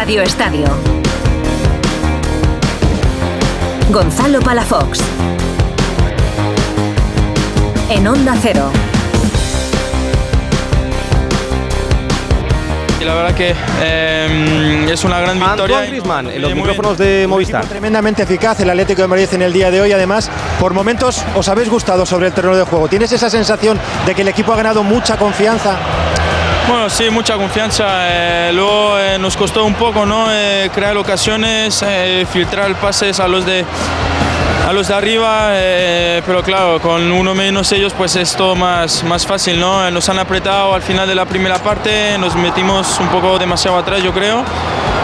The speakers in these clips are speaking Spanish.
Radio Estadio. Gonzalo Palafox. En Onda Cero. Y la verdad que eh, es una gran victoria. Antoine Griezmann, en los micrófonos de Movistar. Tremendamente eficaz el Atlético de Madrid en el día de hoy. Además, por momentos os habéis gustado sobre el terreno de juego. ¿Tienes esa sensación de que el equipo ha ganado mucha confianza? Bueno, sí, mucha confianza. Eh, luego eh, nos costó un poco, ¿no? Eh, crear ocasiones, eh, filtrar pases a los de a los de arriba, pero claro, con uno menos ellos, pues es todo más, más fácil, ¿no? Nos han apretado al final de la primera parte, nos metimos un poco demasiado atrás, yo creo.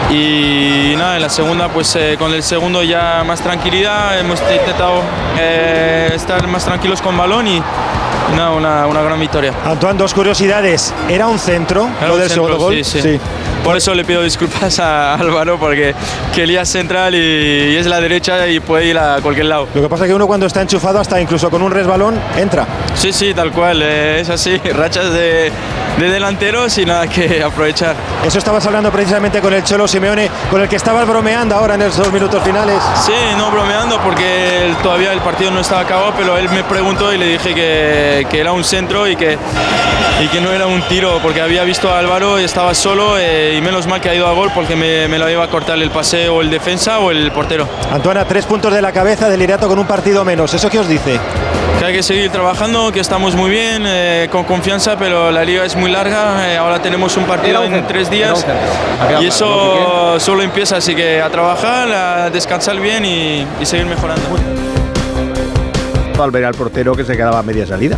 Y nada, en la segunda, pues con el segundo ya más tranquilidad, hemos intentado estar más tranquilos con balón y, nada, una, una gran victoria. Antoine, dos curiosidades. ¿Era un centro Era lo un del centro, segundo gol? sí, sí. Por eso le pido disculpas a Álvaro porque quería central y, es la derecha y puede ir a cualquier lado. Lo que pasa es que uno cuando está enchufado, hasta incluso con un resbalón, entra. Sí, sí, tal cual, eh, es así, rachas de, de delanteros y nada que aprovechar. Eso estabas hablando precisamente con el Cholo Simeone, con el que estabas bromeando ahora en esos dos minutos finales. Sí, no bromeando porque todavía el partido no estaba acabado, pero él me preguntó y le dije que, que era un centro y que, y que no era un tiro, porque había visto a Álvaro y estaba solo eh, y menos mal que ha ido a gol porque me, me lo iba a cortar el pase o el defensa o el portero. Antoine, a tres puntos de la cabeza del Irato con un partido menos. ¿Eso qué os dice? Que hay que seguir trabajando, que estamos muy bien, eh, con confianza, pero la liga es muy larga. eh, ahora tenemos un partido en tres días y eso solo empieza, así que a trabajar, a descansar bien y, y seguir mejorando. al ver al portero que se quedaba a media salida.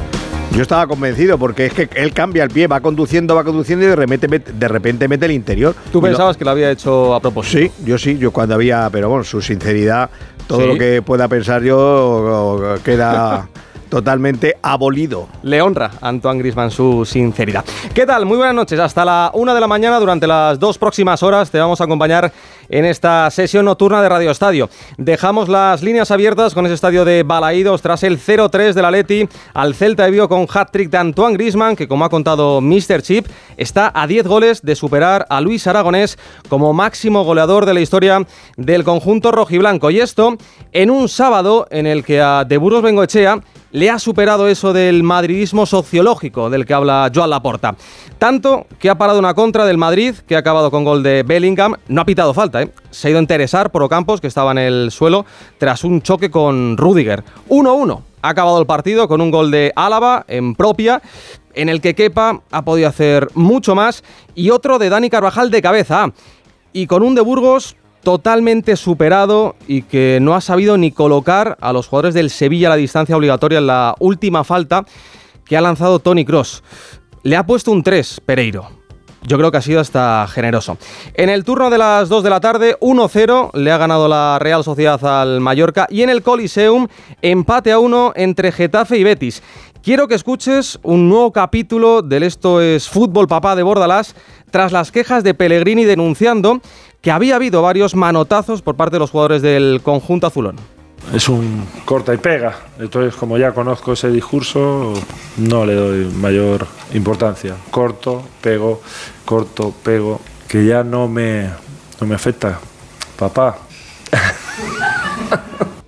Yo estaba convencido porque es que él cambia el pie, va conduciendo, va conduciendo y de repente, met- de repente mete el interior. ¿Tú lo- pensabas que lo había hecho a propósito? Sí, yo sí, yo cuando había, pero bueno, su sinceridad, todo Sí. lo que pueda pensar yo queda totalmente abolido. Le honra a Antoine Griezmann su sinceridad. ¿Qué tal? Muy buenas noches. Hasta la una de la mañana, durante las dos próximas horas, te vamos a acompañar en esta sesión nocturna de Radio Estadio. Dejamos las líneas abiertas con ese estadio de Balaídos tras el 0-3 del Atleti al Celta de Vigo con hat-trick de Antoine Griezmann, que como ha contado Mr. Chip, está a 10 goles de superar a Luis Aragonés como máximo goleador de la historia del conjunto rojiblanco. Y esto en un sábado en el que a De Burgos Bengoechea le ha superado eso del madridismo sociológico del que habla Joan Laporta. Tanto que ha parado una contra del Madrid, que ha acabado con gol de Bellingham. No ha pitado falta, ¿eh? Se ha ido a interesar por Ocampos, que estaba en el suelo, tras un choque con Rudiger. 1-1. Ha acabado el partido con un gol de Álava en propia, en el que Kepa ha podido hacer mucho más, y otro de Dani Carvajal de cabeza. Y con un de Burgos totalmente superado y que no ha sabido ni colocar a los jugadores del Sevilla a la distancia obligatoria en la última falta que ha lanzado Tony Cross. Le ha puesto un 3 Pereiro. Yo creo que ha sido hasta generoso. En el turno de las 2 de la tarde, 1-0 le ha ganado la Real Sociedad al Mallorca y en el Coliseum empate a 1 entre Getafe y Betis. Quiero que escuches un nuevo capítulo del Esto es Fútbol Papá de Bordalás tras las quejas de Pellegrini denunciando que había habido varios manotazos por parte de los jugadores del conjunto azulón. Es un corta y pega. Entonces, como ya conozco ese discurso, no le doy mayor importancia. Corto, pego, corto, pego, que ya no me, no me afecta. Papá.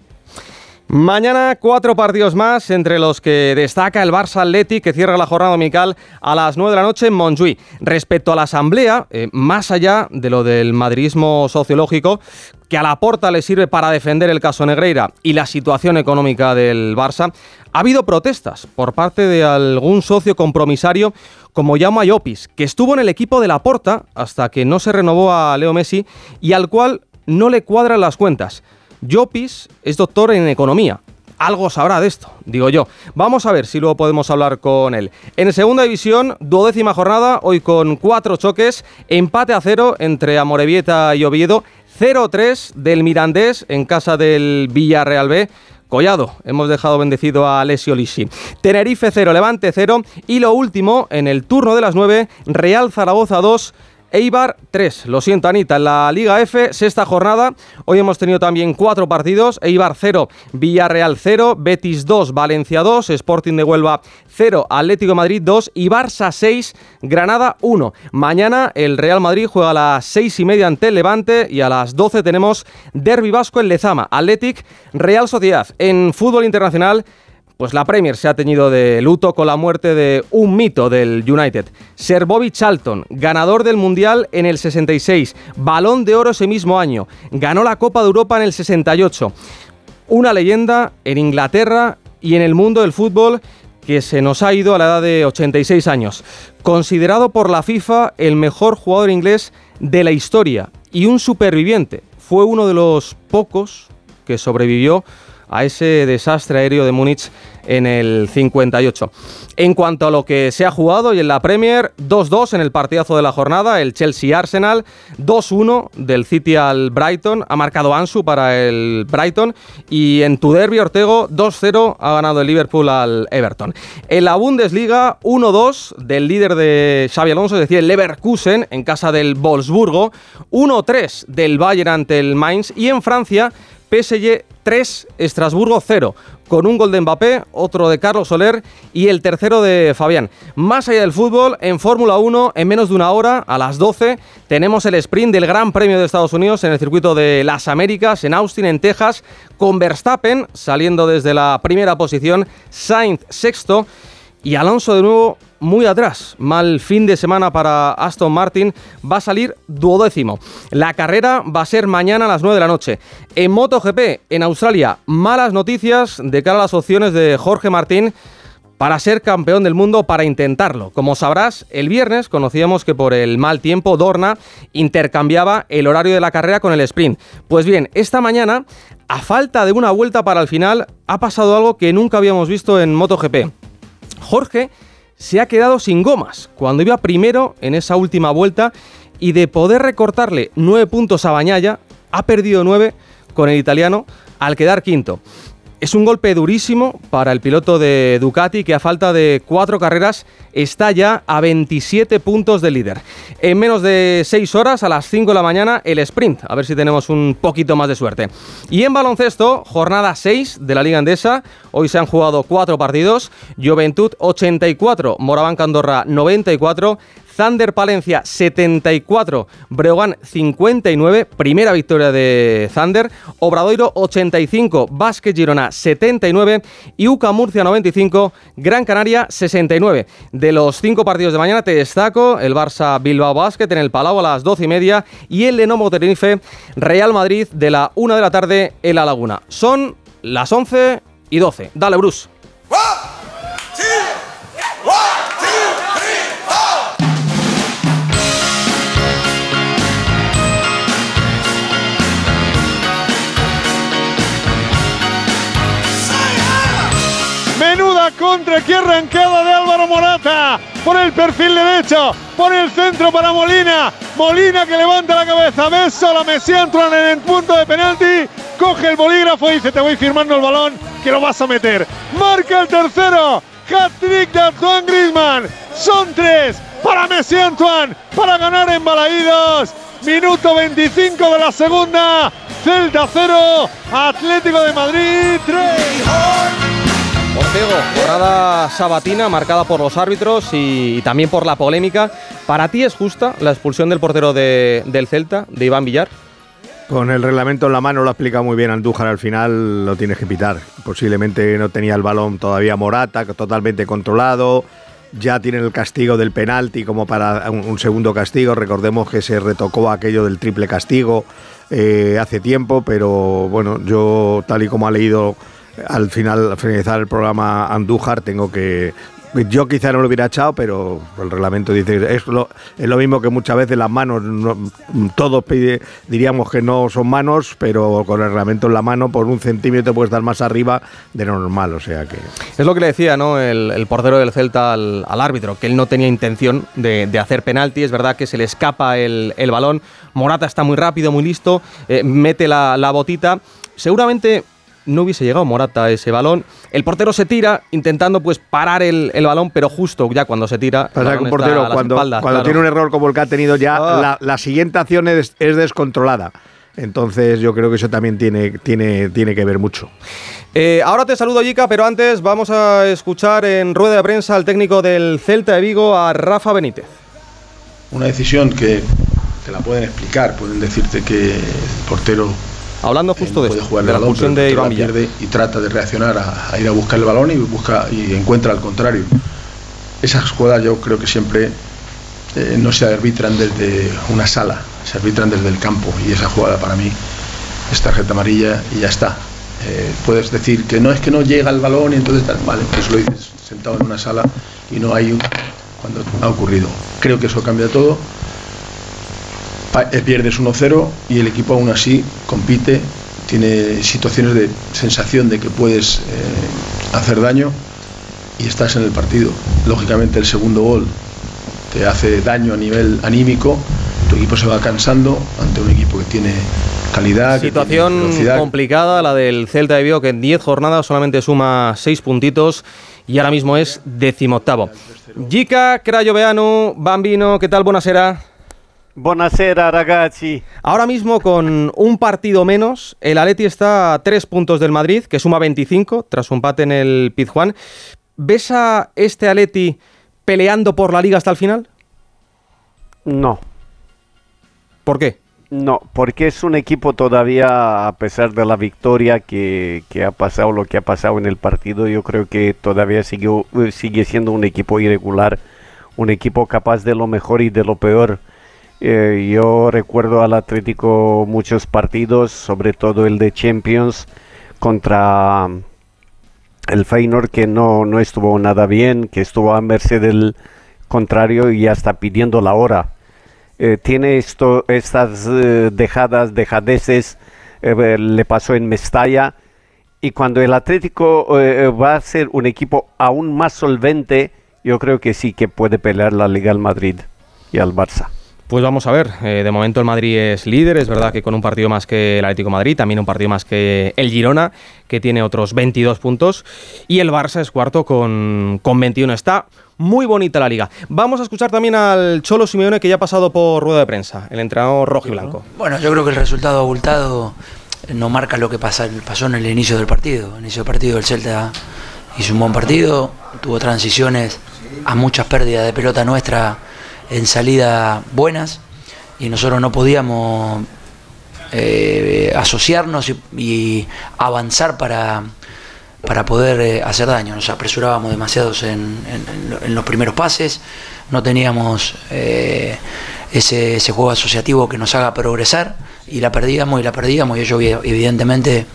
Mañana cuatro partidos más, entre los que destaca el Barça Athletic, que cierra la jornada dominical a las 9 de la noche en Montjuïc. Respecto a la asamblea, eh, más allá de lo del madridismo sociológico, que a la porta le sirve para defender el caso Negreira y la situación económica del Barça, ha habido protestas por parte de algún socio compromisario como Jaume Llopis, que estuvo en el equipo de la porta hasta que no se renovó a Leo Messi y al cual no le cuadran las cuentas. Llopis es doctor en economía. Algo sabrá de esto, digo yo. Vamos a ver si luego podemos hablar con él. En segunda división, duodécima jornada, hoy con cuatro choques, empate a cero entre Amorebieta y Oviedo, 0-3 del Mirandés en casa del Villarreal B. Collado, hemos dejado bendecido a Alessio Lisi. Tenerife 0, Levante 0 y lo último, en el turno de las 9, Real Zaragoza 2, Eibar 3. Lo siento, Anita. En la Liga F, sexta jornada. Hoy hemos tenido también cuatro partidos. Eibar 0, Villarreal 0, Betis 2, Valencia 2, Sporting de Huelva 0, Atlético de Madrid 2 y Barça 6, Granada 1. Mañana el Real Madrid juega a las 6 y media ante el Levante y a las 12 tenemos Derby Vasco en Lezama. Athletic, Real Sociedad. En fútbol internacional. Pues la Premier se ha teñido de luto con la muerte de un mito del United. Sir Bobby Charlton, ganador del Mundial en el 66, balón de oro ese mismo año, ganó la Copa de Europa en el 68. Una leyenda en Inglaterra y en el mundo del fútbol que se nos ha ido a la edad de 86 años. Considerado por la FIFA el mejor jugador inglés de la historia y un superviviente. Fue uno de los pocos que sobrevivió a ese desastre aéreo de Múnich en el 58. En cuanto a lo que se ha jugado y en la Premier, 2-2 en el partidazo de la jornada, el Chelsea-Arsenal, 2-1 del City al Brighton, ha marcado Ansu para el Brighton y en tu derby Ortego 2-0 ha ganado el Liverpool al Everton. En la Bundesliga, 1-2 del líder de Xavi Alonso, es decir, el Leverkusen en casa del Wolfsburgo, 1-3 del Bayern ante el Mainz y en Francia, PSG 3, Estrasburgo 0, con un gol de Mbappé, otro de Carlos Soler y el tercero de Fabián. Más allá del fútbol, en Fórmula 1, en menos de una hora, a las 12, tenemos el sprint del Gran Premio de Estados Unidos en el circuito de las Américas, en Austin, en Texas, con Verstappen saliendo desde la primera posición, Sainz sexto y Alonso de nuevo muy atrás. Mal fin de semana para Aston Martin. Va a salir duodécimo. La carrera va a ser mañana a las 9 de la noche. En MotoGP, en Australia, malas noticias de cara a las opciones de Jorge Martín para ser campeón del mundo, para intentarlo. Como sabrás, el viernes conocíamos que por el mal tiempo Dorna intercambiaba el horario de la carrera con el sprint. Pues bien, esta mañana, a falta de una vuelta para el final, ha pasado algo que nunca habíamos visto en MotoGP. Jorge se ha quedado sin gomas cuando iba primero en esa última vuelta y de poder recortarle nueve puntos a Bañaya, ha perdido nueve con el italiano al quedar quinto. Es un golpe durísimo para el piloto de Ducati que a falta de cuatro carreras está ya a 27 puntos de líder. En menos de 6 horas, a las 5 de la mañana, el sprint. A ver si tenemos un poquito más de suerte. Y en baloncesto, jornada 6 de la Liga Andesa. Hoy se han jugado cuatro partidos. Juventud 84, Moraván Candorra 94. Thunder Palencia 74, Breogán 59, primera victoria de Thunder, Obradoiro 85, Vázquez Girona 79 y UCA Murcia 95, Gran Canaria 69. De los cinco partidos de mañana te destaco el Barça Bilbao Basket en el Palau a las 12 y media y el Lenovo Tenerife Real Madrid de la 1 de la tarde en La Laguna. Son las 11 y 12. Dale, Bruce. Contra que arrancada de Álvaro Morata. Por el perfil derecho. Por el centro para Molina. Molina que levanta la cabeza. Beso la Messi entran en el punto de penalti. Coge el bolígrafo y dice: Te voy firmando el balón que lo vas a meter. Marca el tercero. Hat-trick de Antoine Griezmann. Son tres para Messi Antoine. Para ganar en Balaídos. Minuto 25 de la segunda. Celta 0. Atlético de Madrid 3. Ortego, jornada sabatina marcada por los árbitros y, también por la polémica. ¿Para ti es justa la expulsión del portero del Celta, de Iván Villar? Con el reglamento en la mano lo ha explicado muy bien Andújar, al final lo tienes que pitar. Posiblemente no tenía el balón todavía Morata, totalmente controlado. Ya tienen el castigo del penalti como para un, segundo castigo. Recordemos que se retocó aquello del triple castigo eh, hace tiempo, pero bueno, yo tal y como ha leído al final, al finalizar el programa Andújar, tengo que yo quizá no lo hubiera echado, pero el reglamento dice es lo, es lo mismo que muchas veces las manos, todos diríamos que no son manos, pero con el reglamento en la mano por un centímetro puede estar más arriba de lo normal, o sea que... Es lo que le decía ¿no? el, portero del Celta al, árbitro, que él no tenía intención de, hacer penalti, es verdad que se le escapa el, balón, Morata está muy rápido, muy listo, eh, mete la, la botita, seguramente no hubiese llegado Morata a ese balón. El portero se tira intentando pues parar el, el balón, pero justo ya cuando se tira. Pasa que un portero cuando, cuando tiene un error como el que ha tenido ya, ah. la, la, siguiente acción es, es, descontrolada. Entonces yo creo que eso también tiene, tiene, tiene que ver mucho. Eh, ahora te saludo, Yika, pero antes vamos a escuchar en rueda de prensa al técnico del Celta de Vigo, a Rafa Benítez. Una decisión que te la pueden explicar, pueden decirte que el portero Hablando justo de, jugar de la balón, de Iván pierde y trata de reaccionar a, ir a buscar el balón y busca y encuentra al contrario. Esas jugadas yo creo que siempre eh, no se arbitran desde una sala, se arbitran desde el campo y esa jugada para mí es tarjeta amarilla y ya está. Eh, puedes decir que no es que no llega el balón y entonces tal, vale, pues lo dices sentado en una sala y no hay cuando ha ocurrido. Creo que eso cambia todo eh, pierdes 1-0 y el equipo aún así compite, tiene situaciones de sensación de que puedes eh, hacer daño y estás en el partido. Lógicamente el segundo gol te hace daño a nivel anímico, tu equipo se va cansando ante un equipo que tiene calidad. Situación complicada la del Celta de Vigo que en 10 jornadas solamente suma 6 puntitos y ahora mismo es decimoctavo. Gica, Crayo Beanu, Bambino, ¿qué tal? Buenasera. Buonasera ragazzi. Ahora mismo con un partido menos, el Atleti está a tres puntos del Madrid, que suma 25 tras un empate en el Pizjuán. ¿Ves a este Atleti peleando por la liga hasta el final? No. ¿Por qué? No, porque es un equipo todavía, a pesar de la victoria que, que, ha pasado, lo que ha pasado en el partido, yo creo que todavía sigue, sigue siendo un equipo irregular, un equipo capaz de lo mejor y de lo peor eh, yo recuerdo al Atlético muchos partidos, sobre todo el de Champions contra um, el Feyenoord que no, no estuvo nada bien, que estuvo a merced del contrario y hasta pidiendo la hora. Eh, tiene esto, estas eh, dejadas, dejadeces, le pasó en Mestalla y cuando el Atlético va a ser un equipo aún más solvente, yo creo que sí que puede pelear la Liga al Madrid y al Barça. Pues vamos a ver, eh, de momento el Madrid es líder, es verdad que con un partido más que el Atlético Madrid, también un partido más que el Girona, que tiene otros 22 puntos, y el Barça es cuarto con, con 21. Está muy bonita la liga. Vamos a escuchar también al Cholo Simeone que ya ha pasado por rueda de prensa, el entrenador rojo y blanco. Bueno, yo creo que el resultado abultado no marca lo que pasó en el inicio del partido. El inicio del partido el Celta hizo un buen partido, tuvo transiciones a muchas pérdidas de pelota nuestra en salida buenas y nosotros no podíamos eh, asociarnos y, avanzar para, para poder eh, hacer daño. Nos apresurábamos demasiados en, los primeros pases, no teníamos eh, ese, ese, juego asociativo que nos haga progresar y la perdíamos y la perdíamos y ellos evidentemente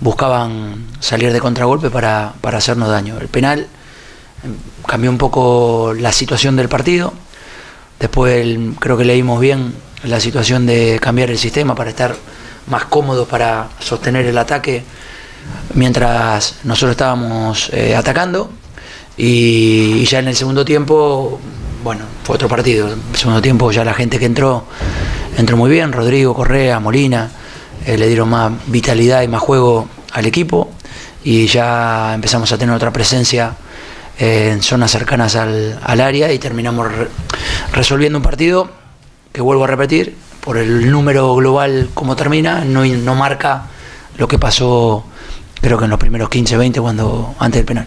buscaban salir de contragolpe para, para hacernos daño. El penal cambió un poco la situación del partido Después creo que leímos bien la situación de cambiar el sistema para estar más cómodos para sostener el ataque mientras nosotros estábamos eh, atacando. Y, ya en el segundo tiempo, bueno, fue otro partido. En el segundo tiempo ya la gente que entró entró muy bien, Rodrigo, Correa, Molina, eh, le dieron más vitalidad y más juego al equipo y ya empezamos a tener otra presencia en zonas cercanas al, área y terminamos resolviendo un partido que vuelvo a repetir, por el número global como termina, no, no marca lo que pasó creo que en los primeros 15, 20 cuando antes del penal.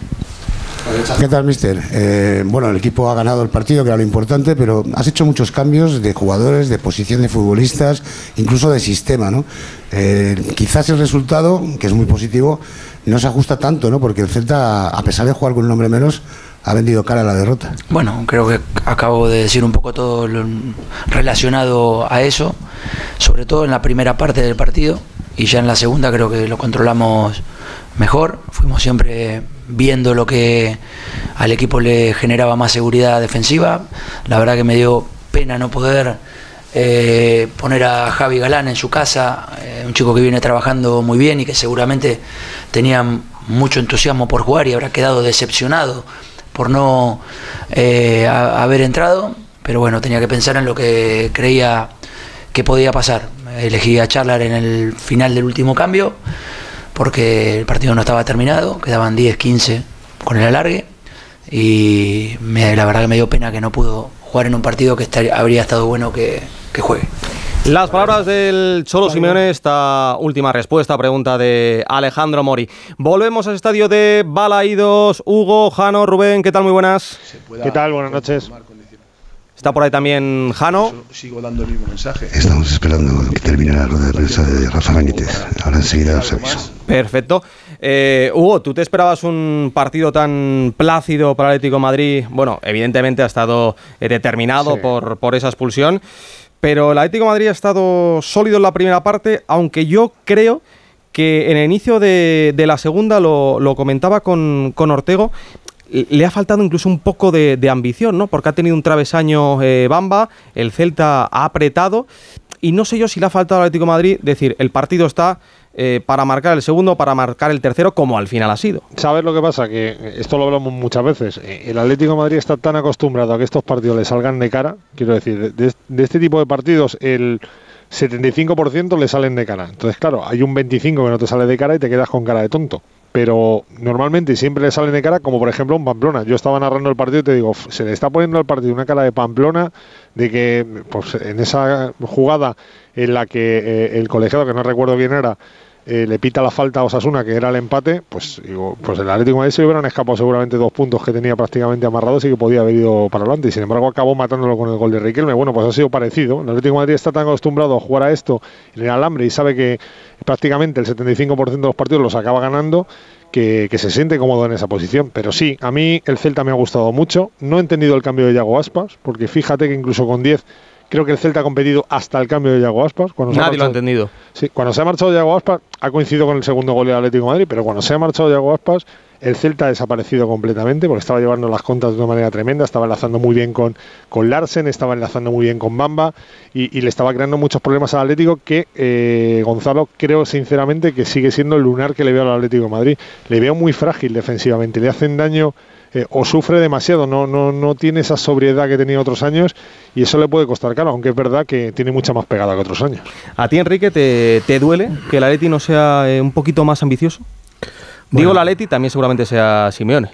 ¿Qué tal, mister? Eh, bueno, el equipo ha ganado el partido, que era lo importante, pero has hecho muchos cambios de jugadores, de posición de futbolistas, incluso de sistema, ¿no? Eh, quizás el resultado, que es muy positivo, no se ajusta tanto, ¿no? Porque el Celta, a pesar de jugar con un nombre menos, ha vendido cara a la derrota. Bueno, creo que acabo de decir un poco todo lo relacionado a eso, sobre todo en la primera parte del partido y ya en la segunda creo que lo controlamos mejor. Fuimos siempre viendo lo que al equipo le generaba más seguridad defensiva. La verdad que me dio pena no poder eh, poner a Javi Galán en su casa, eh, un chico que viene trabajando muy bien y que seguramente tenía mucho entusiasmo por jugar y habrá quedado decepcionado por no eh, haber entrado, pero bueno, tenía que pensar en lo que creía que podía pasar. Elegí a Charlar en el final del último cambio porque el partido no estaba terminado, quedaban 10, 15 con el alargue y la verdad que me dio pena que no pudo jugar en un partido que habría estado bueno que, que juegue. Las palabras del Cholo Simeone, esta última respuesta, pregunta de Alejandro Mori. Volvemos al estadio de Balaídos. Hugo, Jano, Rubén, ¿qué tal? Muy buenas. ¿Qué tal? Buenas noches. Está por ahí también Jano. Sigo dando el mismo mensaje. Estamos esperando que termine la rueda de prensa de Rafa Benítez. Ahora enseguida os aviso. Perfecto. Eh, Hugo, ¿tú te esperabas un partido tan plácido para Atlético de Madrid? Bueno, evidentemente ha estado eh, determinado Sí. por, por esa expulsión, pero el Atlético de Madrid ha estado sólido en la primera parte, aunque yo creo que en el inicio de, de la segunda, lo, lo comentaba con, con Ortego, le ha faltado incluso un poco de, ambición, ¿no? Porque ha tenido un travesaño eh, Bamba, el Celta ha apretado y no sé yo si le ha faltado al Atlético Madrid decir, el partido está eh, para marcar el segundo, para marcar el tercero, como al final ha sido. ¿Sabes lo que pasa? Que esto lo hablamos muchas veces. Eh, El Atlético Madrid está tan acostumbrado a que estos partidos le salgan de cara. Quiero decir, de, de- de este tipo de partidos, el 75% le salen de cara. Entonces, claro, hay un 25% que no te sale de cara y te quedas con cara de tonto. Pero normalmente siempre le salen de cara, como por ejemplo un Pamplona. Yo estaba narrando el partido y te digo, "F- se le está poniendo al partido una cara de Pamplona de que pues, en esa jugada en la que eh, el colegiado, que no recuerdo quién era, eh, le pita la falta a Osasuna, que era el empate, pues pues el Atlético Madrid se hubieran escapado seguramente dos puntos que tenía prácticamente amarrados y que podía haber ido para adelante. Y sin embargo acabó matándolo con el gol de Riquelme. Bueno, pues ha sido parecido. El Atlético Madrid está tan acostumbrado a jugar a esto en el alambre y sabe que prácticamente el 75% de los partidos los acaba ganando. Que, que se siente cómodo en esa posición. Pero sí, a mí el Celta me ha gustado mucho. No he entendido el cambio de Yago Aspas, porque fíjate que incluso con 10 creo que el Celta ha competido hasta el cambio de Yago Aspas. Cuando Nadie lo ha entendido. Sí, cuando se ha marchado Yago Aspas, ha coincidido con el segundo gol del Atlético de Madrid, pero cuando se ha marchado Yago Aspas, el Celta ha desaparecido completamente porque estaba llevando las contas de una manera tremenda, estaba enlazando muy bien con, con Larsen, estaba enlazando muy bien con Bamba y, y le estaba creando muchos problemas al Atlético que eh, Gonzalo creo sinceramente que sigue siendo el lunar que le veo al Atlético de Madrid. Le veo muy frágil defensivamente, le hacen daño eh, o sufre demasiado, no, no, no tiene esa sobriedad que tenía otros años y eso le puede costar caro, aunque es verdad que tiene mucha más pegada que otros años. ¿A ti, Enrique, te, te duele que el Atleti no sea eh, un poquito más ambicioso? Digo el Atleti, también seguramente sea Simeone.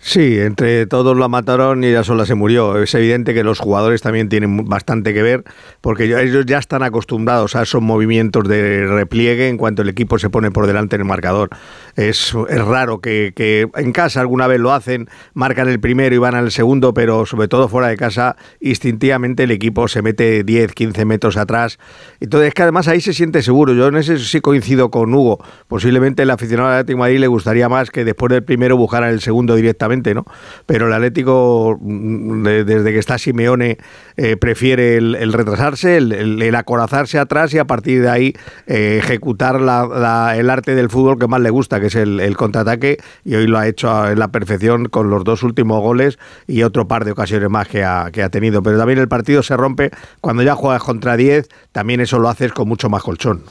Sí, entre todos la mataron y ella sola se murió. Es evidente que los jugadores también tienen bastante que ver, porque ellos ya están acostumbrados a esos movimientos de repliegue en cuanto el equipo se pone por delante en el marcador. Es, es raro que, que en casa alguna vez lo hacen, marcan el primero y van al segundo, pero sobre todo fuera de casa, instintivamente el equipo se mete 10, 15 metros atrás. Entonces, es que además ahí se siente seguro. Yo en ese sí coincido con Hugo. Posiblemente el aficionado del Atlético Madrid le gustaría más que después del primero buscara el segundo directamente, ¿no? Pero el Atlético, mm, de- desde que está Simeone, eh, prefiere el, retrasarse, el acorazarse atrás y a partir de ahí eh, ejecutar la- la- el arte del fútbol que más le gusta, que es el, el contraataque, y hoy lo ha hecho en la perfección con los dos últimos goles y otro par de ocasiones más que ha, que ha tenido. Pero también el partido se rompe cuando ya juegas contra 10, también eso lo haces con mucho más colchón.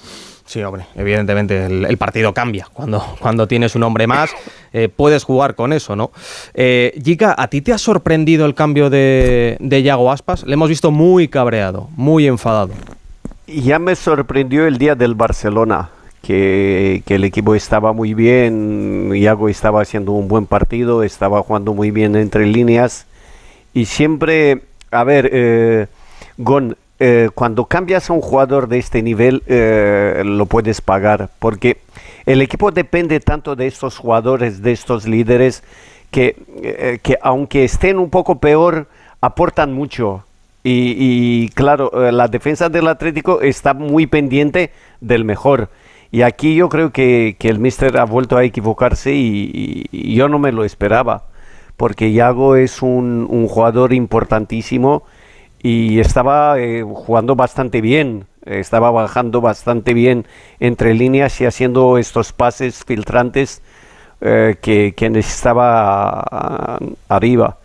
Sí, hombre, evidentemente el, el partido cambia. Cuando, cuando tienes un hombre más, eh, puedes jugar con eso, ¿no? Eh, Giga, ¿a ti te ha sorprendido el cambio de, de Yago Aspas? Le hemos visto muy cabreado, muy enfadado. Ya me sorprendió el día del Barcelona, que, que el equipo estaba muy bien, Iago estaba haciendo un buen partido, estaba jugando muy bien entre líneas. Y siempre, a ver, eh, Gon, eh, cuando cambias a un jugador de este nivel, eh, lo puedes pagar, porque el equipo depende tanto de estos jugadores, de estos líderes, que, eh, que aunque estén un poco peor, aportan mucho. Y, y, claro, eh, la defensa del Atlético está muy pendiente del mejor. Y aquí yo creo que, que el Mister ha vuelto a equivocarse y, yo no me lo esperaba. Porque Iago es un, un jugador importantísimo y estaba eh, jugando bastante bien. Estaba bajando bastante bien entre líneas y haciendo estos pases filtrantes eh, que, que necesitaba ah, arriba.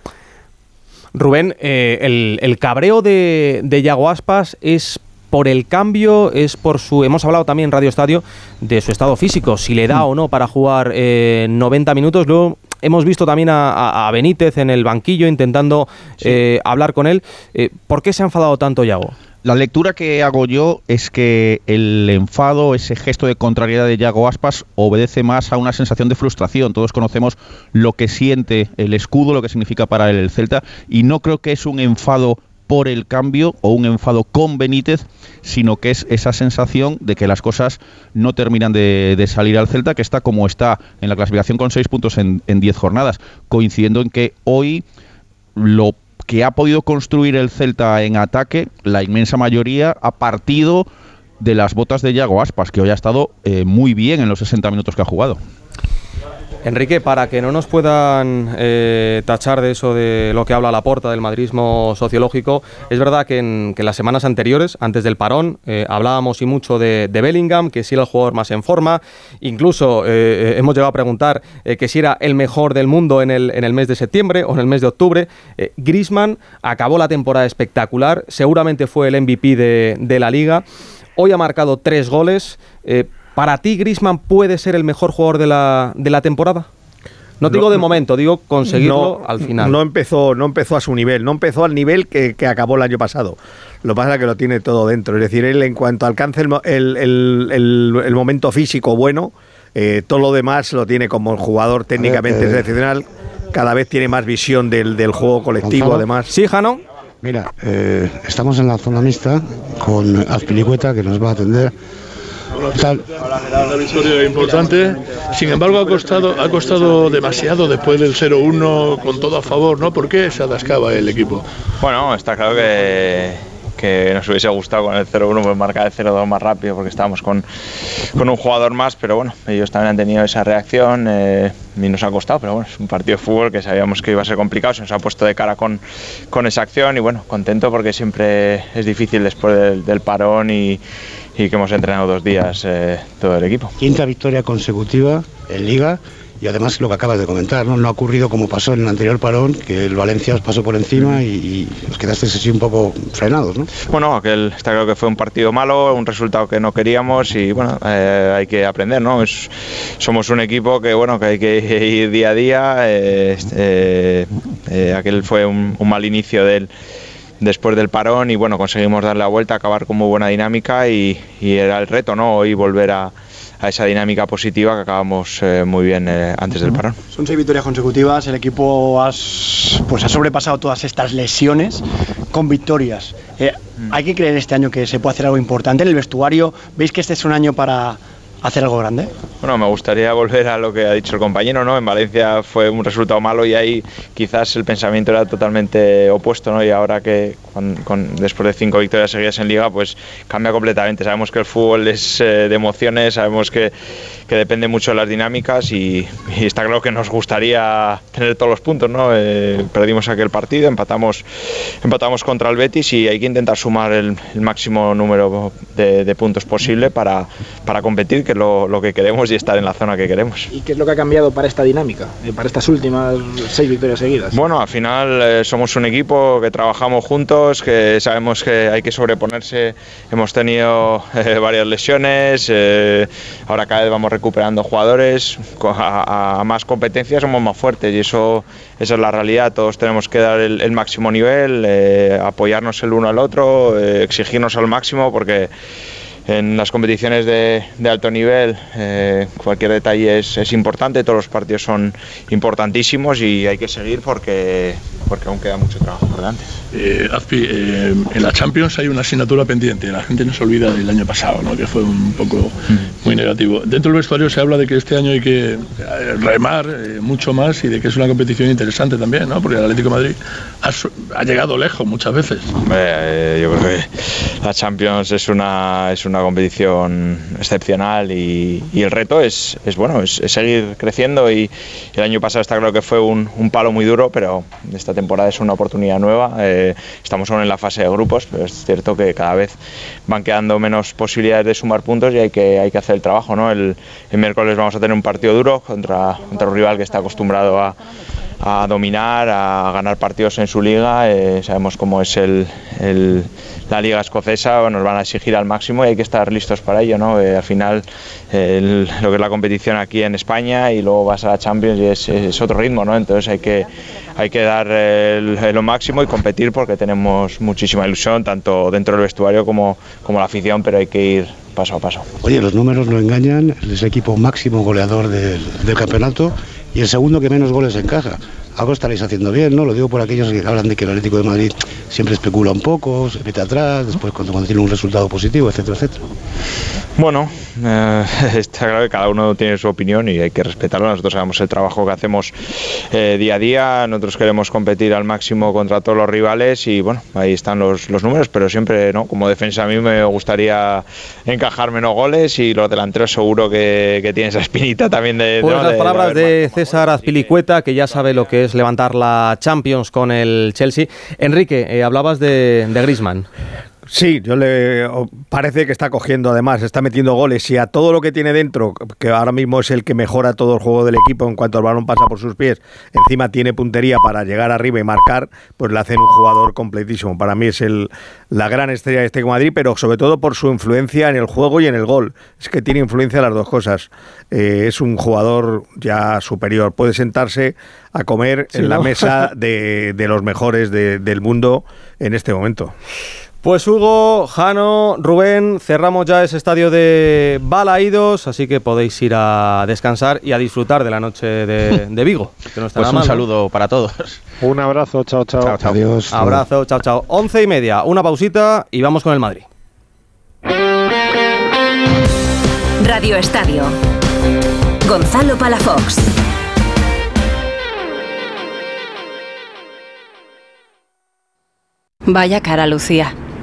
Rubén, eh, el, el cabreo de, de Yago Aspas es por el cambio, es por su. Hemos hablado también en Radio Estadio de su estado físico, si le da o no para jugar eh, 90 minutos. Luego hemos visto también a, a- a Benítez en el banquillo intentando eh, hablar con él. Eh, ¿Por qué se ha enfadado tanto Yago? La lectura que hago yo es que el enfado, ese gesto de contrariedad de Yago Aspas, obedece más a una sensación de frustración. Todos conocemos lo que siente el escudo, lo que significa para él el Celta, y no creo que es un enfado por el cambio o un enfado con Benítez, sino que es esa sensación de que las cosas no terminan de, salir al Celta, que está como está en la clasificación con seis puntos en, en diez jornadas, coincidiendo en que hoy lo que ha podido construir el Celta en ataque, la inmensa mayoría ha partido de las botas de Yago Aspas, que hoy ha estado eh, muy bien en los 60 minutos que ha jugado. Enrique, para que no nos puedan eh, tachar de eso de lo que habla la porta del madrismo sociológico, es verdad que en, las semanas anteriores, antes del parón, eh, hablábamos y mucho de, Bellingham, que si era el jugador más en forma, incluso eh, hemos llegado a preguntar que si era el mejor del mundo en el, mes de septiembre o en el mes de octubre. Grisman acabó la temporada espectacular, seguramente fue el MVP de la liga. Hoy ha marcado tres goles. ¿Para ti Grisman puede ser el mejor jugador de la, de la temporada? No digo de momento, digo conseguirlo al final. No empezó, no empezó a su nivel, no empezó al nivel que, acabó el año pasado. Lo que pasa es que lo tiene todo dentro. Es decir, él en cuanto alcance el, el, momento físico bueno, eh, todo lo demás lo tiene como el jugador técnicamente eh, excepcional. Cada vez tiene más visión del, juego colectivo, además. Sí, Jano. Mira, eh, estamos en la zona mixta con Azpilicueta que nos va a atender una victoria importante, sin embargo ha costado, ha costado demasiado después del 0-1 con todo a favor, ¿no? ¿Por qué se atascaba el equipo? Bueno, está claro que, que nos hubiese gustado con el 0-1 pues marcar el 0-2 más rápido porque estábamos con, con, un jugador más, pero bueno, ellos también han tenido esa reacción eh, y nos ha costado, pero bueno, es un partido de fútbol que sabíamos que iba a ser complicado, se nos ha puesto de cara con, con esa acción y bueno, contento porque siempre es difícil después del, del parón y y que hemos entrenado dos días eh, todo el equipo. Quinta victoria consecutiva en Liga y además lo que acabas de comentar, ¿no? No ha ocurrido como pasó en el anterior parón, que el Valencia os pasó por encima y, os quedasteis así un poco frenados, ¿no? Bueno, aquel está claro que fue un partido malo, un resultado que no queríamos y bueno, eh, hay que aprender, ¿no? Es, somos un equipo que bueno, que hay que ir día a día. Eh, aquel fue un, un mal inicio del después del parón y bueno, conseguimos dar la vuelta, acabar con muy buena dinámica y, era el reto, ¿no? Hoy volver a, esa dinámica positiva que acabamos eh, muy bien eh, antes del parón. Son seis victorias consecutivas, el equipo pues ha sobrepasado todas estas lesiones con victorias. Eh, mm. ¿Hay que creer este año que se puede hacer algo importante en el vestuario? ¿Veis que este es un año para hacer algo grande? Bueno, me gustaría volver a lo que ha dicho el compañero, ¿no? En Valencia fue un resultado malo y ahí quizás el pensamiento era totalmente opuesto, ¿no? Y ahora que después de cinco victorias seguidas en Liga, pues cambia completamente. Sabemos que el fútbol es eh, de emociones, sabemos que, depende mucho de las dinámicas y, está claro que nos gustaría tener todos los puntos, ¿no? Eh, perdimos aquel partido, empatamos, empatamos contra el Betis y hay que intentar sumar el, máximo número de, puntos posible para, para competir, es lo, lo, que queremos y estar en la zona que queremos. ¿Y qué es lo que ha cambiado para esta dinámica, eh, para estas últimas seis victorias seguidas? Bueno, al final somos un equipo que trabajamos juntos que sabemos que hay que sobreponerse. Hemos tenido eh, varias lesiones, eh, ahora cada vez vamos recuperando jugadores, a, más competencia somos más fuertes y eso esa es la realidad. Todos tenemos que dar el, máximo nivel, eh, apoyarnos el uno al otro, exigirnos al máximo porque en las competiciones de, alto nivel cualquier detalle es, es, importante, todos los partidos son importantísimos y hay que seguir porque, porque aún queda mucho trabajo por delante. Eh, Azpi, eh, en la Champions hay una asignatura pendiente, la gente no se olvida del año pasado, ¿no? que fue un poco muy negativo. Dentro del vestuario se habla de que este año hay que eh, remar eh, mucho más y de que es una competición interesante también, ¿no? porque el Atlético de Madrid ha, llegado lejos muchas veces. yo creo que la Champions es una, es una competición excepcional y, el reto es, es bueno, es, seguir creciendo y el año pasado está claro que fue un, un palo muy duro, pero esta temporada es una oportunidad nueva estamos aún en la fase de grupos, pero es cierto que cada vez van quedando menos posibilidades de sumar puntos y hay que, hay que hacer el trabajo. ¿no? El, miércoles vamos a tener un partido duro contra, contra un rival que está acostumbrado a, a dominar, a ganar partidos en su liga. Eh, sabemos cómo es el, el- la liga escocesa, nos van a exigir al máximo y hay que estar listos para ello. ¿no? Eh, al final, el- lo que es la competición aquí en España y luego vas a la Champions y es, es otro ritmo, ¿no? entonces hay que, hay que dar lo máximo y competir porque tenemos muchísima ilusión, tanto dentro del vestuario como, como la afición, pero hay que ir paso a paso. Oye, los números no engañan, es el equipo máximo goleador del, del campeonato y el segundo que menos goles encaja. Algo estaréis haciendo bien, ¿no? Lo digo por aquellos que hablan de que el Atlético de Madrid siempre especula un poco, se mete atrás, después cuando, cuando tiene un resultado positivo, etcétera, etcétera. Bueno, eh, está claro que cada uno tiene su opinión y hay que respetarlo. Nosotros sabemos el trabajo que hacemos eh, día a día. Nosotros queremos competir al máximo contra todos los rivales y bueno, ahí están los, los números, pero siempre, ¿no? Como defensa a mí me gustaría encajar menos goles y los delanteros seguro que, que tienen esa espinita también de... Pues ¿no? las de- palabras de César Azpilicueta, que ya sabe lo que es levantar la Champions con el Chelsea. Enrique, eh, hablabas de, de Griezmann. Sí, yo le parece que está cogiendo además, está metiendo goles y a todo lo que tiene dentro, que ahora mismo es el que mejora todo el juego del equipo en cuanto el balón pasa por sus pies, encima tiene puntería para llegar arriba y marcar, pues le hacen un jugador completísimo. Para mí es el, la gran estrella de este Madrid, pero sobre todo por su influencia en el juego y en el gol. Es que tiene influencia en las dos cosas. Eh, es un jugador ya superior. Puede sentarse a comer Sí, en la mesa de, de los mejores de- del mundo en este momento. Pues Hugo, Jano, Rubén, cerramos ya ese estadio de Balaídos, así que podéis ir a descansar y a disfrutar de la noche de, de Vigo. Que no está Pues nada un mal, ¿no? saludo para todos. Un abrazo, chao, chao. Adiós. Abrazo, chao, chao. Once y media, una pausita y vamos con el Madrid. Radio Estadio. Gonzalo Palafox. Vaya cara, Lucía.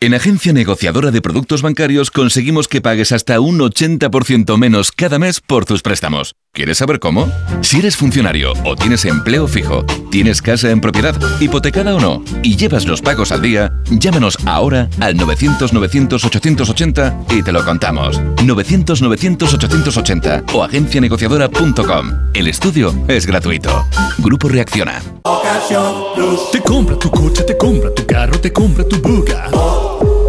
En Agencia Negociadora de Productos Bancarios conseguimos que pagues hasta un 80% menos cada mes por tus préstamos. ¿Quieres saber cómo? Si eres funcionario o tienes empleo fijo, tienes casa en propiedad, hipotecada o no, y llevas los pagos al día, llámanos ahora al 900-900-880 y te lo contamos. 900-900-880 o agencianegociadora.com. El estudio es gratuito. Grupo Reacciona. Te compra tu coche, te compra tu carro, te compra tu buga.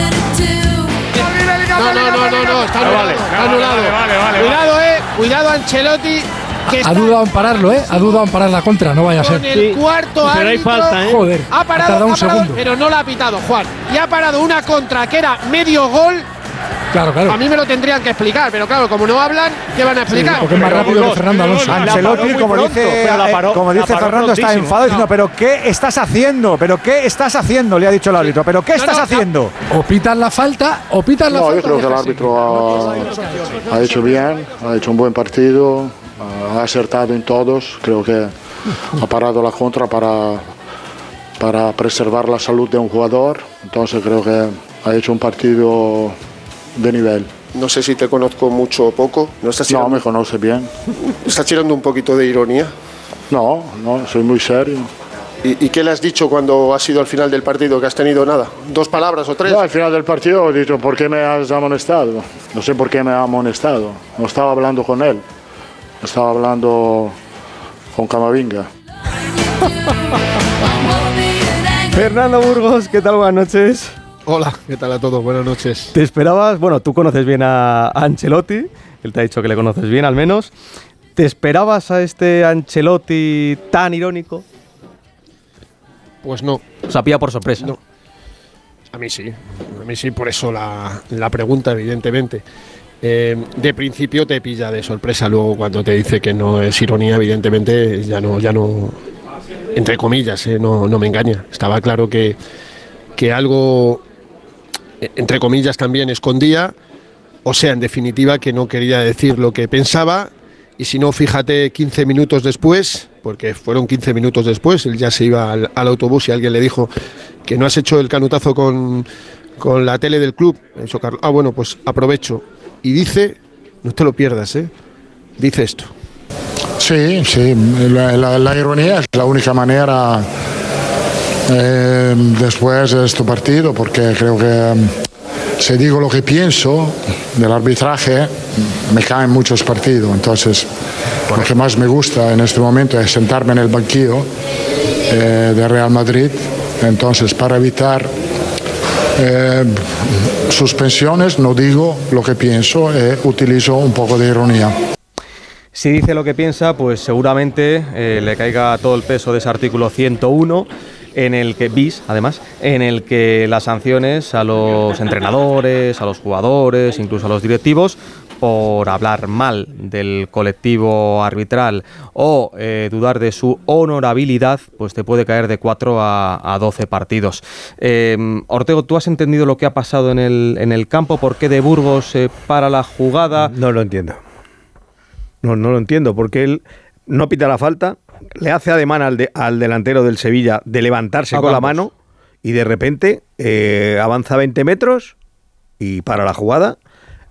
To two. No, no, no, no, no, está anulado. vale, está anulado. cuidado, eh, cuidado Ancelotti. Que Ha dudado en pararlo, ¿eh? Ha dudado en parar la contra, no vaya a ser. con el cuarto Pero hay árbitro. falta, ¿eh? Joder, ha ha parado, tardado un ha parado, segundo. pero no la ha pitado, Juan. Y ha parado una contra que era medio gol Claro, claro. A mí me lo tendrían que explicar, pero claro, como no hablan, ¿qué van a explicar? porque es más rápido que Fernando Alonso. Ancelotti, como dice, eh, como dice Fernando, está enfadado diciendo, pero ¿qué estás haciendo? ¿Pero qué estás haciendo? Le ha dicho el árbitro, ¿pero qué estás haciendo? O pitan la falta, o pitan la No, falta. yo creo que el árbitro ha, ha hecho bien, ha hecho un buen partido, ha acertado en todos. Creo que ha parado la contra para, para preservar la salud de un jugador. Entonces creo que ha hecho un partido de nivel. No sé si te conozco mucho o poco. ¿No estás No, tirando, me conoce bien. estás tirando un poquito de ironía? No, no, soy muy serio. ¿Y, y qué le has dicho cuando has ido al final del partido? ¿Que has tenido nada? ¿Dos palabras o tres? No, al final del partido he dicho, ¿por qué me has amonestado? No sé por qué me ha amonestado. No estaba hablando con él. Estaba hablando con Camavinga. Fernando Burgos, ¿qué tal? Buenas noches. Hola, ¿qué tal a todos? Buenas noches. ¿Te esperabas? Bueno, tú conoces bien a Ancelotti, él te ha dicho que le conoces bien al menos. ¿Te esperabas a este Ancelotti tan irónico? Pues no. O sea, pilla por sorpresa. No. A mí sí, a mí sí, por eso la, la pregunta, evidentemente. Eh, de principio te pilla de sorpresa, luego cuando te dice que no es ironía, evidentemente ya no, ya no, entre comillas, eh, no, no me engaña. Estaba claro que, que algo, entre comillas, también escondía, o sea, en definitiva, que no quería decir lo que pensaba, y si no, fíjate, 15 minutos después, porque fueron 15 minutos después, él ya se iba al, autobús y alguien le dijo que no has hecho el canutazo con, con la tele del club. Eso. Ah, bueno, pues aprovecho. Y dice, no te lo pierdas, ¿eh? Dice esto. Sí, sí, la ironía es la única manera eh, después de este partido, porque creo que eh, si digo lo que pienso del arbitraje, me caen muchos partidos. Entonces, lo que más me gusta en este momento es sentarme en el banquillo eh, de Real Madrid. Entonces, para evitar eh, suspensiones, no digo lo que pienso, eh, utilizo un poco de ironía. Si dice lo que piensa, pues seguramente eh, le caiga todo el peso de ese artículo 101 en el que bis, además, en el que las sanciones a los entrenadores, a los jugadores, incluso a los directivos por hablar mal del colectivo arbitral o eh, dudar de su honorabilidad, pues te puede caer de 4 a, a 12 partidos. Eh, Ortego, ¿tú has entendido lo que ha pasado en el, en el campo? ¿Por qué de Burgos eh, para la jugada? No lo entiendo. No, no lo entiendo, porque él no pita la falta, le hace ademán al, de- al delantero del Sevilla de levantarse con la mano y de repente eh, avanza 20 metros y para la jugada.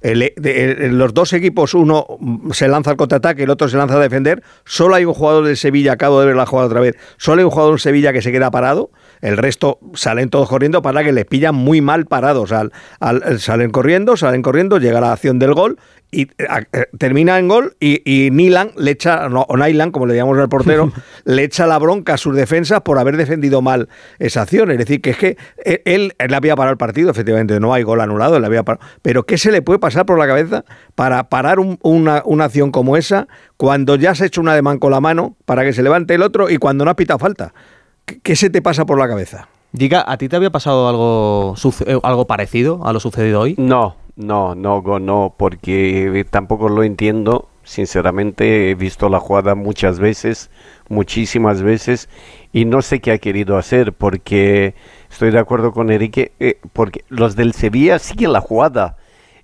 El- de- el- los dos equipos, uno se lanza al contraataque, el otro se lanza a defender. Solo hay un jugador del Sevilla, acabo de ver la jugada otra vez. Solo hay un jugador del Sevilla que se queda parado. El resto salen todos corriendo para que les pillan muy mal parados. Al, al- salen corriendo, salen corriendo, llega la acción del gol y eh, eh, termina en gol y, y Nilan le echa, no, o Nylan, como le llamamos al portero, le echa la bronca a sus defensas por haber defendido mal esa acción. Es decir, que es que él, él, él había parado el partido, efectivamente, no hay gol anulado, él había parado. Pero ¿qué se le puede pasar por la cabeza para parar un- una, una acción como esa cuando ya se ha hecho un ademán con la mano para que se levante el otro y cuando no ha pitado falta? ¿Qué, qué se te pasa por la cabeza? Diga, ¿a ti te había pasado algo, eh, algo parecido a lo sucedido hoy? No, no, no, no, porque tampoco lo entiendo. Sinceramente, he visto la jugada muchas veces, muchísimas veces, y no sé qué ha querido hacer, porque estoy de acuerdo con Enrique, eh, porque los del Sevilla siguen la jugada,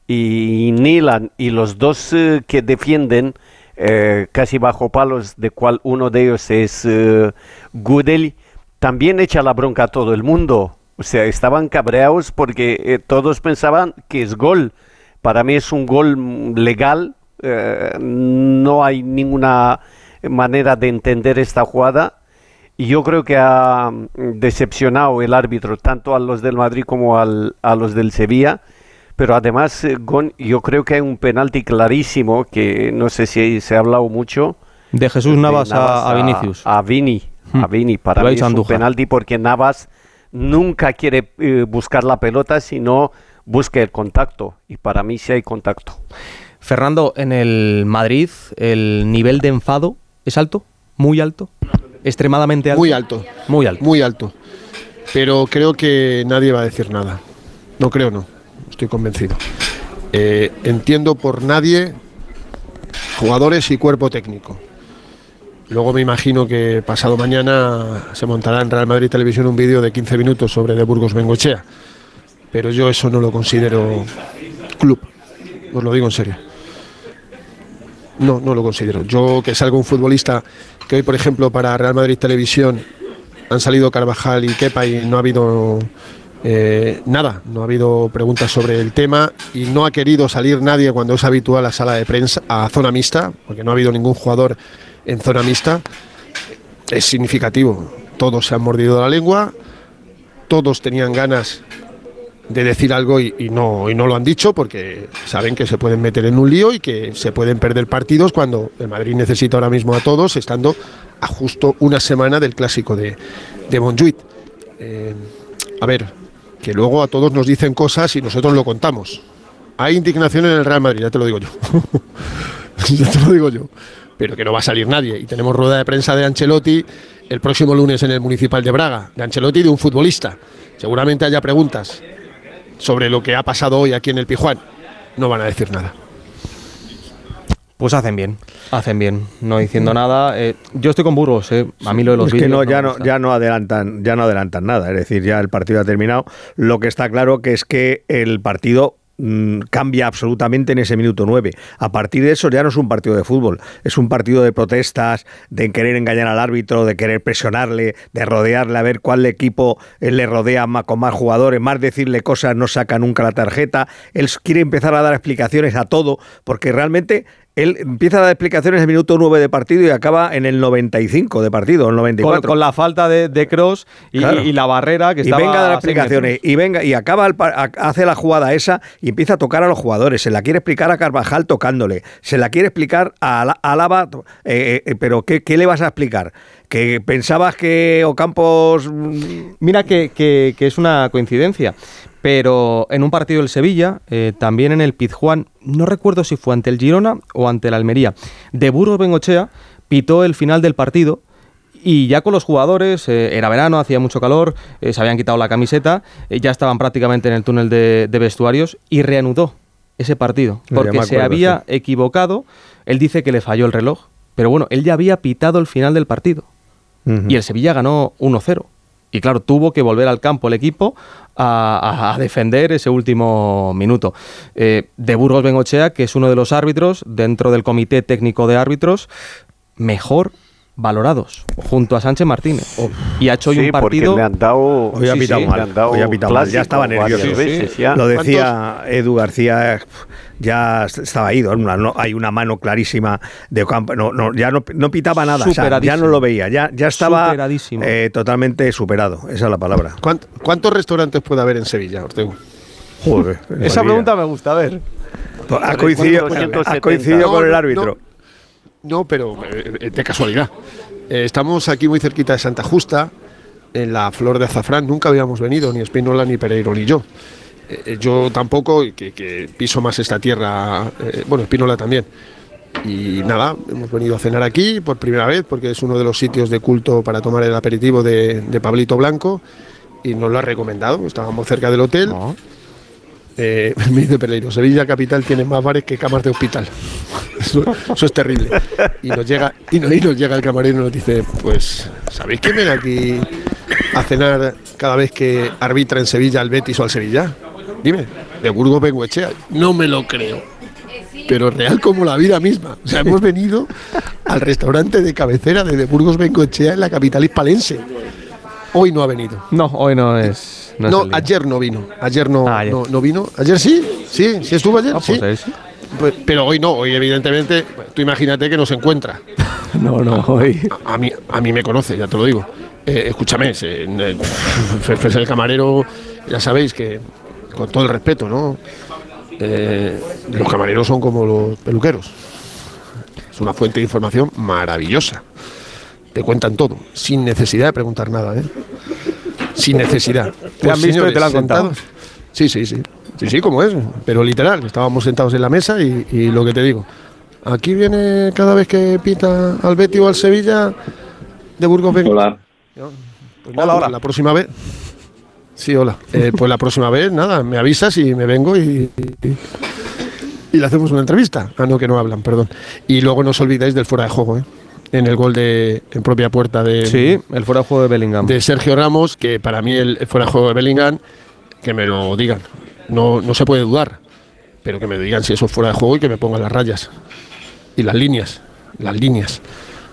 y Nilan y los dos eh, que defienden eh, casi bajo palos, de cual uno de ellos es eh, Gudel, también echa la bronca a todo el mundo. O sea, estaban cabreados porque eh, todos pensaban que es gol. Para mí es un gol mm, legal. eh, no hay ninguna manera de entender esta jugada. Y yo creo que ha mm, decepcionado el árbitro tanto a los del Madrid como al- a los del Sevilla. Pero además, eh, Gon, yo creo que hay un penalti clarísimo que no sé si se ha hablado mucho. De Jesús Navas, a, a Vinicius. A, Vini. A Hmm. Vini. Para mí es un penalti porque Navas nunca quiere eh, buscar la pelota, sino busca el contacto. Y para mí sí hay contacto. Fernando, en el Madrid, ¿el nivel de enfado es alto? ¿Muy alto? ¿Extremadamente alto? Muy alto. Muy alto. Muy alto. Pero creo que nadie va a decir nada. No creo, no. Estoy convencido. Eh, entiendo por nadie jugadores y cuerpo técnico. Luego me imagino que pasado mañana se montará en Real Madrid Televisión un vídeo de 15 minutos sobre De Burgos Bengochea. Pero yo eso no lo considero club. Os lo digo en serio. No, no lo considero. Yo que salga un futbolista que hoy, por ejemplo, para Real Madrid Televisión han salido Carvajal y Kepa y no ha habido eh, nada, no ha habido preguntas sobre el tema y no ha querido salir nadie cuando es habitual a sala de prensa, a zona mixta, porque no ha habido ningún jugador en zona mixta. Es significativo. Todos se han mordido la lengua, todos tenían ganas de decir algo y, no, y no lo han dicho porque saben que se pueden meter en un lío y que se pueden perder partidos cuando el Madrid necesita ahora mismo a todos, estando a justo una semana del clásico de, de. Eh, a ver, que luego a todos nos dicen cosas y nosotros lo contamos. Hay indignación en el Real Madrid, ya te lo digo yo. ya te lo digo yo. Pero que no va a salir nadie. Y tenemos rueda de prensa de Ancelotti el próximo lunes en el Municipal de Braga. De Ancelotti y de un futbolista. Seguramente haya preguntas sobre lo que ha pasado hoy aquí en el Pijuán. No van a decir nada. Pues hacen bien, hacen bien, no diciendo nada. Eh, yo estoy con Burgos, eh. a mí lo de los es que no, ya no, gusta. ya no adelantan, ya no adelantan nada, es decir, ya el partido ha terminado. Lo que está claro que es que el partido mm, cambia absolutamente en ese minuto 9. A partir de eso ya no es un partido de fútbol, es un partido de protestas, de querer engañar al árbitro, de querer presionarle, de rodearle, a ver cuál equipo eh, le rodea más, con más jugadores, más decirle cosas, no saca nunca la tarjeta. Él quiere empezar a dar explicaciones a todo, porque realmente él empieza a dar explicaciones en el minuto 9 de partido y acaba en el 95 de partido, el 94. Con, con la falta de, de Cross y, Claro. y la barrera que y estaba venga a dar a seis explicaciones y venga y acaba el hace la jugada esa y empieza a tocar a los jugadores se la quiere explicar a Carvajal tocándole se la quiere explicar a Álava eh, eh, pero ¿qué, qué le vas a explicar que pensabas que Ocampos mm, Mira que, que- que es una coincidencia, pero en un partido del Sevilla, eh, también en el Pizjuán, no recuerdo si fue ante el Girona o ante el Almería, de Burgos Bengochea pitó el final del partido y ya con los jugadores, eh, era verano, hacía mucho calor, eh, se habían quitado la camiseta, eh, ya estaban prácticamente en el túnel de, de vestuarios y reanudó ese partido, porque se había equivocado, él dice que le falló el reloj, pero bueno, él ya había pitado el final del partido y el Sevilla ganó 1-0. Y claro, tuvo que volver al campo el equipo a, defender ese último minuto. Eh, de Burgos Bengochea, que es uno de los árbitros dentro del comité técnico de árbitros mejor valorados, junto a Sánchez Martínez. Y ha hecho hoy Sí, un porque partido... le han dado, hoy ha sí, pitado sí, mal le han dado hoy ha pitado mal. ya estaba nervioso varias veces, ya. lo decía Edu García ya estaba ido una- no- hay una mano clarísima de Ocampo no, no, ya no, no pitaba nada o sea, ya no lo veía ya, ya estaba Superadísimo. eh, totalmente superado esa es la palabra ¿Cuánt- ¿Cuántos restaurantes puede haber en Sevilla, Ortego? Joder, Esa pregunta me gusta, a ver. ha coincidido, ha coincidido con el árbitro No, pero eh, de casualidad. Eh, estamos aquí muy cerquita de Santa Justa, en la Flor de Azafrán. Nunca habíamos venido, ni Espinola, ni Pereiro, ni yo. Eh, eh, yo tampoco, y que, que piso más esta tierra, eh, bueno, Espinola también. Y nada, hemos venido a cenar aquí por primera vez, porque es uno de los sitios de culto para tomar el aperitivo de, de Pablito Blanco, y nos lo ha recomendado. Estábamos cerca del hotel. Eh, me dice Pereiro, Sevilla capital tiene más bares que camas de hospital. Eso, eso es terrible. Y nos llega, y nos, y nos llega el camarero y nos dice, pues, ¿sabéis quién viene aquí a cenar cada vez que arbitra en Sevilla al Betis o al Sevilla? Dime, de Burgos Benguechea. No me lo creo. Pero real como la vida misma. O sea, hemos venido al restaurante de cabecera de, de Burgos Bengoechea en la capital hispalense. Hoy no ha venido. No, hoy no es... No, es ayer no vino. Ayer no, Ah, ayer. no, no vino. Ayer sí, sí, sí estuvo ayer. Ah, pues sí. Pues, pero hoy no, hoy evidentemente, tú imagínate que no se encuentra. No, no, hoy... A, a mí, a mí me conoce, ya te lo digo. Eh, escúchame, eh, Fe- el camarero, ya sabéis que, con todo el respeto, ¿no? Eh, los camareros son como los peluqueros. Es una fuente de información maravillosa. Te cuentan todo, sin necesidad de preguntar nada, ¿eh? Sin necesidad. Te han visto y te lo han contado. Sí, sí, sí. Sí, sí, como es. Pero literal, estábamos sentados en la mesa y, y lo que te digo. Aquí viene cada vez que pita al Betis o al Sevilla de Burgos. Hola. Pues nada, pues La próxima vez. Sí, hola. Eh, pues la próxima vez, nada, me avisas y me vengo y, y- y le hacemos una entrevista. Ah, no, que no hablan, perdón. Y luego no os olvidéis del fuera de juego, ¿eh? En el gol de en propia puerta de, Sí, el fuera de juego de Bellingham. de Sergio Ramos, que para mí el fuera de juego de Bellingham, que me lo digan. No, no se puede dudar, pero que me digan si eso es fuera de juego y que me pongan las rayas. Y las líneas, las líneas.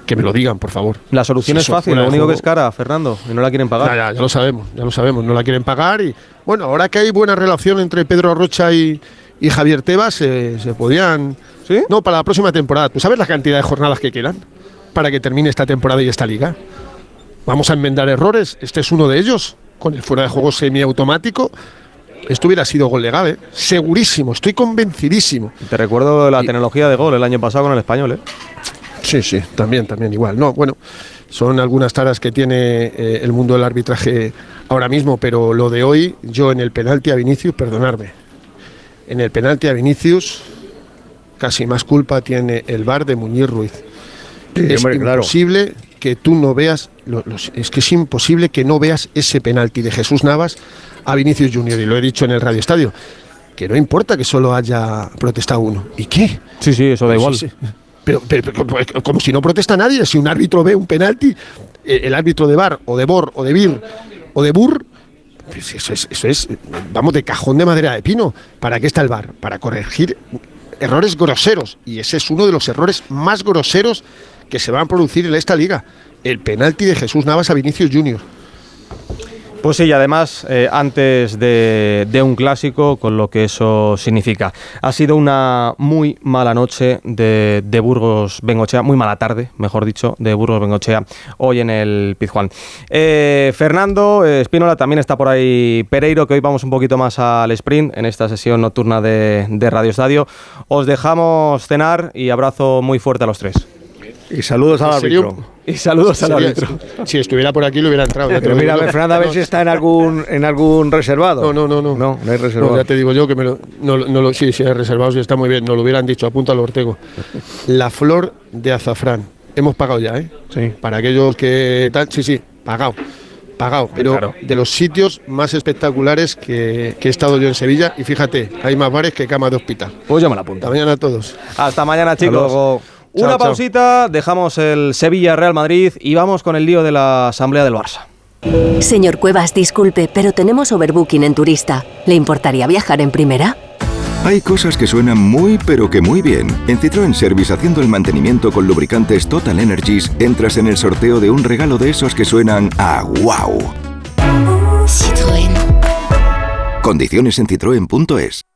Que me lo digan, por favor. La solución Si es fácil, lo único que es cara, Fernando, y no la quieren pagar. ya, ya, ya lo sabemos, ya lo sabemos, no la quieren pagar y bueno, ahora que hay buena relación entre Pedro Rocha y, y Javier Tebas, se, se podían... ¿Sí? No, para la próxima temporada. ¿Tú sabes la cantidad de jornadas que quedan para que termine esta temporada y esta liga? Vamos a enmendar errores, este es uno de ellos, con el fuera de juego semiautomático. Esto hubiera sido gol legal, ¿eh? segurísimo, estoy convencidísimo. Te recuerdo la tecnología de gol el año pasado con el español, ¿eh? Sí, sí, también, también igual. No, bueno, son algunas taras que tiene eh, el mundo del arbitraje ahora mismo, pero lo de hoy, yo en el penalti a Vinicius, perdonarme, en el penalti a Vinicius, casi más culpa tiene el bar de Muñiz Ruiz. Sí, es hombre, claro. imposible que tú no veas, lo- es que es imposible que no veas ese penalti de Jesús Navas a Vinicius Junior, y lo he dicho en el Radio Estadio, que no importa que solo haya protestado uno. ¿Y qué? Sí, sí, eso da igual. Sí, sí. Pero, pero como- si no protesta nadie, si un árbitro ve un penalti, eh, el árbitro de Bar o de Bor o de Bir o de Bur, pues eso es, eso es, vamos, de cajón de madera de pino. ¿Para qué está el Bar? Para corregir errores groseros. Y ese es uno de los errores más groseros que se van a producir en esta liga. El penalti de Jesús Navas a Vinicius Junior. Pues sí, y además eh, antes de, un clásico, con lo que eso significa. Ha sido una muy mala noche de, Burgos Bengochea, muy mala tarde, mejor dicho, de Burgos Bengochea, hoy en el Pizjuán. Eh, Fernando Espínola, también está por ahí Pereiro, que hoy vamos un poquito más al sprint en esta sesión nocturna de, de Radio Estadio. Os dejamos cenar y abrazo muy fuerte a los tres. Y saludos al árbitro. Y saludos al Sería- árbitro. Si estuviera por aquí, lo hubiera entrado. ya Pero mira, a digo ver, yo. Fernando, a ver si está en algún, en algún reservado. No, no, no, no. No, no hay reservado. No, ya te digo yo que me lo, no, no lo, sí, sí, hay reservados y está muy bien. Nos lo hubieran dicho, apúntalo, Ortego. La flor de azafrán. Hemos pagado ya, ¿eh? Sí. Para aquellos que tal, sí, sí, pagado. Pagado, pero Claro. de los sitios más espectaculares que, que he estado yo en Sevilla. Y fíjate, hay más bares que camas de hospital. Pues yo me la apunto. Hasta mañana a todos. Hasta mañana, chicos. luego. Una Chao, chao. pausita, dejamos el Sevilla-Real Madrid y vamos con el lío de la Asamblea del Barça. Señor Cuevas, disculpe, pero tenemos overbooking en turista. ¿Le importaría viajar en primera? Hay cosas que suenan muy pero que muy bien. En Citroën Service haciendo el mantenimiento con lubricantes Total Energies entras en el sorteo de un regalo de esos que suenan a wow. Citroën. Condiciones en citroen.es.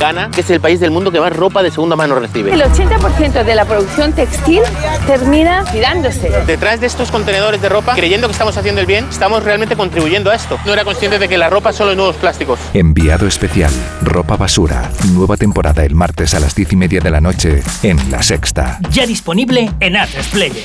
Ghana, que es el país del mundo que más ropa de segunda mano recibe. El 80% de la producción textil termina tirándose. Detrás de estos contenedores de ropa, creyendo que estamos haciendo el bien, estamos realmente contribuyendo a esto. No era consciente de que la ropa solo es nuevos plásticos. Enviado especial. Ropa basura. Nueva temporada el martes a las 10 y media de la noche en La Sexta. Ya disponible en Atresplayer.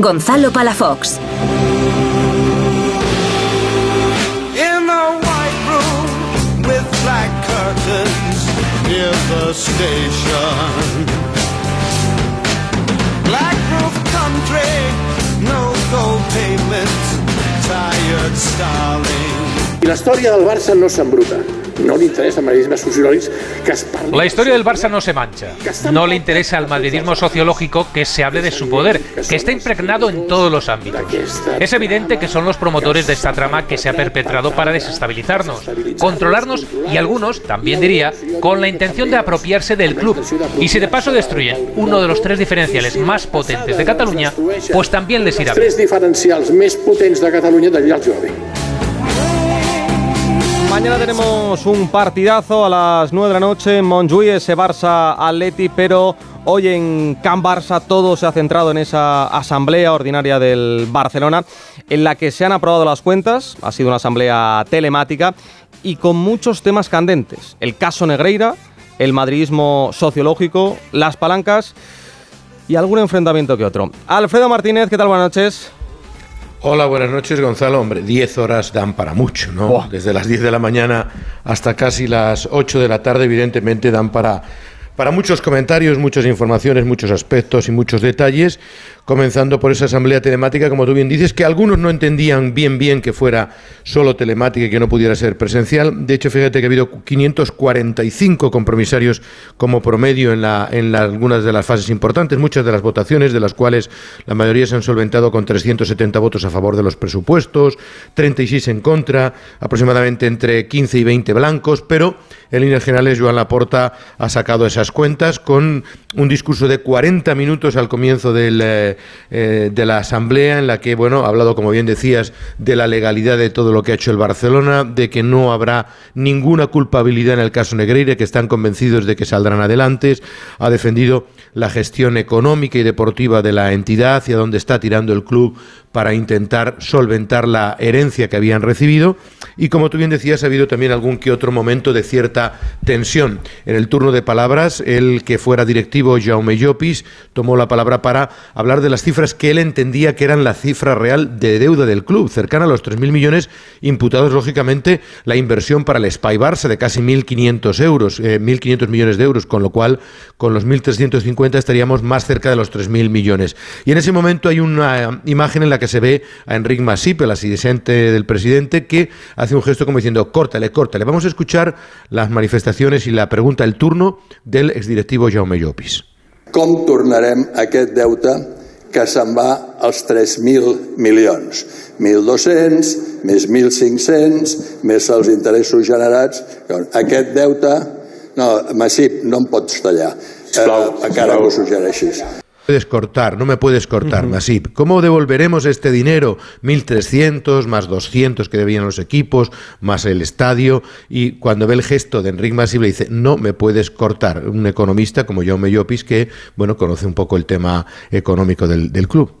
Gonzalo Palafox. In the white room with black curtains near the station. Black roof country, no gold tired starlings. I la història del Barça no s'embruta. No li interessa al madridisme sociològics que. La historia del Barça no se mancha. No le interesa al madridismo sociológico que se hable de su poder, que está impregnado en todos los ámbitos. Es evidente que son los promotores de esta trama que se ha perpetrado para desestabilizarnos, controlarnos y algunos, también diría, con la intención de apropiarse del club. Y si de paso destruyen uno de los tres diferenciales más potentes de Cataluña, pues también les irá bien. Tres diferencials més potents de Catalunya Mañana tenemos un partidazo a las 9 de la noche en Montjuïc, ese Barça Atleti, pero hoy en Can Barça todo se ha centrado en esa asamblea ordinaria del Barcelona, en la que se han aprobado las cuentas, ha sido una asamblea telemática y con muchos temas candentes. El caso Negreira, el madridismo sociológico, las palancas y algún enfrentamiento que otro. Alfredo Martínez, ¿qué tal? Buenas noches. Hola, buenas noches, Gonzalo. Hombre, 10 horas dan para mucho, ¿no? Desde las 10 de la mañana hasta casi las 8 de la tarde, evidentemente, dan para, para muchos comentarios, muchas informaciones, muchos aspectos y muchos detalles comenzando por esa asamblea telemática, como tú bien dices, que algunos no entendían bien bien que fuera solo telemática y que no pudiera ser presencial. De hecho, fíjate que ha habido 545 compromisarios como promedio en, la, en algunas de las fases importantes, muchas de las votaciones, de las cuales la mayoría se han solventado con 370 votos a favor de los presupuestos, 36 en contra, aproximadamente entre 15 y 20 blancos, pero en líneas generales Joan Laporta ha sacado esas cuentas con un discurso de 40 minutos al comienzo del, eh, eh, de la Asamblea, en la que, bueno, ha hablado, como bien decías, de la legalidad de todo lo que ha hecho el Barcelona, de que no habrá ninguna culpabilidad en el caso Negreira, que están convencidos de que saldrán adelante, ha defendido la gestión económica y deportiva de la entidad, hacia dónde está tirando el club para intentar solventar la herencia que habían recibido. Y como tú bien decías, ha habido también algún que otro momento de cierta tensión. En el turno de palabras, el que fuera directivo, Jaume Llopis, tomó la palabra para hablar de las cifras que él entendía que eran la cifra real de deuda del club, cercana a los 3.000 millones, imputados lógicamente la inversión para el Spy Barça de casi 1.500 euros, 1.500 eh, millones de euros, con lo cual con los 1.350 estaríamos más cerca de los 3.000 millones. Y en ese momento hay una imagen en la que se ve a Enric Masip, el asistente del presidente, que hace un gesto como diciendo, córtale, córtale. Vamos a escuchar las manifestaciones y la pregunta, el turno del exdirectivo Jaume Llopis. Com tornarem aquest deute que se'n va als 3.000 milions? 1.200, més 1.500, més els interessos generats. Aquest deute... No, Massip, no em pots tallar. Sisplau, eh, encara que ho suggereixis. Puedes cortar, no me puedes cortar, Masip. ¿Cómo devolveremos este dinero? 1.300 más 200 que debían los equipos, más el estadio. Y cuando ve el gesto de Enrique Masip le dice, no me puedes cortar. Un economista como Jaume Llopis que, bueno, conoce un poco el tema económico del, club.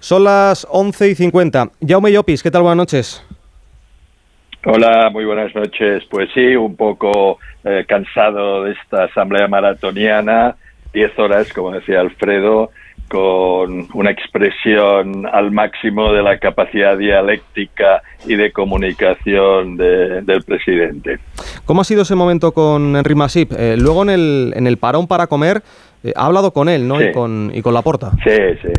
Son las 11 y 50. Jaume Llopis, ¿qué tal? Buenas noches. Hola, muy buenas noches. Pues sí, un poco eh, cansado de esta asamblea maratoniana 10 horas, como decía Alfredo, con una expresión al máximo de la capacidad dialéctica y de comunicación del presidente. ¿Cómo ha sido ese momento con Henry Masip? Eh, luego en el, en el parón para comer eh, ha hablado con él, ¿no? Y, con, y con la porta. Sí, sí.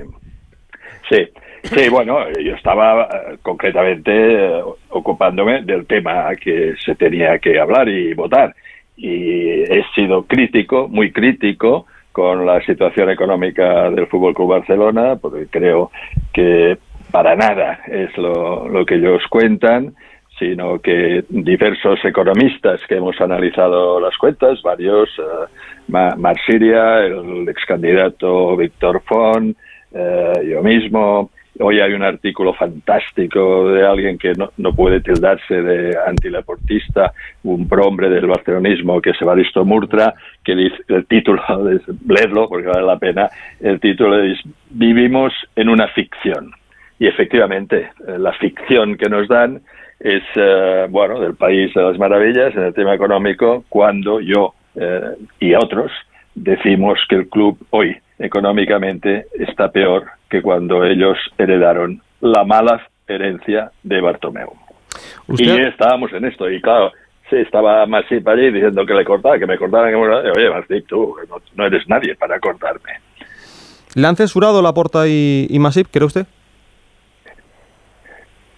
Sí. Sí, bueno, yo estaba eh, concretamente ocupándome del tema que se tenía que hablar y votar. Y he sido crítico, muy crítico, con la situación económica del Fútbol Club Barcelona, porque creo que para nada es lo, lo que ellos cuentan, sino que diversos economistas que hemos analizado las cuentas, varios, uh, Mar Siria, el ex candidato Víctor Font, eh, yo mismo, Hoy hay un artículo fantástico de alguien que no, puede tildarse de antilaportista, un prohombre del barcelonismo que se va Evaristo Murtra, que dice, el título, es, leerlo porque vale la pena, el título es Vivimos en una ficción. Y efectivamente, eh, la ficción que nos dan es, eh, bueno, del país de las maravillas en el tema económico, cuando yo eh, y otros decimos que el club hoy económicamente está peor que cuando ellos heredaron la mala herencia de Bartomeu. Y estábamos en esto, y claro, sí, estaba Masip allí diciendo que le cortaba, que me cortara, que me cortara. Oye, Masip, tú no, no, eres nadie para cortarme. ¿Le han censurado la porta y, y Masip, cree usted?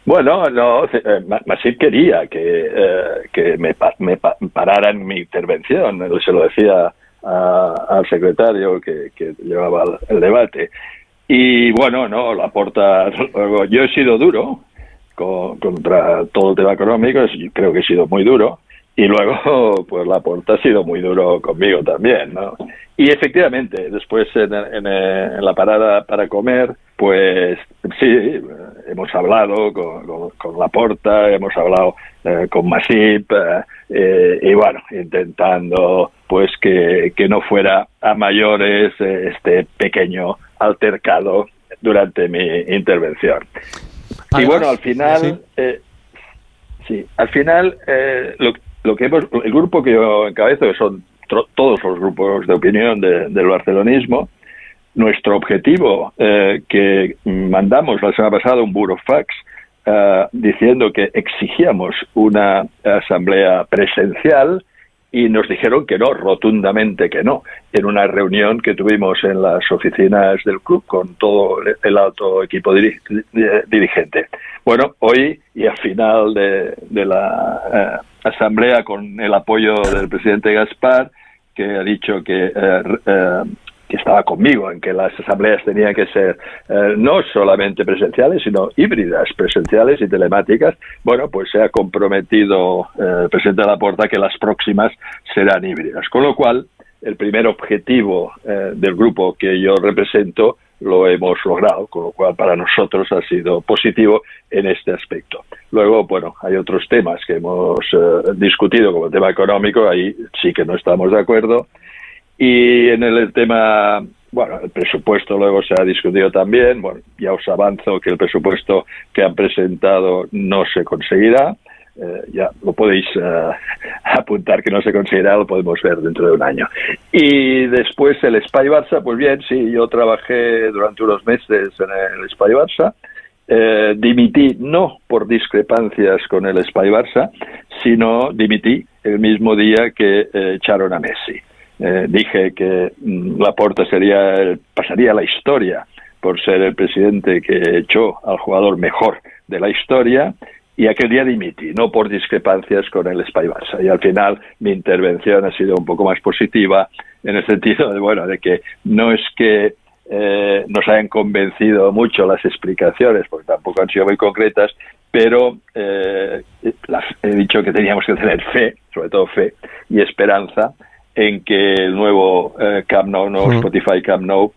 Bueno, no, eh, Masip quería que, eh, que me, me pararan mi intervención, se lo decía al secretario que, llevaba el, debate. Y bueno, no, la porta. Yo he sido duro contra todo el tema económico, creo que he sido muy duro. Y luego, pues la porta ha sido muy duro conmigo también, ¿no? Y efectivamente, después en, en, la parada para comer, pues sí, hemos hablado con, con, la porta, hemos hablado eh, con Masip, eh, eh, y bueno, intentando pues que, que no fuera a mayores este pequeño altercado durante mi intervención. y bueno, al final, sí, al final lo, lo que hemos, el grupo que yo encabezo, que son todos los grupos de opinión de- del barcelonismo. Nuestro objetivo, eh, que mandamos la semana pasada un burofax eh, diciendo que exigíamos una asamblea presencial y nos dijeron que no, rotundamente que no, en una reunión que tuvimos en las oficinas del club con todo el alto equipo diri- di- dirigente. Bueno, hoy y al final de, de la eh, asamblea con el apoyo del presidente Gaspar, que ha dicho que eh, eh, estaba conmigo en que las asambleas tenían que ser eh, no solamente presenciales, sino híbridas, presenciales y telemáticas. Bueno, pues se ha comprometido eh, el presidente de la Porta que las próximas serán híbridas. Con lo cual, el primer objetivo eh, del grupo que yo represento lo hemos logrado, con lo cual para nosotros ha sido positivo en este aspecto. Luego, bueno, hay otros temas que hemos eh, discutido, como el tema económico, ahí sí que no estamos de acuerdo. Y en el tema, bueno, el presupuesto luego se ha discutido también. Bueno, ya os avanzo que el presupuesto que han presentado no se conseguirá. Eh, ya lo podéis eh, apuntar que no se conseguirá, lo podemos ver dentro de un año. Y después el Spy Barça, pues bien, sí, yo trabajé durante unos meses en el Spy Barça. Eh, dimití no por discrepancias con el Spy Barça, sino dimití el mismo día que eh, echaron a Messi. Eh, dije que mm, Laporta sería pasaría la historia por ser el presidente que echó al jugador mejor de la historia y aquel día dimití, no por discrepancias con el Spy Barça. Y al final mi intervención ha sido un poco más positiva en el sentido de, bueno, de que no es que eh, nos hayan convencido mucho las explicaciones, porque tampoco han sido muy concretas, pero eh, las- he dicho que teníamos que tener fe, sobre todo fe y esperanza, en que el nuevo eh, Camp Nou. Spotify Camp Nou,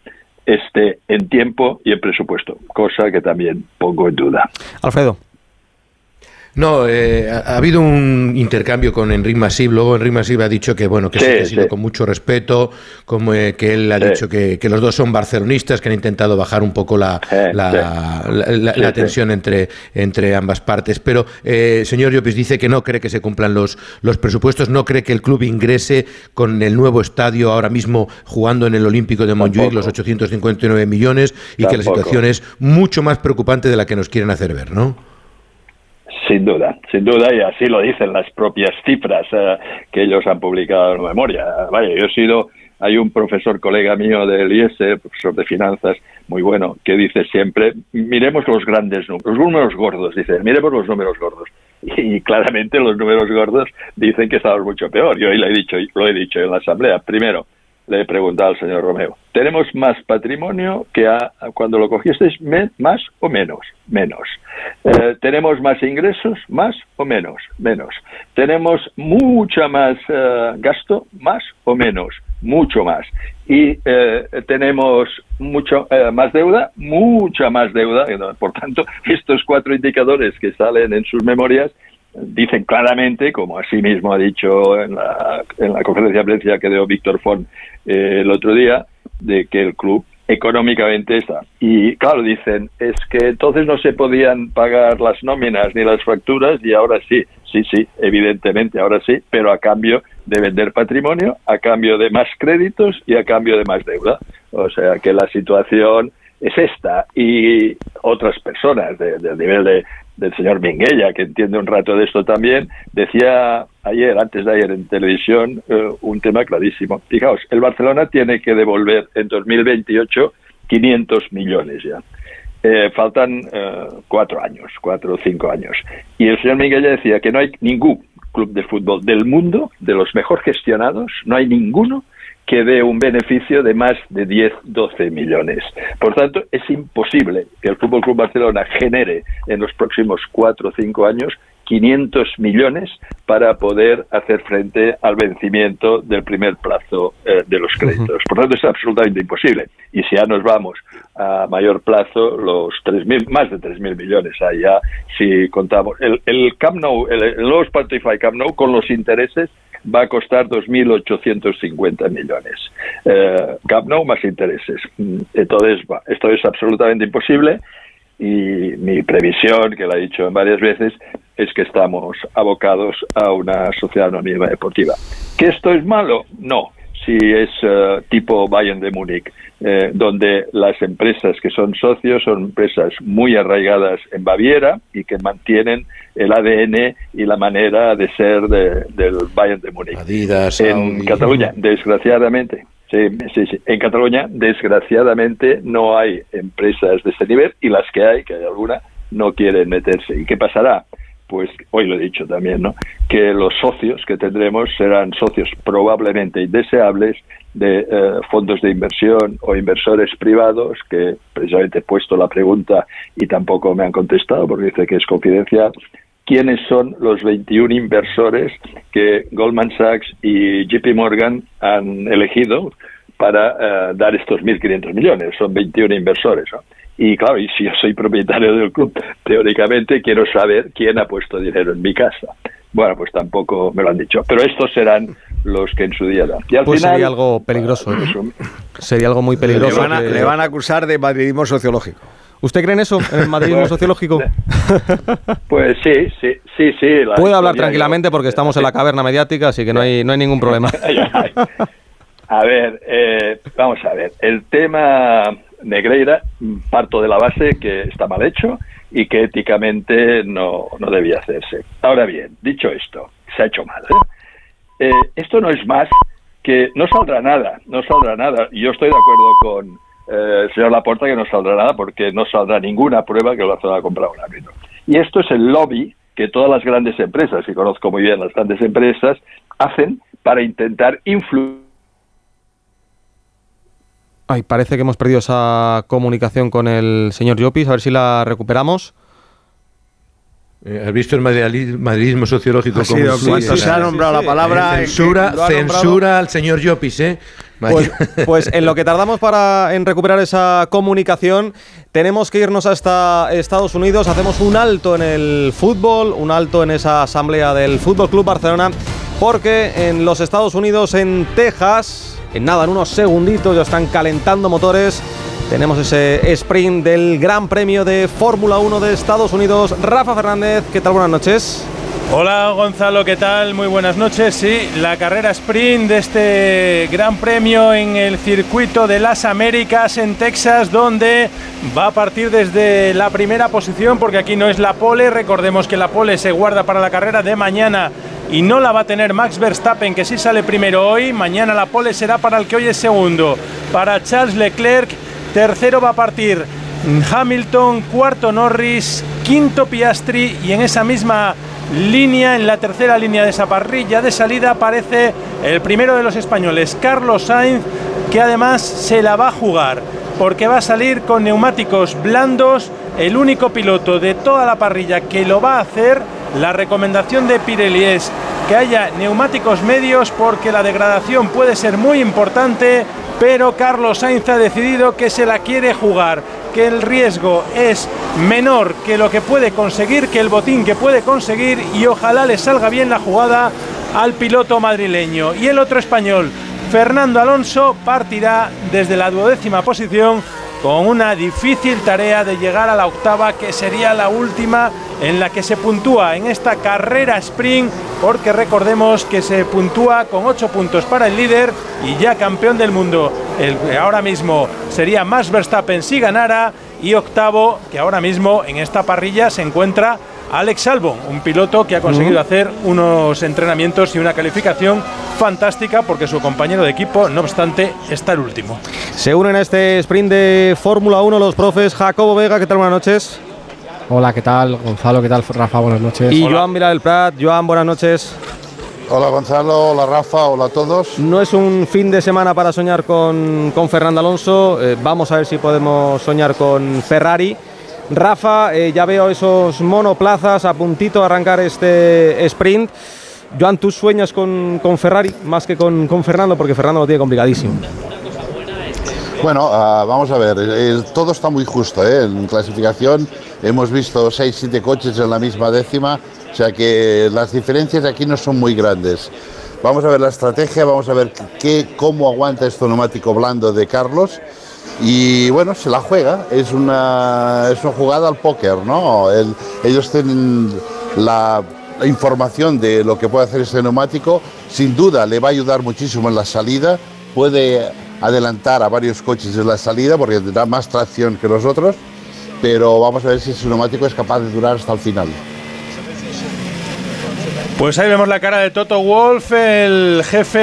esté en tiempo y en presupuesto, cosa que también pongo en duda. Alfredo. No, eh, ha, ha habido un intercambio con Enric Masip. Luego Enric Masip ha dicho que bueno que sí, Sí, que ha sido sí. con mucho respeto, como eh, que él ha dicho que, que los dos son barcelonistas, que han intentado bajar un poco la, la, la- tensión entre, entre ambas partes. Pero eh, señor Llopis dice que no cree que se cumplan los, los presupuestos, no cree que el club ingrese con el nuevo estadio ahora mismo jugando en el Olímpico de Montjuic los 859 millones y que la situación es mucho más preocupante de la que nos quieren hacer ver, ¿no? Sin duda, sin duda, y así lo dicen las propias cifras eh, que ellos han publicado en memoria. Vaya, yo he sido, hay un profesor colega mío del IES, profesor de finanzas, muy bueno, que dice siempre, miremos los grandes números, los números gordos, dice, miremos los números gordos. Y, claramente los números gordos dicen que estamos mucho peor. Yo hoy lo he dicho, lo he dicho en la asamblea. Primero, le he preguntado al señor Romeo, ¿tenemos más patrimonio que a- cuando lo cogisteis más o menos? Menos. Eh, ¿Tenemos más ingresos? ¿Más o menos? Menos. ¿Tenemos mucha más eh, gasto? ¿Más o menos? Mucho más. Y eh, tenemos mucho más deuda, mucha más deuda. Por tanto, estos cuatro indicadores que salen en sus memorias dicen claramente, como así mismo ha dicho en la, en la conferencia de prensa que dio Víctor Font eh, el otro día, de que el club económicamente está. Y claro, dicen, es que entonces no se podían pagar las nóminas ni las facturas y ahora sí, sí, sí, evidentemente, ahora sí, pero a cambio de vender patrimonio, a cambio de más créditos y a cambio de más deuda. O sea que la situación es esta y otras personas de- del nivel de, del señor Minguella, que entiende un rato de esto también, decía ayer, antes de ayer en televisión, eh, un tema clarísimo. Fijaos, el Barcelona tiene que devolver en 2028 500 millones ya. Eh, faltan eh, cuatro años, cuatro o cinco años. Y el señor Minguella decía que no hay ningún club de fútbol del mundo, de los mejor gestionados, no hay ninguno que dé un beneficio de más de 10, 12 millones. Por tanto, es imposible que el Fútbol Club Barcelona genere en los próximos cuatro o cinco años 500 millones para poder hacer frente al vencimiento del primer plazo eh, de los créditos. Por tanto, es absolutamente imposible. Y si ya nos vamos a mayor plazo, los 3.000, más de 3.000 millones allá, si contamos. El, el Camp Nou, el, el nuevo Spotify Camp Nou, con los intereses, va a costar 2.850 millones. Eh, Camp Nou más intereses. Mm, Entonces, esto es absolutamente imposible. y mi previsión, que la he dicho varias veces, es que estamos abocados a una sociedad anónima deportiva. ¿Que esto es malo? No. Si es eh, tipo Bayern de Múnich, eh, donde las empresas que son socios son empresas muy arraigadas en Baviera y que mantienen el ADN y la manera de ser de- del Bayern de Múnich. Adidas, en Audi. Cataluña, desgraciadamente, sí, sí, sí. En Cataluña, desgraciadamente, no hay empresas de ese nivel y las que hay, que hay alguna, no quieren meterse. ¿Y qué pasará? Pues hoy lo he dicho también, ¿no? Que los socios que tendremos serán socios probablemente indeseables de eh, fondos de inversión o inversores privados que precisamente he puesto la pregunta y tampoco me han contestado porque dice que es confidencial. ¿Quiénes son los 21 inversores que Goldman Sachs y JP Morgan han elegido para eh, dar estos 1.500 millones? Son 21 inversores, ¿no? Y claro, y si yo soy propietario del club, teóricamente quiero saber quién ha puesto dinero en mi casa. Bueno, pues tampoco me lo han dicho. Pero estos serán los que en su día dan. Y al Pues final, sería algo peligroso. ¿eh? Sería algo muy peligroso. Le van, a, que- le van a acusar de madridismo sociológico. ¿Usted cree en eso, en el madridismo Bueno, sociológico? Pues sí, sí, sí, sí. la Puede hablar tranquilamente porque estamos en la caverna mediática, así que no hay, no hay ningún problema. A ver, eh, vamos a ver. El tema Negreira, parto de la base que está mal hecho y que éticamente no, no debía hacerse. Ahora bien, dicho esto, se ha hecho mal. ¿eh? Eh, esto no es más que no saldrá nada, no saldrá nada. Yo estoy de acuerdo con eh, el señor Laporta que no saldrá nada porque no saldrá ninguna prueba que lo ha comprado un árbitro. Y esto es el lobby que todas las grandes empresas, y conozco muy bien las grandes empresas, hacen para intentar influir Ay, parece que hemos perdido esa comunicación con el señor Llopis, a ver si la recuperamos. Eh, ¿Has visto el madridismo sociológico? Ha como sido, sí, se ha nombrado sí, la palabra, Eh, censura, censura al señor Llopis, ¿eh? Pues, pues en lo que tardamos para en recuperar esa comunicación, tenemos que irnos hasta Estados Unidos. Hacemos un alto en el fútbol, un alto en esa asamblea del Fútbol Club Barcelona, porque en los Estados Unidos, en Texas, en nada, en unos segunditos ya están calentando motores. Tenemos ese sprint del Gran Premio de Fórmula 1 de Estados Unidos. Rafa Fernández, ¿qué tal? Buenas noches. Hola Gonzalo, ¿qué tal? Muy buenas noches. Sí, la carrera sprint de este Gran Premio en el circuito de las Américas en Texas, donde va a partir desde la primera posición, porque aquí no es la pole. Recordemos que la pole se guarda para la carrera de mañana y no la va a tener Max Verstappen, que sí sale primero hoy. Mañana la pole será para el que hoy es segundo. Para Charles Leclerc, tercero va a partir Hamilton, cuarto Norris, quinto Piastri y en esa misma línea, en la tercera línea de esa parrilla de salida aparece el primero de los españoles, Carlos Sainz, que además se la va a jugar porque va a salir con neumáticos blandos, el único piloto de toda la parrilla que lo va a hacer. La recomendación de Pirelli es que haya neumáticos medios porque la degradación puede ser muy importante, pero Carlos Sainz ha decidido que se la quiere jugar, que el riesgo es menor que lo que puede conseguir, que el botín que puede conseguir y ojalá le salga bien la jugada al piloto madrileño. Y el otro español, Fernando Alonso, partirá desde la duodécima posición con una difícil tarea de llegar a la octava, que sería la última en la que se puntúa en esta carrera sprint, porque recordemos que se puntúa con 8 puntos para el líder y ya campeón del mundo. El que ahora mismo sería Max Verstappen si ganara, y octavo, que ahora mismo en esta parrilla se encuentra Alex Albon, un piloto que ha conseguido hacer unos entrenamientos y una calificación fantástica porque su compañero de equipo, no obstante, está el último. Se unen a este sprint de Fórmula 1 los profes Jacobo Vega, ¿qué tal? Buenas noches. Hola, ¿qué tal? Gonzalo, ¿qué tal? Rafa, buenas noches. Y Joan Vila del Prat. Joan, buenas noches. Hola Gonzalo, hola Rafa, hola a todos. No es un fin de semana para soñar con, con Fernando Alonso. eh, vamos a ver si podemos soñar con Ferrari. Rafa, eh, ya veo esos monoplazas a puntito de arrancar este sprint. Joan, ¿tú sueñas con, con Ferrari más que con, con Fernando? Porque Fernando lo tiene complicadísimo. Bueno, ah, vamos a ver, eh, todo está muy justo. ¿eh? En clasificación hemos visto 6-7 coches en la misma décima, o sea que las diferencias aquí no son muy grandes. Vamos a ver la estrategia, vamos a ver qué, cómo aguanta este neumático blando de Carlos y bueno, se la juega, es una, es una jugada al póker, ¿no? El- ellos tienen la, la información de lo que puede hacer este neumático, sin duda le va a ayudar muchísimo en la salida, puede adelantar a varios coches en la salida porque tendrá más tracción que los otros, pero vamos a ver si ese neumático es capaz de durar hasta el final. Pues ahí vemos la cara de Toto Wolf, el jefe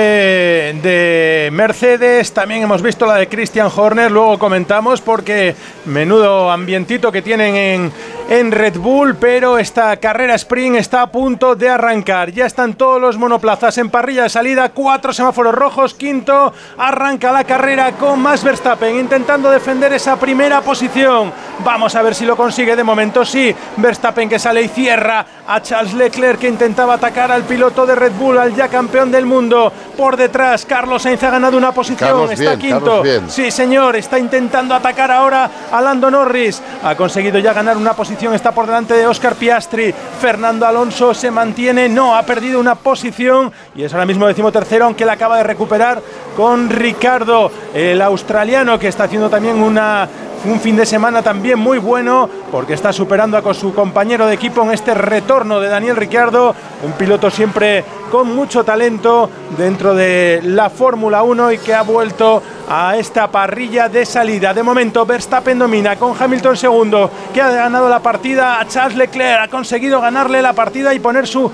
de Mercedes. También hemos visto la de Christian Horner. Luego comentamos porque menudo ambientito que tienen en, en Red Bull. Pero esta carrera sprint está a punto de arrancar. Ya están todos los monoplazas en parrilla de salida. Cuatro semáforos rojos. Quinto arranca la carrera con Max Verstappen intentando defender esa primera posición. Vamos a ver si lo consigue. De momento sí. Verstappen que sale y cierra a Charles Leclerc que intentaba atacar al piloto de Red Bull, al ya campeón del mundo. Por detrás, Carlos Sainz ha ganado una posición, Carlos está bien, quinto. Sí, señor, está intentando atacar ahora a Lando Norris. Ha conseguido ya ganar una posición, está por delante de Oscar Piastri. Fernando Alonso se mantiene, no, ha perdido una posición y es ahora mismo decimotercero, aunque la acaba de recuperar con Ricardo, el australiano que está haciendo también una un fin de semana también muy bueno porque está superando a su compañero de equipo en este retorno de Daniel Ricciardo, un piloto siempre con mucho talento dentro de la Fórmula 1 y que ha vuelto a esta parrilla de salida. De momento Verstappen domina con Hamilton segundo, que ha ganado la partida a Charles Leclerc, ha conseguido ganarle la partida y poner su,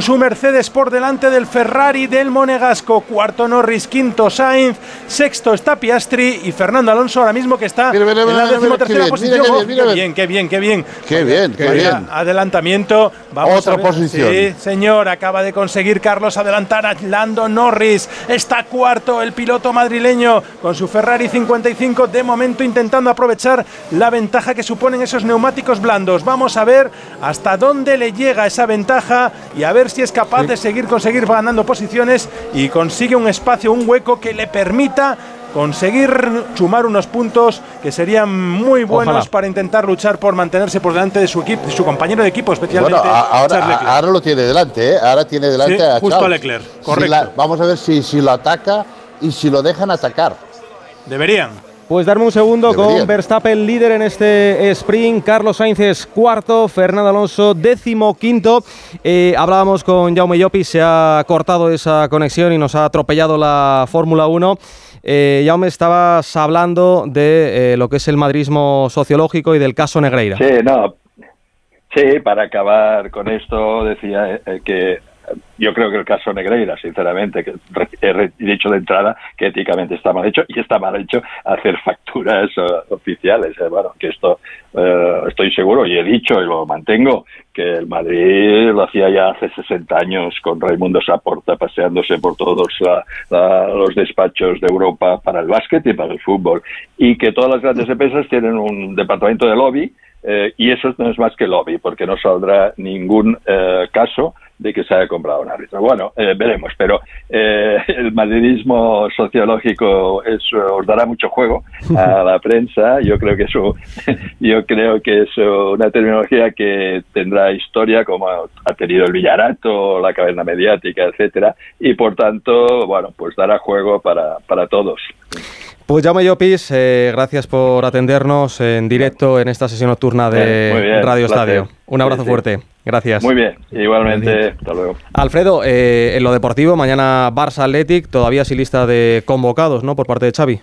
su, Mercedes por delante del Ferrari del Monegasco. Cuarto Norris, quinto Sainz, sexto está Piastri y Fernando Alonso ahora mismo que está mira, en la decimotercera posición. mira qué bien, qué qué bien, qué bien, qué bien. Qué bien, qué bien. Adelantamiento. Vamos Otra a ver. posición. Sí, señor, acaba de conseguir Carlos adelantar a Lando Norris. Está cuarto el piloto madrileño con su Ferrari 55. De momento intentando aprovechar la ventaja que suponen esos neumáticos blandos. Vamos a ver hasta dónde le llega esa ventaja y a ver si es capaz de seguir conseguir ganando posiciones y consigue un espacio, un hueco que le permita conseguir sumar unos puntos que serían muy buenos Ojalá. para intentar luchar por mantenerse por delante de su equipo, de su compañero de equipo, especialmente Bueno, a- ahora, Charles Leclerc. a- ahora lo tiene delante, ¿eh? Ahora tiene delante Sí, a justo a Charles. Leclerc, Si correcto. la- vamos a ver si, si lo ataca y si lo dejan atacar. Deberían. Pues darme un segundo Deberían. con Verstappen líder en este sprint, Carlos Sainz es cuarto, Fernando Alonso décimo quinto. Eh, hablábamos con Jaume Llopis, se ha cortado esa conexión y nos ha atropellado la Fórmula 1. Eh, Jaume, estabas hablando de eh, lo que es el madrismo sociológico y del caso Negreira. Sí, no. Sí, para acabar con esto, decía eh, que yo creo que el caso Negreira, sinceramente, que he dicho de entrada que éticamente está mal hecho y está mal hecho hacer facturas oficiales. eh, bueno, que esto eh, estoy seguro y he dicho y lo mantengo que el Madrid lo hacía ya hace 60 años con Raimundo Saporta paseándose por todos la- los despachos de Europa para el básquet y para el fútbol y que todas las grandes empresas tienen un departamento de lobby eh, y eso no es más que lobby, porque no saldrá ningún eh, caso de que se haya comprado un árbitro. Bueno, eh, veremos, pero eh, el madridismo sociológico es, os dará mucho juego a la prensa. Yo creo que eso, yo creo que es una terminología que tendrá historia, como ha tenido el Villarato, la caverna mediática, etcétera, y por tanto, bueno, pues dará juego para, para todos. Pues Jaume Llopis, eh, gracias por atendernos en directo en esta sesión nocturna de Bien, muy bien, Radio placer. Estadio. Un abrazo Sí, sí. fuerte. Gracias. Muy bien, igualmente, hasta luego. Alfredo, eh, en lo deportivo, mañana Barça Athletic, todavía sin lista de convocados, ¿no? Por parte de Xavi.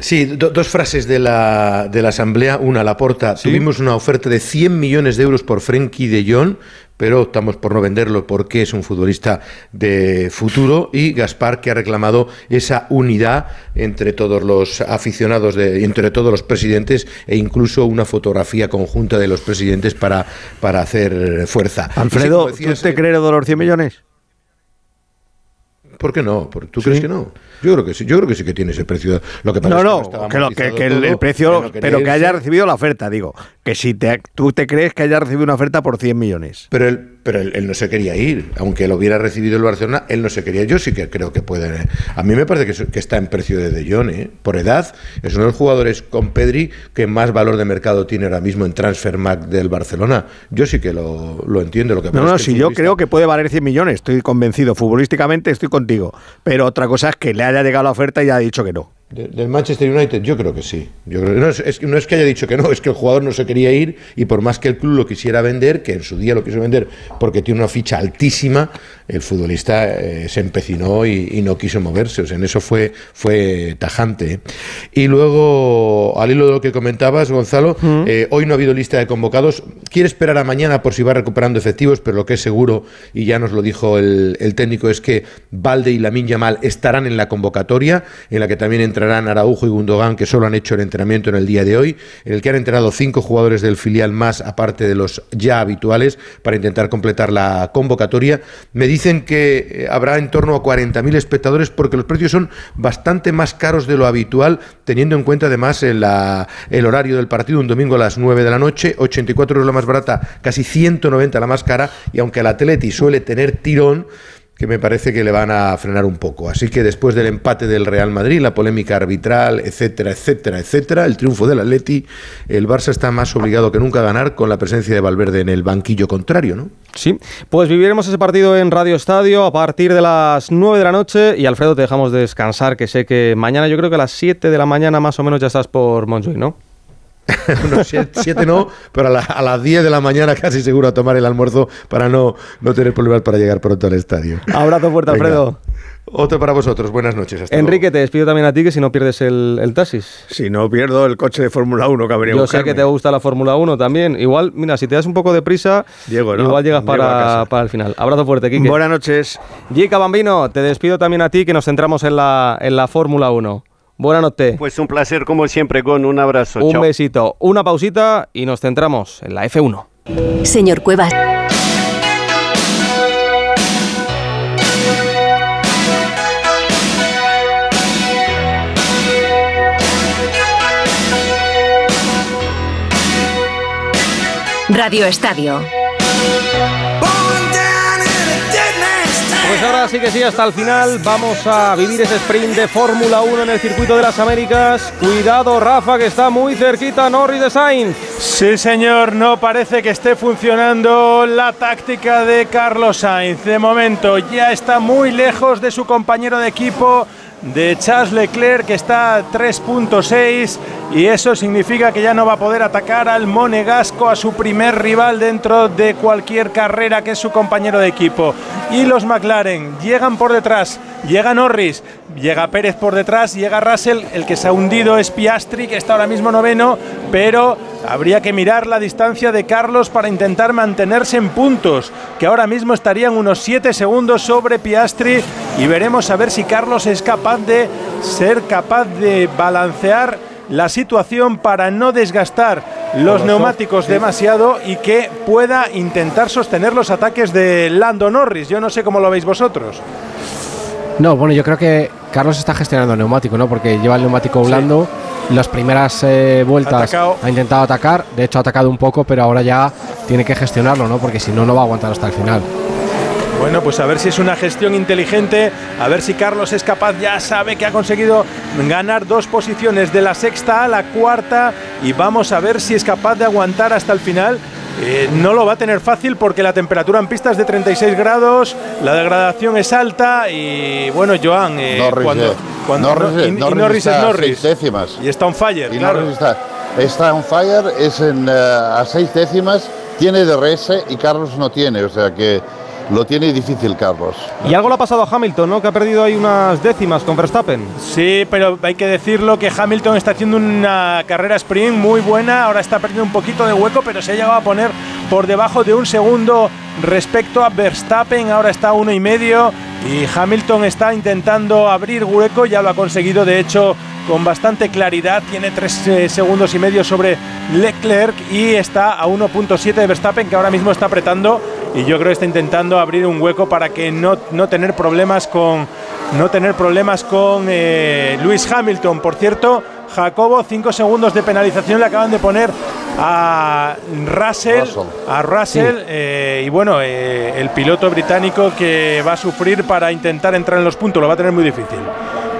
Sí, do- dos frases de la, de la Asamblea. Una, la porta. Tuvimos una oferta de 100 millones de euros por Frenkie de Jong, pero optamos por no venderlo porque es un futbolista de futuro. Y Gaspar, que ha reclamado esa unidad entre todos los aficionados, de, entre todos los presidentes e incluso una fotografía conjunta de los presidentes para, para hacer fuerza. Y sí, Alfredo, como ¿tú decías, te crees de los 100 millones? ¿Por qué no? ¿Por- ¿Tú crees que no? Yo creo que sí, yo creo que sí que tiene ese precio. Lo que pasa No, es que no, que, lo- que- amortizado que el, todo, el precio, no pero que haya recibido la oferta, digo. Que si te, tú te crees que haya recibido una oferta por 100 millones. Pero él, pero él, él no se quería ir, aunque lo hubiera recibido el Barcelona, él no se quería. Yo sí que creo que puede. A mí me parece que, es- que está en precio de De Jong, ¿eh? por edad. Es uno de los jugadores con Pedri que más valor de mercado tiene ahora mismo en Transfermarkt del Barcelona. Yo sí que lo, lo entiendo. Lo que No, pasa no, es que si el yo creo que puede valer 100 millones, estoy convencido. Futbolísticamente estoy contigo. Pero otra cosa es que le haya llegado la oferta y haya dicho que no. De- del Manchester United, yo creo que sí. Yo creo, no, es, no es que haya dicho que no, es que el jugador no se quería ir y por más que el club lo quisiera vender, que en su día lo quiso vender porque tiene una ficha altísima, el futbolista eh, se empecinó y, y no quiso moverse. O sea, en eso fue, fue tajante. ¿eh? Y luego, al hilo de lo que comentabas, Gonzalo, eh, hoy no ha habido lista de convocados. Quiere esperar a mañana por si va recuperando efectivos, pero lo que es seguro, y ya nos lo dijo el, el técnico, es que Valde y Lamin Yamal estarán en la convocatoria, en la que también entrarán Araujo y Gundogan, que solo han hecho el entrenamiento en el día de hoy, en el que han entrenado cinco jugadores del filial más, aparte de los ya habituales, para intentar completar la convocatoria. Me dicen que eh, habrá en torno a 40.000 espectadores porque los precios son bastante más caros de lo habitual, teniendo en cuenta además el, la- el horario del partido, un domingo a las 9 de la noche, 84 euros la más barata, casi 190 la más cara, y aunque el Atleti suele tener tirón, que me parece que le van a frenar un poco. Así que después del empate del Real Madrid, la polémica arbitral, etcétera, etcétera, etcétera, el triunfo del Atleti, el Barça está más obligado que nunca a ganar con la presencia de Valverde en el banquillo contrario, ¿no? Sí, pues viviremos ese partido en Radio Estadio a partir de las 9 de la noche y Alfredo te dejamos descansar, que sé que mañana yo creo que a las 7 de la mañana más o menos ya estás por Montjuic, ¿no? No, siete, siete no, pero a, la- a las 10 de la mañana casi seguro a tomar el almuerzo para no, no tener problemas para llegar pronto al estadio. Abrazo fuerte, Venga. Alfredo. Otro para vosotros, buenas noches. Hasta Enrique, te despido también a ti, que si no pierdes el, el taxis. Si no pierdo el coche de Fórmula 1 que habría Yo sé que te gusta la Fórmula 1 también. Igual, mira, si te das un poco de prisa, Diego, ¿no? igual llegas para, para el final. Abrazo fuerte, Kike. Buenas noches. Jica Bambino, te despido también a ti, que nos centramos en la, en la Fórmula 1. Buenas noches. Pues un placer como siempre, con un abrazo. Un Chao. besito, una pausita y nos centramos en la F1. Señor Cuevas, Radio Estadio. Pues ahora sí que sí, hasta el final vamos a vivir ese sprint de Fórmula 1 en el circuito de las Américas. Cuidado, Rafa, que está muy cerquita Norris de Sainz. Sí, señor, no parece que esté funcionando la táctica de Carlos Sainz. De momento ya está muy lejos de su compañero de equipo, de Charles Leclerc, que está a 3.6 y eso significa que ya no va a poder atacar al monegasco, a su primer rival dentro de cualquier carrera, que es su compañero de equipo. Y los McLaren llegan por detrás, llega Norris, llega Pérez por detrás, llega Russell, el que se ha hundido es Piastri, que está ahora mismo noveno, pero habría que mirar la distancia de Carlos para intentar mantenerse en puntos, que ahora mismo estarían unos 7 segundos sobre Piastri y veremos a ver si Carlos es capaz de ser capaz de balancear la situación para no desgastar los neumáticos sí. demasiado y que pueda intentar sostener los ataques de Lando Norris. Yo no sé cómo lo veis vosotros. No, bueno, yo creo que Carlos está gestionando el neumático, ¿no? Porque lleva el neumático blando. Las primeras eh, vueltas Atacado. ha intentado atacar, de hecho ha atacado un poco, pero ahora ya tiene que gestionarlo, ¿no? Porque si no, no va a aguantar hasta el final. Bueno, pues a ver si es una gestión inteligente, a ver si Carlos es capaz, ya sabe que ha conseguido ganar dos posiciones de la sexta a la cuarta y vamos a ver si es capaz de aguantar hasta el final. Eh, no lo va a tener fácil porque la temperatura en pista es de 36 grados, la degradación es alta y bueno, Joan, eh, Norris, cuando, eh, cuando Norris, no- y, eh, y Norris Norris está es a Norris seis décimas. y está on fire, Y claro. Norris está, está on fire, es en, a seis décimas, tiene DRS y Carlos no tiene, o sea que lo tiene difícil Carlos. Y algo le ha pasado a Hamilton, ¿no? Que ha perdido ahí unas décimas con Verstappen. Sí, pero hay que decirlo que Hamilton está haciendo una carrera sprint muy buena, ahora está perdiendo un poquito de hueco, pero se ha llegado a poner por debajo de un segundo respecto a Verstappen, ahora está a uno y medio y Hamilton está intentando abrir hueco, ya lo ha conseguido de hecho con bastante claridad, tiene tres eh, segundos y medio sobre Leclerc y está a 1.7 de Verstappen que ahora mismo está apretando y yo creo que está intentando abrir un hueco para que no, no tener problemas con no tener problemas con eh, Lewis Hamilton. Por cierto, Jacobo, cinco segundos de penalización le acaban de poner a Russell, Russell. a Russell eh, y bueno, eh, el piloto británico que va a sufrir para intentar entrar en los puntos, lo va a tener muy difícil.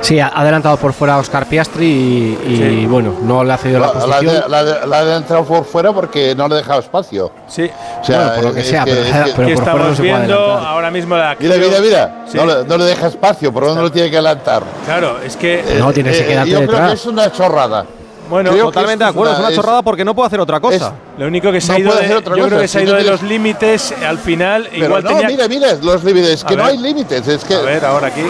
Sí, ha adelantado por fuera a Oscar Piastri y, y, Sí. bueno, no le ha cedido la, La, la, posición. la de entrado por fuera porque no le dejaba espacio. Sí. O sea, Bueno, por lo que sea, pero- es pero Aquí por fuera estamos no se puede viendo adelantar. ahora mismo la Mira, mira, mira. Sí. No, le, no le deja espacio. ¿Por dónde lo tiene que adelantar? Claro, es que Eh, eh, Yo creo que es una chorrada. Bueno, Creo que Totalmente de acuerdo, es una es- chorrada porque no puede hacer otra cosa. Lo único que se No ha ido de, hacer otra yo cosa, creo que se ha ido no de los límites al final Pero igual no, tenía mira, mira, los límites, que no hay límites. Es que. A ver, ahora aquí.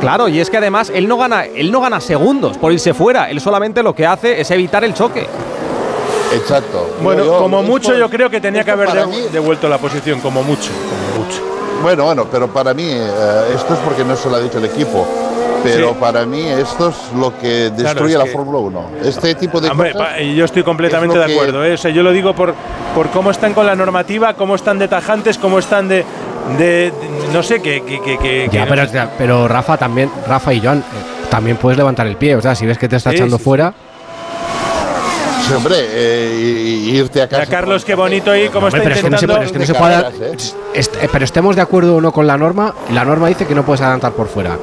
Claro, y es que además él no gana, él no gana segundos por irse fuera, él solamente lo que hace es evitar el choque. Exacto. Bueno, Yo- como mucho yo creo que tenía que haber devuelto la posición, como mucho, como mucho. Bueno, bueno, pero para mí, eh, esto es porque no se lo ha dicho el equipo. Pero Sí. para mí esto es lo que Claro, destruye es la Fórmula 1. Este tipo de Hombre, cosas. yo estoy completamente es de acuerdo. ¿eh? O sea, yo lo digo por, por cómo están con la normativa, cómo están de tajantes, cómo están de. De- de- no sé, que. que, que, que- Ya, que- pero, pero Rafa también, Rafa y Joan, eh, también puedes levantar el pie. O sea, si ves que te está Sí, echando sí, fuera. Sí, hombre, eh, irte a casa. Ya, Carlos, qué bonito ahí, está pero es que no se intentando. puede, es que no de se puede- carreras, ¿eh? est- pero estemos de acuerdo o no con la norma, la norma dice que no puedes adelantar por fuera.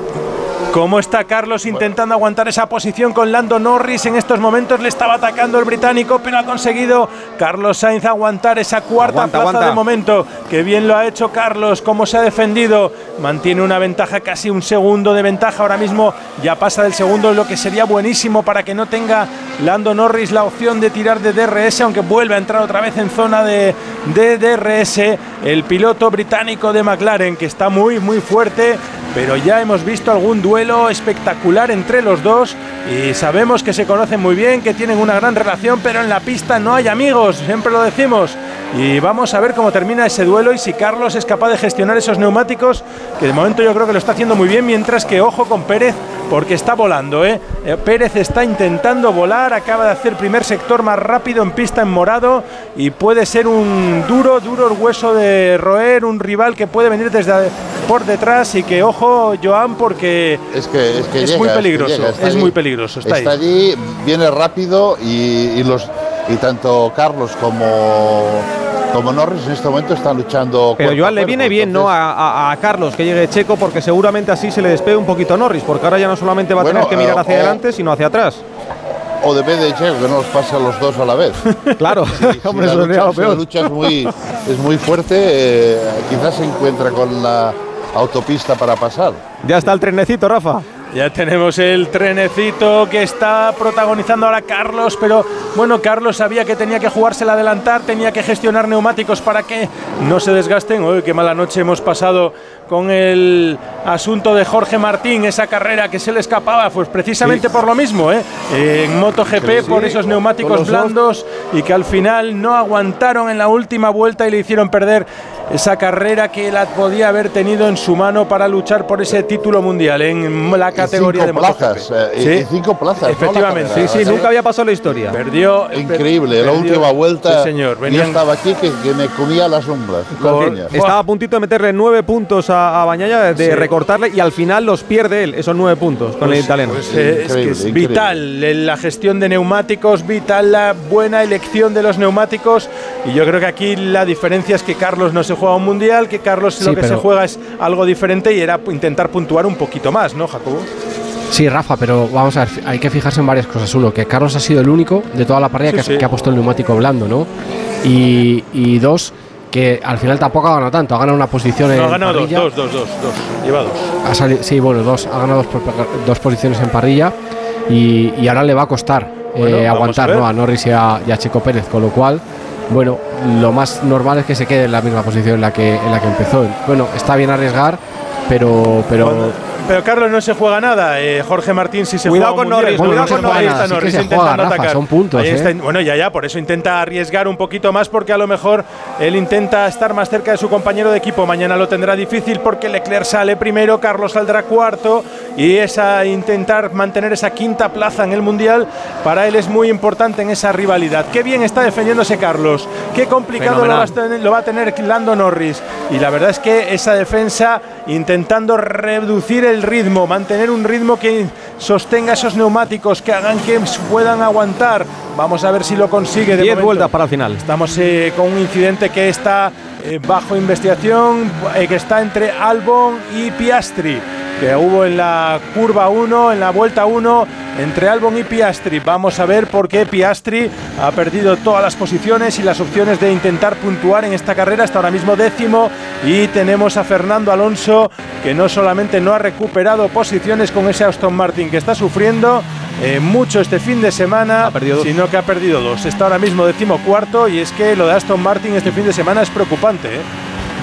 ¿Cómo está Carlos intentando aguantar esa posición con Lando Norris? En estos momentos le estaba atacando el británico, pero ha conseguido Carlos Sainz aguantar esa cuarta Aguanta, plaza aguanta. de momento. Qué bien lo ha hecho Carlos, cómo se ha defendido. Mantiene una ventaja, casi un segundo de ventaja. Ahora mismo ya pasa del segundo, lo que sería buenísimo para que no tenga Lando Norris la opción de tirar de DRS, aunque vuelve a entrar otra vez en zona de, de DRS. El piloto británico de McLaren, que está muy, muy fuerte, pero ya hemos visto algún duelo espectacular entre los dos y sabemos que se conocen muy bien, que tienen una gran relación, pero en la pista no hay amigos, siempre lo decimos. Y vamos a ver cómo termina ese duelo y si Carlos es capaz de gestionar esos neumáticos, que de momento yo creo que lo está haciendo muy bien, mientras que ojo con Pérez, porque está volando. ¿eh? Eh, Pérez está intentando volar, acaba de hacer primer sector más rápido en pista en morado y puede ser un duro, duro hueso de roer, un rival que puede venir desde por detrás y que ojo Joan porque Es que es, que Es llega, muy que peligroso, llega, es allí. muy peligroso, está allí, viene rápido y, y los y tanto Carlos como como Norris en este momento están luchando. Pero Joan le viene bien, ¿no? A, a- a Carlos que llegue Checo porque seguramente así se le despegue un poquito a Norris, porque ahora ya no solamente va a tener que mirar eh, hacia o- adelante, sino hacia atrás. O depende de Checo, que no los pasa a los dos a la vez. Claro, hombre, si la lucha, lo si la peor. lucha es muy, es muy fuerte, eh, quizás se encuentra con la autopista para pasar. Ya está el trenecito, Rafa. Ya tenemos el trenecito que está protagonizando ahora Carlos, pero bueno, Carlos sabía que tenía que jugársela adelantar, tenía que gestionar neumáticos para que no se desgasten. Uy, qué mala noche hemos pasado con el asunto de Jorge Martín, esa carrera que se le escapaba, pues precisamente Sí. por lo mismo, ¿eh? en MotoGP, Sí, por sí, esos neumáticos blandos y que al final no aguantaron en la última vuelta y le hicieron perder esa carrera que la podía haber tenido en su mano para luchar por ese título mundial en la categoría de cinco MotoGP. plazas, eh, y- y cinco plazas, ¿no? La Efectivamente. carrera, Sí, sí, nunca había pasado en la historia. Perdió. Increíble, la perdió- última vuelta. Sí, señor. Yo Venían estaba aquí que, que me comía las sombras. Por-. Estaba a puntito de meterle nueve puntos a, a Bañaya, de Sí. recortarle, y al final los pierde él, esos nueve puntos con el Pues- italiano. pues, eh, es que es Increíble, vital la gestión de neumáticos, vital la buena elección de los neumáticos. Y yo creo que aquí la diferencia es que Carlos no se juega un mundial, que Carlos Sí, lo que se juega es algo diferente y era intentar puntuar un poquito más, ¿no, Jacobo? Sí, Rafa, pero vamos a ver, hay que fijarse en varias cosas. Uno, que Carlos ha sido el único de toda la parrilla Sí, que, sí. que ha puesto el neumático blando, ¿no? Y, y dos, que al final tampoco ha ganado tanto, ha ganado una posición en ha ganado dos, dos, dos, dos, dos. Lleva dos. Ha sí, bueno, dos, ha ganado dos, posiciones en parrilla y, y ahora le va a costar Bueno, eh, aguantar a. ¿no? a Norris y a, y a Checo Pérez, con lo cual, bueno, lo más normal es que se quede en la misma posición en la que, en la que empezó. Bueno, está bien arriesgar, pero, pero pero Carlos no se juega nada. eh, Jorge Martín sí se Cuidado juega con. Norris, Bueno, cuidado no con Norris. está nada, sí que Norris intentando juega, Rafa, atacar. son puntos, Ahí está- ¿eh? bueno, ya, ya, por eso intenta arriesgar un poquito más porque a lo mejor él intenta estar más cerca de su compañero de equipo. Mañana lo tendrá difícil porque Leclerc sale primero, Carlos saldrá cuarto y esa intentar mantener esa quinta plaza en el mundial para él es muy importante en esa rivalidad. Qué bien está defendiéndose Carlos. Qué complicado lo va, tener, lo va a tener Lando Norris. Y la verdad es que esa defensa intentando reducir el ritmo, mantener un ritmo que sostenga esos neumáticos, que hagan que puedan aguantar. Vamos a ver si lo consigue. De Diez momento. vueltas para el final. Estamos eh, con un incidente que está eh, bajo investigación, eh, que está entre Albon y Piastri. Que hubo en la curva 1, en la vuelta 1, entre Albon y Piastri. Vamos a ver por qué Piastri ha perdido todas las posiciones y las opciones de intentar puntuar en esta carrera. Hasta ahora mismo décimo y tenemos a Fernando Alonso que no solamente no ha recuperado posiciones con ese Aston Martin que está sufriendo eh, mucho este fin de semana, sino que ha perdido dos. Está ahora mismo decimocuarto y es que lo de Aston Martin este fin de semana es preocupante. ¿eh?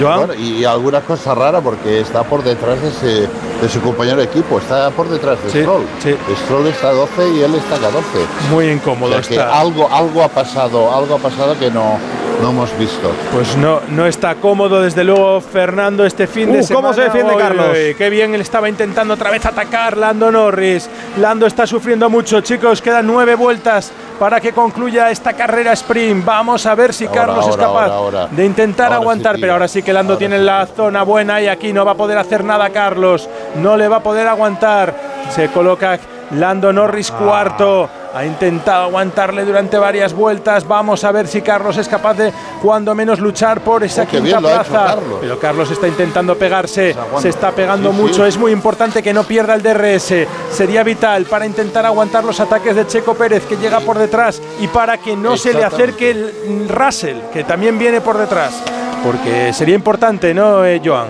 Joan. Bueno, y alguna cosa rara porque está por detrás de, ese- de su compañero de equipo, está por detrás de Sí, Stroll. sí. Stroll está a 12 y él está a 14. Muy incómodo O sea que está. algo, algo ha pasado, algo ha pasado que no, no hemos visto. Pues no, no está cómodo, desde luego, Fernando, este fin de Uh, semana. ¿cómo se defiende Carlos? qué bien él estaba intentando otra vez atacar Lando Norris. Lando está sufriendo mucho, chicos. Quedan nueve vueltas para que concluya esta carrera sprint. Vamos a ver si Ahora, Carlos es capaz ahora, de intentar sí, aguantar. pero ahora sí que Lando tiene la zona buena y aquí no va a poder hacer nada Carlos. No le va a poder aguantar. Se coloca Lando Norris Ah. cuarto. Ha intentado aguantarle durante varias vueltas. Vamos a ver si Carlos es capaz de, cuando menos, luchar por esa Oh, quinta ha plaza. Carlos. Pero Carlos está intentando pegarse. Se está pegando Sí, mucho. sí. Es muy importante que no pierda el DRS. Sería vital para intentar aguantar los ataques de Checo Pérez, que llega por detrás, y para que no se le acerque el Russell, que también viene por detrás. Porque sería importante, ¿no, eh, Joan?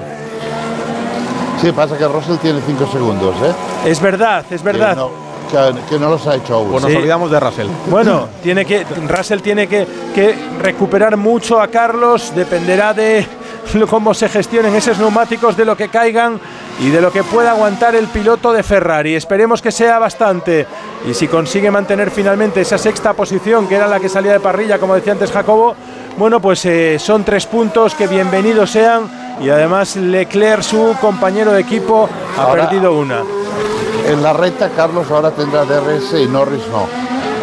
Sí, pasa que Russell tiene 5 segundos, ¿eh? Es verdad, es verdad. No, que- que no los ha hecho aún. Pues nos Sí. olvidamos de Russell. Bueno, tiene que, Russell tiene que, que recuperar mucho a Carlos, dependerá de cómo se gestionen esos neumáticos, de lo que caigan y de lo que pueda aguantar el piloto de Ferrari. Esperemos que sea bastante. Y si consigue mantener finalmente esa sexta posición, que era la que salía de parrilla, como decía antes Jacobo, bueno, pues eh, son tres puntos que bienvenidos sean. Y además Leclerc, su compañero de equipo, ha Ahora- perdido una. En la recta, Carlos ahora tendrá DRS y Norris no.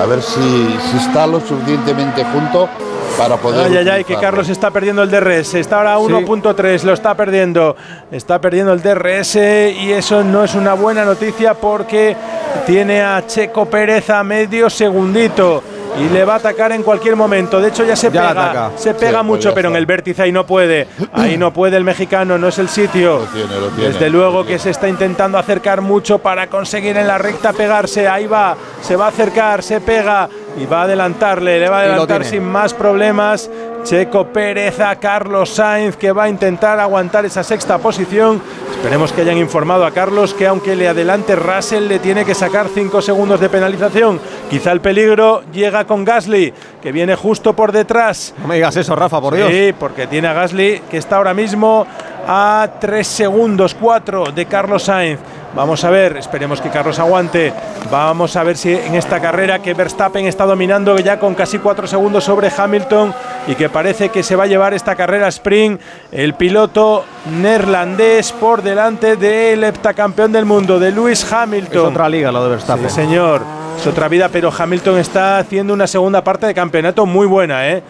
A ver si, si está lo suficientemente junto para poder. Ay, ay, ay, que. Carlos está perdiendo el DRS. Está ahora a 1.3, lo está perdiendo. Está perdiendo el DRS y eso no es una buena noticia porque tiene a Checo Pérez a medio segundito. Y le va a atacar en cualquier momento. De hecho, ya se Ya pega. Se pega Sí, mucho, pues pero en el vértice ahí no puede. Ahí no puede el mexicano, no es el sitio. Lo tiene, lo tiene, Desde luego que se está intentando acercar mucho para conseguir en la recta pegarse. Ahí va, se va a acercar, se pega y va a adelantarle. Le va a adelantar sin más problemas. Checo Pérez a Carlos Sainz que va a intentar aguantar esa sexta posición. Esperemos que hayan informado a Carlos que aunque le adelante Russell le tiene que sacar 5 segundos de penalización. Quizá el peligro llega con Gasly que viene justo por detrás. No me digas eso, Rafa, por Dios. Sí, porque tiene a Gasly que está ahora mismo a 3 segundos, 4 de Carlos Sainz. Vamos a ver, esperemos que Carlos aguante. Vamos a ver si en esta carrera que Verstappen está dominando ya con casi 4 segundos sobre Hamilton y que parece que se va a llevar esta carrera sprint el piloto neerlandés por delante del heptacampeón del mundo, de Lewis Hamilton. Es otra liga lo de Verstappen. Sí, señor. Es otra vida, pero Hamilton está haciendo una segunda parte de campeonato muy buena. ¿eh?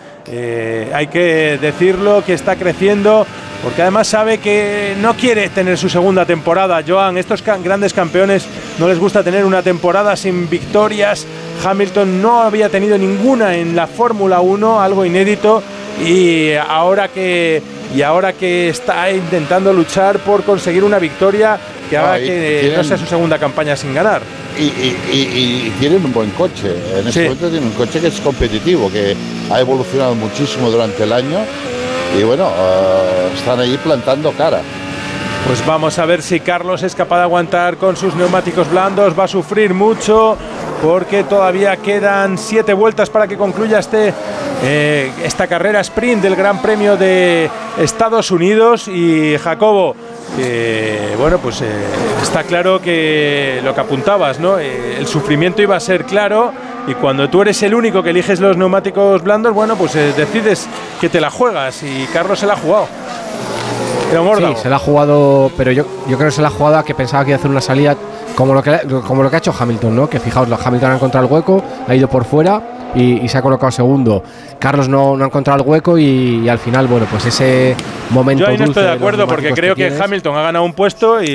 Hay que decirlo que está creciendo, porque además sabe que no quiere tener su segunda temporada. Joan, estos grandes campeones no les gusta tener una temporada sin victorias. Hamilton no había tenido ninguna en la Fórmula 1, algo inédito, y ahora que y ahora que está intentando luchar por conseguir una victoria que haga Ah, que tienen- no sea su segunda campaña sin ganar. Y, y- y- y tienen un buen coche. En este Sí. momento tienen un coche que es competitivo, que ha evolucionado muchísimo durante el año. Y bueno, eh, están ahí plantando cara. Pues vamos a ver si Carlos es capaz de aguantar con sus neumáticos blandos. Va a sufrir mucho porque todavía quedan siete vueltas para que concluya este, eh, esta carrera sprint del Gran Premio de Estados Unidos. Y Jacobo, bueno, pues eh, está claro que lo que apuntabas, ¿no? Eh, el sufrimiento iba a ser claro. Y cuando tú eres el único que eliges los neumáticos blandos, bueno, pues decides que te la juegas. Y Carlos se la ha jugado. Sí, se la ha jugado, pero yo, yo creo que se la ha jugado a que pensaba que iba a hacer una salida como lo que, como lo que ha hecho Hamilton, ¿no? Que fijaos, Hamilton ha encontrado el hueco, ha ido por fuera y, y se ha colocado segundo. Carlos no, no ha encontrado el hueco y, y al final, bueno, pues ese momento Yo ahí no estoy de acuerdo porque creo que, Hamilton ha ganado un puesto y,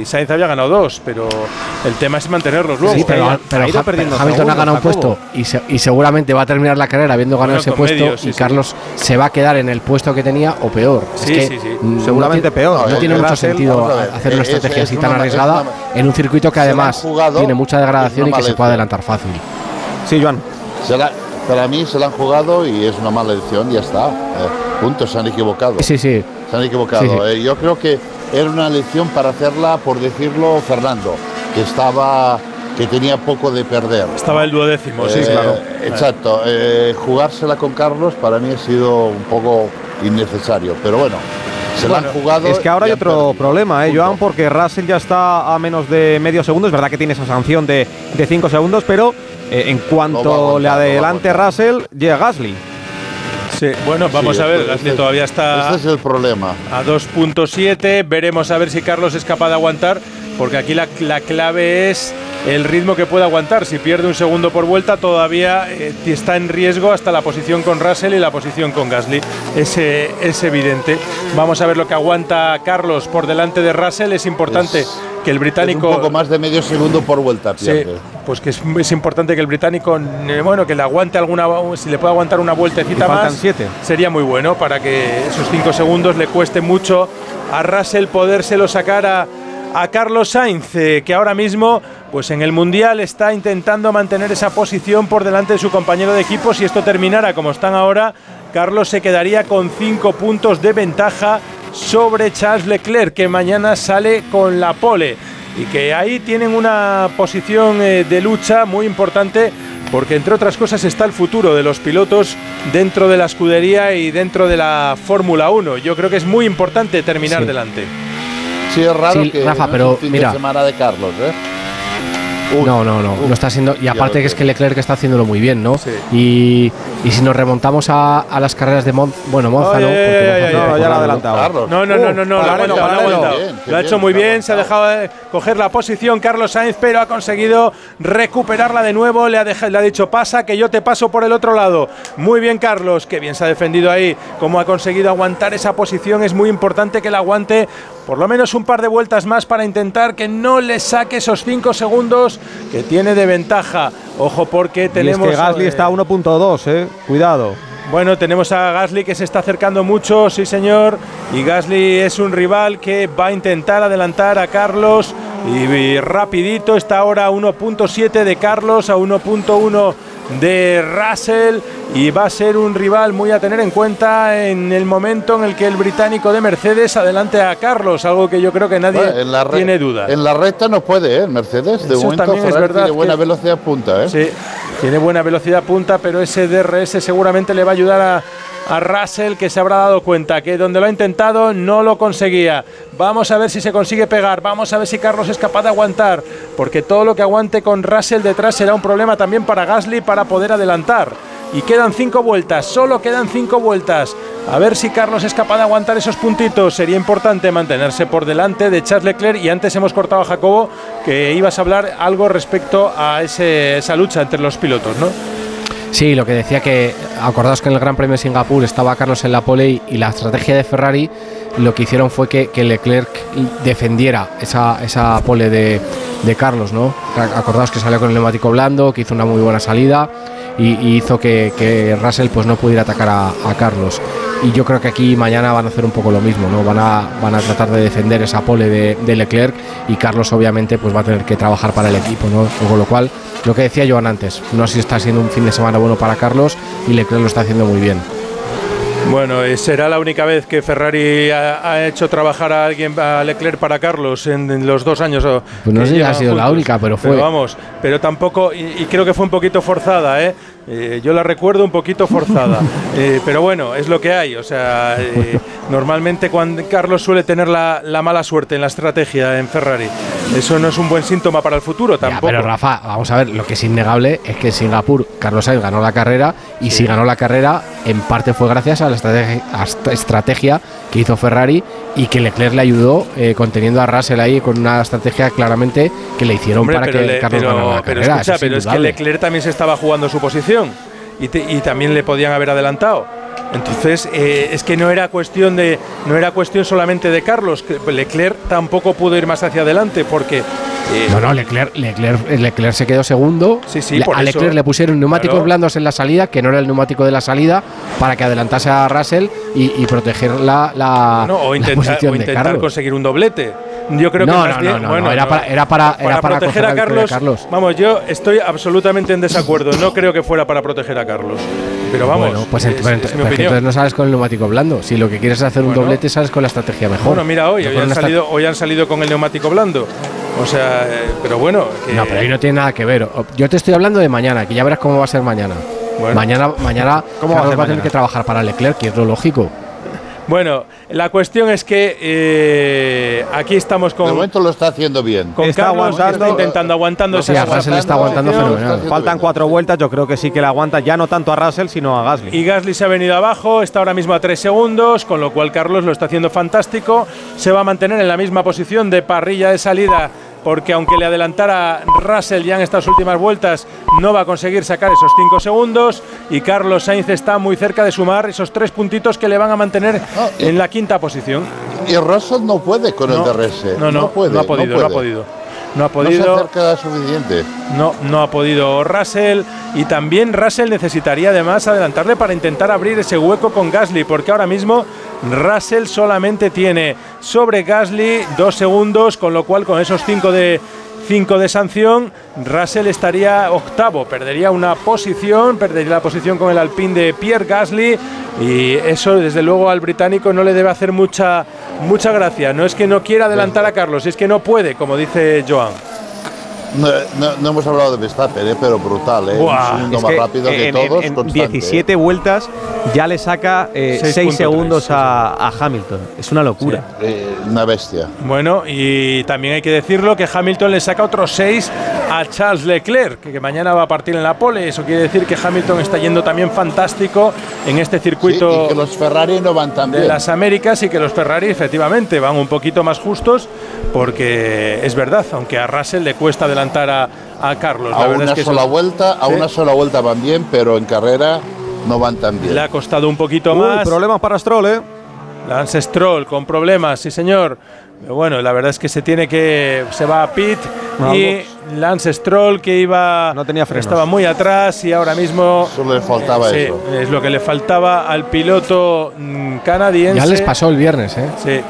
y Sainz había ganado dos, pero el tema es mantenerlos luego. Sí, pero, pero Ha- pero Hamilton ha ganado un puesto y, se- y seguramente va a terminar la carrera habiendo ganado Bueno, ese puesto sí, y sí. Carlos se va a quedar en el puesto que tenía o peor. Sí, es que sí, sí. Seguramente no peor. No, No, tiene mucho Russell, sentido hacer una es- estrategia es así tan arriesgada en un circuito que además tiene mucha degradación y que se puede adelantar fácil. Sí, Joan. Se la- para mí se la han jugado y es una mala elección, ya está. Eh, punto, se han equivocado. Sí, sí. Se han equivocado. Sí, sí. Eh, yo creo que era una elección para hacerla, por decirlo, Fernando, que estaba que tenía poco de perder. Estaba el duodécimo, sí, Eh, claro. Exacto. Eh, jugársela con Carlos para mí ha sido un poco innecesario, pero bueno, se la han jugado. Es que ahora hay otro problema, ¿eh, Joan? Porque Russell ya está a menos de medio segundo. Es verdad que tiene esa sanción de 5 segundos, pero eh, en cuanto aguantar, le adelante Russell, llega Gasly. Sí, bueno, vamos Sí, a ver, este- Gasly este- todavía está Este es el problema. a 2.7. Veremos a ver si Carlos es capaz de aguantar, porque aquí la, la clave es el ritmo que puede aguantar. Si pierde un segundo por vuelta, todavía eh, está en riesgo hasta la posición con Russell y la posición con Gasly. Es, eh, es evidente. Vamos a ver lo que aguanta Carlos por delante de Russell. Es importante Es- que el Es británico. un poco más de medio segundo por vuelta Sí, pues que es, es importante que el británico, eh, bueno, que le aguante alguna, si le puede aguantar una vueltecita más, siete. sería muy bueno para que esos cinco segundos le cueste mucho a Russell podérselo sacar a, a Carlos Sainz, eh, que ahora mismo, pues en el mundial está intentando mantener esa posición por delante de su compañero de equipo. Si esto terminara como están ahora, Carlos se quedaría con cinco puntos de ventaja sobre Charles Leclerc, que mañana sale con la pole y que ahí tienen una posición eh, de lucha muy importante porque entre otras cosas está el futuro de los pilotos dentro de la escudería y dentro de la Fórmula 1. Yo creo que es muy importante terminar Sí. delante. Sí, es raro Sí, que Rafa, no es pero un fin mira. de semana de Carlos, ¿eh? Uy, no, no, no, no está haciendo. Y aparte que es que Leclerc está haciéndolo muy bien, ¿no? Y, y si nos remontamos a, a las carreras de Monza, bueno, Monza no, porque por ya lo ha adelantado. Carlos. No, no, no, no, no, lo ha paralelo, aguantado, lo ha paralelo. aguantado. Bien, qué Lo ha bien, hecho muy bien, se ha dejado de coger la posición Carlos Sainz, pero ha conseguido recuperarla de nuevo. Le ha, dejado- le ha dicho, pasa, que yo te paso por el otro lado. Muy bien, Carlos, que bien se ha defendido ahí. Cómo ha conseguido aguantar esa posición. Es muy importante que la aguante por lo menos un par de vueltas más para intentar que no le saque esos 5 segundos que tiene de ventaja. Ojo, porque Y es tenemos. que Gasly eh, está a 1.2, ¿eh? Cuidado. bueno, tenemos a Gasly que se está acercando mucho, sí señor, y Gasly es un rival que va a intentar adelantar a Carlos y, y rapidito está ahora a 1.7 de Carlos, a 1.1 de Russell y va a ser un rival muy a tener en cuenta en el momento en el que el británico de Mercedes adelante a Carlos, algo que yo creo que nadie Bueno, en la tiene duda. En la recta no puede, ¿eh? Mercedes. De Eso momento también es Ferrari verdad tiene buena velocidad punta, ¿eh? Sí, tiene buena velocidad punta, pero ese DRS seguramente le va a ayudar a, a Russell, que se habrá dado cuenta que donde lo ha intentado no lo conseguía. Vamos a ver si se consigue pegar, vamos a ver si Carlos es capaz de aguantar, porque todo lo que aguante con Russell detrás será un problema también para Gasly para poder adelantar. Y quedan cinco vueltas, solo quedan cinco vueltas. A ver si Carlos es capaz de aguantar esos puntitos. Sería importante mantenerse por delante de Charles Leclerc. Y antes hemos cortado a Jacobo que ibas a hablar algo respecto a esa lucha entre los pilotos, ¿no? Sí, lo que decía que, acordaos que en el Gran Premio de Singapur estaba Carlos en la pole y, la estrategia de Ferrari lo que hicieron fue que, que Leclerc defendiera esa, esa pole de, de Carlos, ¿no? Acordaos que salió con el neumático blando, que hizo una muy buena salida y, y hizo que, que Russell pues no pudiera atacar a, a Carlos. Y yo creo que aquí mañana van a hacer un poco lo mismo, ¿no? Van a, van a tratar de defender esa pole de, de Leclerc y Carlos obviamente pues va a tener que trabajar para el equipo, ¿no? Con lo cual, lo que decía Joan antes, no sé si está siendo un fin de semana bueno para Carlos y Leclerc lo está haciendo muy bien. Bueno, será la única vez que Ferrari ha, ha hecho trabajar a alguien, a Leclerc para Carlos en, en los dos años. Pues no sé si ha sido la única, pero fue. vamos, pero tampoco, y, y creo que fue un poquito forzada, ¿eh? Eh, yo la recuerdo un poquito forzada. Eh, pero bueno, es lo que hay. O sea, eh, normalmente cuando Carlos suele tener la, la mala suerte en la estrategia en Ferrari. Eso no es un buen síntoma para el futuro Ya, tampoco. pero Rafa, vamos a ver, lo que es innegable es que en Singapur Carlos Sainz ganó la carrera y si ganó la carrera en parte fue gracias a la estrategia, a estrategia que hizo Ferrari y que Leclerc le ayudó eh, conteniendo a Russell ahí con una estrategia claramente que le hicieron Hombre, para que le- Carlos pero- ganara la pero carrera. escucha, es pero es que. Leclerc también se estaba jugando su posición. Y, te- y también le podían haber adelantado. Entonces, eh, es que no era cuestión de no era cuestión solamente de Carlos, Leclerc tampoco pudo ir más hacia adelante porque eh, No, no, Leclerc, Leclerc, Leclerc se quedó segundo. Sí, sí, por a eso. Leclerc le pusieron neumáticos Claro. blandos en la salida, que no era el neumático de la salida, para que adelantase a Russell y, y proteger la, la, no, o la intentar, posición o de Carlos. conseguir un doblete. Yo creo No, que no, más no, bien, no, bueno, no, era para- era para- era para proteger a Carlos, Carlos. Vamos, yo estoy absolutamente en desacuerdo. No creo que fuera para proteger a Carlos. Pero vamos, Bueno, pues es, ent- pero es ent- mi opinión. entonces no sales con el neumático blando. Si lo que quieres es hacer un doblete, sales con la estrategia mejor. Bueno, mira, hoy, hoy han, salido, hoy han salido con el neumático blando. O sea, eh, pero bueno. que- No, pero ahí no tiene nada que ver. Yo te estoy hablando de mañana, que ya verás cómo va a ser mañana. Bueno. Mañana, mañana ¿Cómo va a Carlos va a tener que trabajar para Leclerc, que es lo lógico. Bueno, la cuestión es que eh, aquí estamos con. De momento lo está haciendo bien. Con Está Carlos, aguantando. está intentando aguantando Sí, a Russell está aguantando fenomenal. Faltan cuatro vueltas, yo creo que sí que le aguanta ya no tanto a Russell, sino a Gasly. Y Gasly se ha venido abajo, está ahora mismo a 3 segundos, con lo cual Carlos lo está haciendo fantástico. Se va a mantener en la misma posición de parrilla de salida, porque aunque le adelantara Russell ya en estas últimas vueltas, no va a conseguir sacar esos 5 segundos. Y Carlos Sainz está muy cerca de sumar esos tres puntitos que le van a mantener en la quinta posición. Y Russell no puede con No, el DRS. no, no, puede, no ha podido, no ha podido. No ha No se podido. suficiente. No, no ha podido Russell y también Russell necesitaría además adelantarle para intentar abrir ese hueco con Gasly, porque ahora mismo Russell solamente tiene sobre Gasly dos segundos, con lo cual con esos cinco de de sanción, Russell estaría octavo, perdería una posición, perdería la posición con el Alpine de Pierre Gasly y eso desde luego al británico no le debe hacer mucha mucha gracia. No es que no quiera adelantar a Carlos, es que no puede, como dice Joan. No, no- no hemos hablado de Verstappen, eh, pero brutal, ¿eh? Buah, un segundo es más que rápido que en, en- todos. en constante, 17 vueltas ya le saca Seis 6 punto segundos a, a Hamilton. Es una locura. ¿eh? Eh, una bestia. Bueno, y también hay que decirlo que Hamilton le saca otros 6 a Charles Leclerc, que, que mañana va a partir en la pole. Eso quiere decir que Hamilton está yendo también fantástico en este circuito Sí, y que los Ferrari no van tan de bien. las Américas y que los Ferrari efectivamente van un poquito más justos, porque es verdad, aunque a Russell le cuesta adelantar a, a Carlos. A la verdad una es que sola eso- vuelta, a Sí. una sola vuelta van bien, pero en carrera no van tan bien. Le ha costado un poquito Uy, más. problemas para Stroll, ¿eh? Lance Stroll con problemas, sí señor. Pero bueno, la verdad es que se tiene que. Se va a pit y Lance Stroll que iba. No tenía frenos. Estaba muy atrás y ahora mismo. Solo le faltaba eso. Es lo que le faltaba al piloto mm, canadiense. Ya les pasó el viernes, ¿eh? Sí,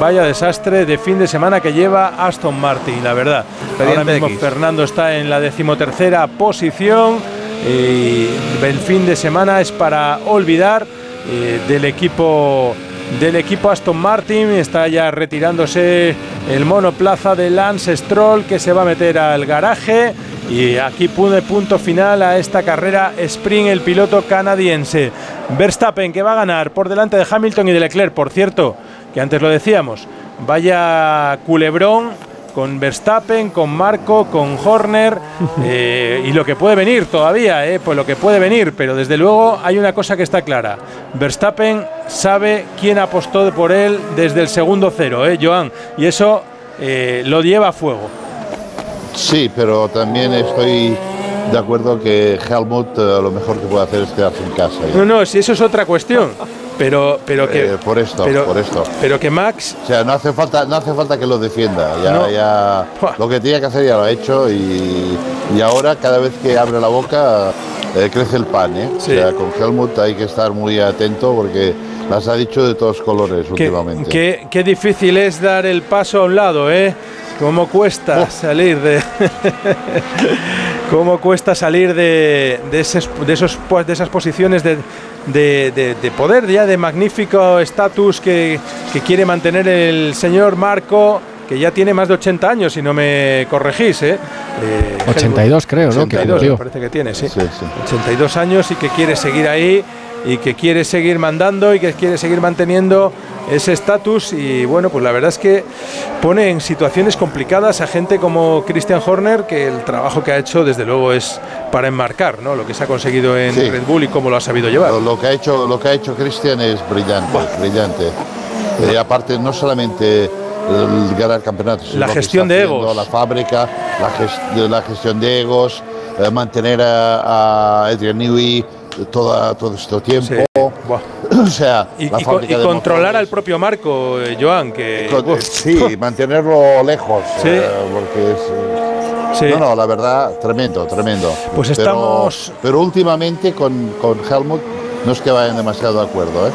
vaya desastre de fin de semana que lleva Aston Martin, la verdad. Expediente Ahora mismo X. Fernando está en la decimotercera posición y el fin de semana es para olvidar eh, del equipo del equipo Aston Martin. Está ya retirándose el monoplaza de Lance Stroll que se va a meter al garaje. Y aquí pone punto final a esta carrera sprint el piloto canadiense. Verstappen que va a ganar por delante de Hamilton y de Leclerc por cierto que antes lo decíamos. Vaya culebrón con Verstappen, con Marco, con Horner eh, y lo que puede venir todavía, eh, pues lo que puede venir, pero desde luego hay una cosa que está clara. Verstappen sabe quién apostó por él desde el segundo cero, eh, Joan, y eso eh, lo lleva a fuego. Sí, pero también estoy de acuerdo que Helmut eh, lo mejor que puede hacer es quedarse en casa. ya. No, no, si eso es otra cuestión, pero, pero que... Eh, por esto, pero- por esto. Pero que Max O sea, no hace falta, no hace falta que lo defienda. Ya, No. ya lo que tenía que hacer ya lo ha hecho y, y ahora cada vez que abre la boca eh, crece el pan. ¿eh? Sí. O sea, con Helmut hay que estar muy atento porque las ha dicho de todos colores Qué, últimamente. qué- qué difícil es dar el paso a un lado, ¿eh? Cómo cuesta salir de. Cómo cuesta salir de, de, esos, de, esos, pues, de esas posiciones de, de- de- de poder, ya de magnífico estatus que, que quiere mantener el señor Marco, que ya tiene más de 80 años, si no me corregís, ¿eh? Eh, 82 creo, ¿no? Que 82, cumplió. me parece que tiene, sí. 82 años y que quiere seguir ahí y que quiere seguir mandando y que quiere seguir manteniendo ese estatus y bueno, pues la verdad es que pone en situaciones complicadas a gente como Christian Horner, que el trabajo que ha hecho desde luego es para enmarcar, ¿no? Lo que se ha conseguido en Sí. Red Bull y cómo lo ha sabido llevar. Lo, lo que ha hecho, lo que ha hecho Cristian es brillante, brillante. Eh, aparte, no solamente el ganar campeonatos, sino La gestión de haciendo egos. La fábrica, la, la gestión de egos, eh, mantener a, a Adrian Newey toda, todo este tiempo. O sea, Y, la y co- fábrica y de controlar al propio Marco, eh, Joan, que... Con- Sí, mantenerlo lejos. Sí. eh, porque es. eh, Sí. No, no, la verdad, tremendo, tremendo. Pues Pero- estamos- Pero, últimamente con, con Helmut no es que vayan demasiado de acuerdo, ¿eh?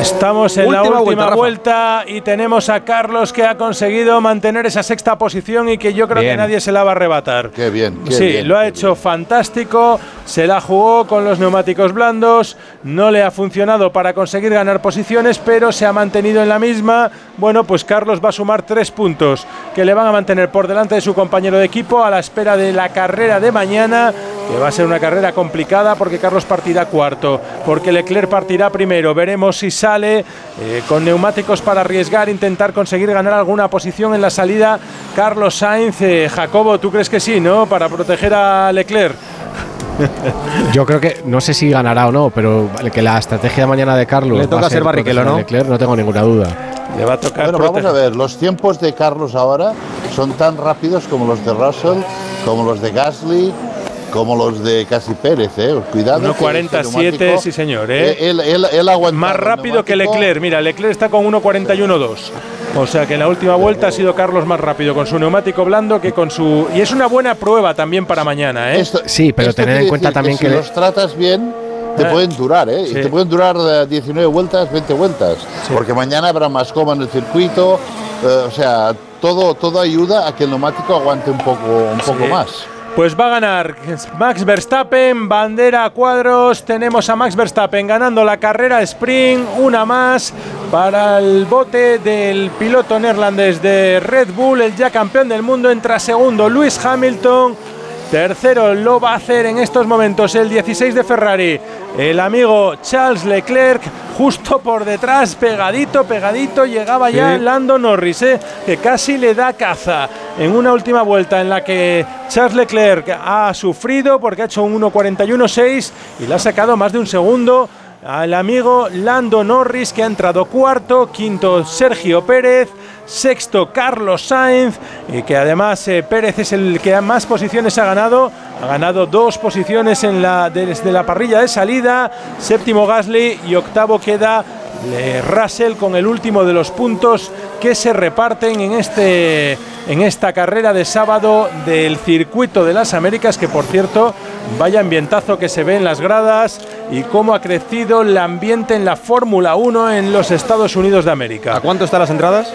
Estamos en la Última vuelta, y tenemos a Carlos que ha conseguido mantener esa sexta posición y que yo creo que nadie se la va a arrebatar. Qué bien, qué sí, bien, lo ha hecho fantástico, se la jugó con los neumáticos blandos, no le ha funcionado para conseguir ganar posiciones, pero se ha mantenido en la misma. Bueno, pues Carlos va a sumar tres puntos que le van a mantener por delante de su compañero de equipo a la espera de la carrera de mañana, que va a ser una carrera complicada porque Carlos partirá cuarto, porque Leclerc partirá primero. Veremos si sale eh, con neumáticos para arriesgar, intentar conseguir ganar alguna posición en la salida. Carlos Sainz, eh, Jacobo, ¿tú crees que sí, no? Para proteger a Leclerc. Yo creo que, no sé si ganará o no, pero que la estrategia de mañana de Carlos. Le va toca a ser Barrichello, ¿no? Leclerc, no tengo ninguna duda. Le va a tocar Bueno, vamos a ver, los tiempos de Carlos ahora son tan rápidos como los de Russell, como los de Gasly, como los de Casi Pérez, ¿eh? Cuidado. que ese 1.47, neumático- sí señor. ¿eh? Él, él, él aguanta Más rápido que. Leclerc. Mira, Leclerc está con 1.41.2. O sea que en la última vuelta ha sido Carlos más rápido con su neumático blando que con su... Y es una buena prueba también para mañana, ¿eh? Sí, pero Esto tener en cuenta también que que. si los tratas bien, te Eh. pueden durar, ¿eh? Sí. Y te pueden durar eh, 19 vueltas, 20 vueltas. Porque mañana habrá más coma en el circuito. eh, o sea, todo, todo ayuda a que el neumático aguante un poco, un poco Sí. más. Pues va a ganar Max Verstappen, bandera a cuadros. Tenemos a Max Verstappen ganando la carrera sprint, una más para el bote del piloto neerlandés de Red Bull, el ya campeón del mundo. Entra segundo Lewis Hamilton. Tercero lo va a hacer en estos momentos el 16 de Ferrari, el amigo Charles Leclerc, justo por detrás, pegadito, pegadito, llegaba ya. Lando Norris, eh, que casi le da caza en una última vuelta en la que Charles Leclerc ha sufrido porque ha hecho un 1.41.6 y le ha sacado más de un segundo al amigo Lando Norris que ha entrado cuarto, quinto Sergio Pérez, sexto Carlos Sainz y que además eh, Pérez es el que más posiciones ha ganado, ha ganado dos posiciones en la, desde la parrilla de salida, séptimo Gasly y octavo queda Russell con el último de los puntos que se reparten en, este, en esta carrera de sábado del circuito de las Américas, que por cierto, vaya ambientazo que se ve en las gradas y cómo ha crecido el ambiente en la Fórmula 1 en los Estados Unidos de América. ¿A cuánto están las entradas?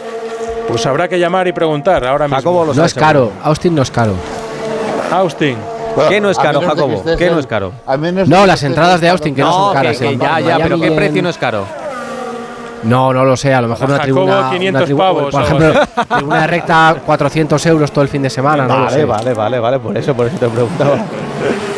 Pues habrá que llamar y preguntar ahora mismo. No es caro, Austin no es caro. Austin. ¿Qué no es caro, Jacobo? ¿Qué no es caro? No, las entradas de Austin que no, son caras. que, ya, ya, pero ¿qué precio no es caro? No, no lo sé, a lo mejor una Jacobo, tribuna. 500 una tribu- pavos Por ejemplo, tribuna de recta 400 euros todo el fin de semana, no lo vale, sé. vale, vale, vale, por eso, por eso te preguntaba.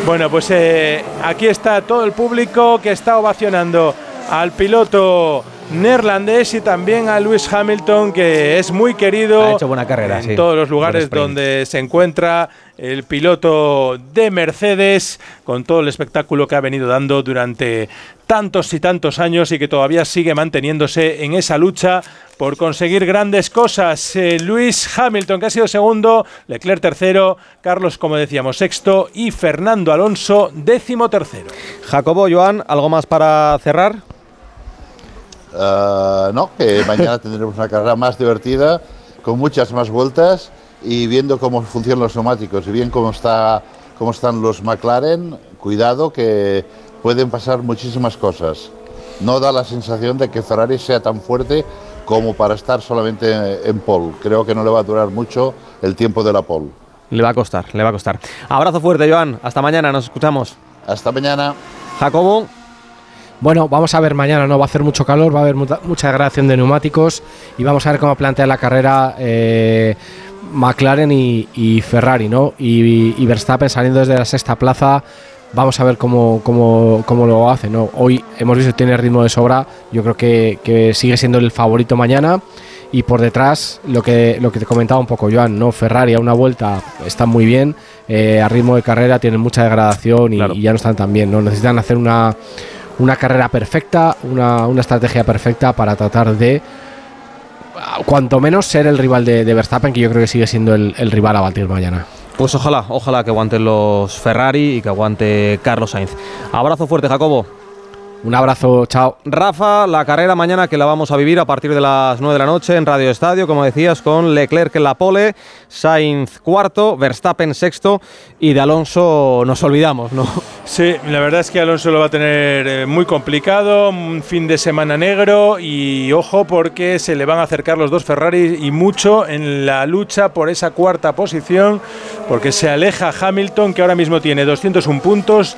Bueno, pues eh, aquí está todo el público que está ovacionando al piloto neerlandés y también a Lewis Hamilton, que es muy querido Ha hecho buena carrera, en sí. todos los lugares donde se encuentra el piloto de Mercedes, con todo el espectáculo que ha venido dando durante tantos y tantos años y que todavía sigue manteniéndose en esa lucha por conseguir grandes cosas. Eh, Luis Hamilton, que ha sido segundo, Leclerc tercero, Carlos, como decíamos, sexto y Fernando Alonso, décimo tercero. Jacobo, Joan, ¿algo más para cerrar? Eh, no, que mañana tendremos una carrera más divertida, con muchas más vueltas y viendo cómo funcionan los neumáticos y bien cómo, está, cómo están los McLaren, cuidado que pueden pasar muchísimas cosas. No da la sensación de que Ferrari sea tan fuerte como para estar solamente en pole. Creo que no le va a durar mucho el tiempo de la pole. Le va a costar, le va a costar. Abrazo fuerte, Joan. Hasta mañana, nos escuchamos. Hasta mañana. Jacobo. Bueno, vamos a ver mañana, ¿no? Va a hacer mucho calor, va a haber mucha, mucha degradación de neumáticos y vamos a ver cómo plantea la carrera eh, McLaren y, y Ferrari, ¿no? Y, y Verstappen saliendo desde la sexta plaza, vamos a ver cómo, cómo, cómo lo hace, ¿no? Hoy hemos visto que tiene ritmo de sobra, yo creo que, que sigue siendo el favorito mañana. Y por detrás, lo que, lo que te comentaba un poco, Joan, ¿no? Ferrari a una vuelta está muy bien, eh, a ritmo de carrera tienen mucha degradación y, y ya no están tan bien, ¿no? Necesitan hacer una, una carrera perfecta, una, una estrategia perfecta para tratar de, cuanto menos, ser el rival de, de Verstappen, que yo creo que sigue siendo el, el rival a batir mañana. Pues ojalá, ojalá que aguanten los Ferrari y que aguante Carlos Sainz. Abrazo fuerte, Jacobo. Un abrazo, chao. Rafa, la carrera mañana que la vamos a vivir a partir de las 9 de la noche en Radio Estadio, como decías, con Leclerc en la pole, Sainz cuarto, Verstappen sexto y de Alonso nos olvidamos, ¿no? Sí, la verdad es que Alonso lo va a tener eh, muy complicado, un fin de semana negro y ojo porque se le van a acercar los dos Ferrari y mucho en la lucha por esa cuarta posición, porque se aleja Hamilton que ahora mismo tiene 201 puntos,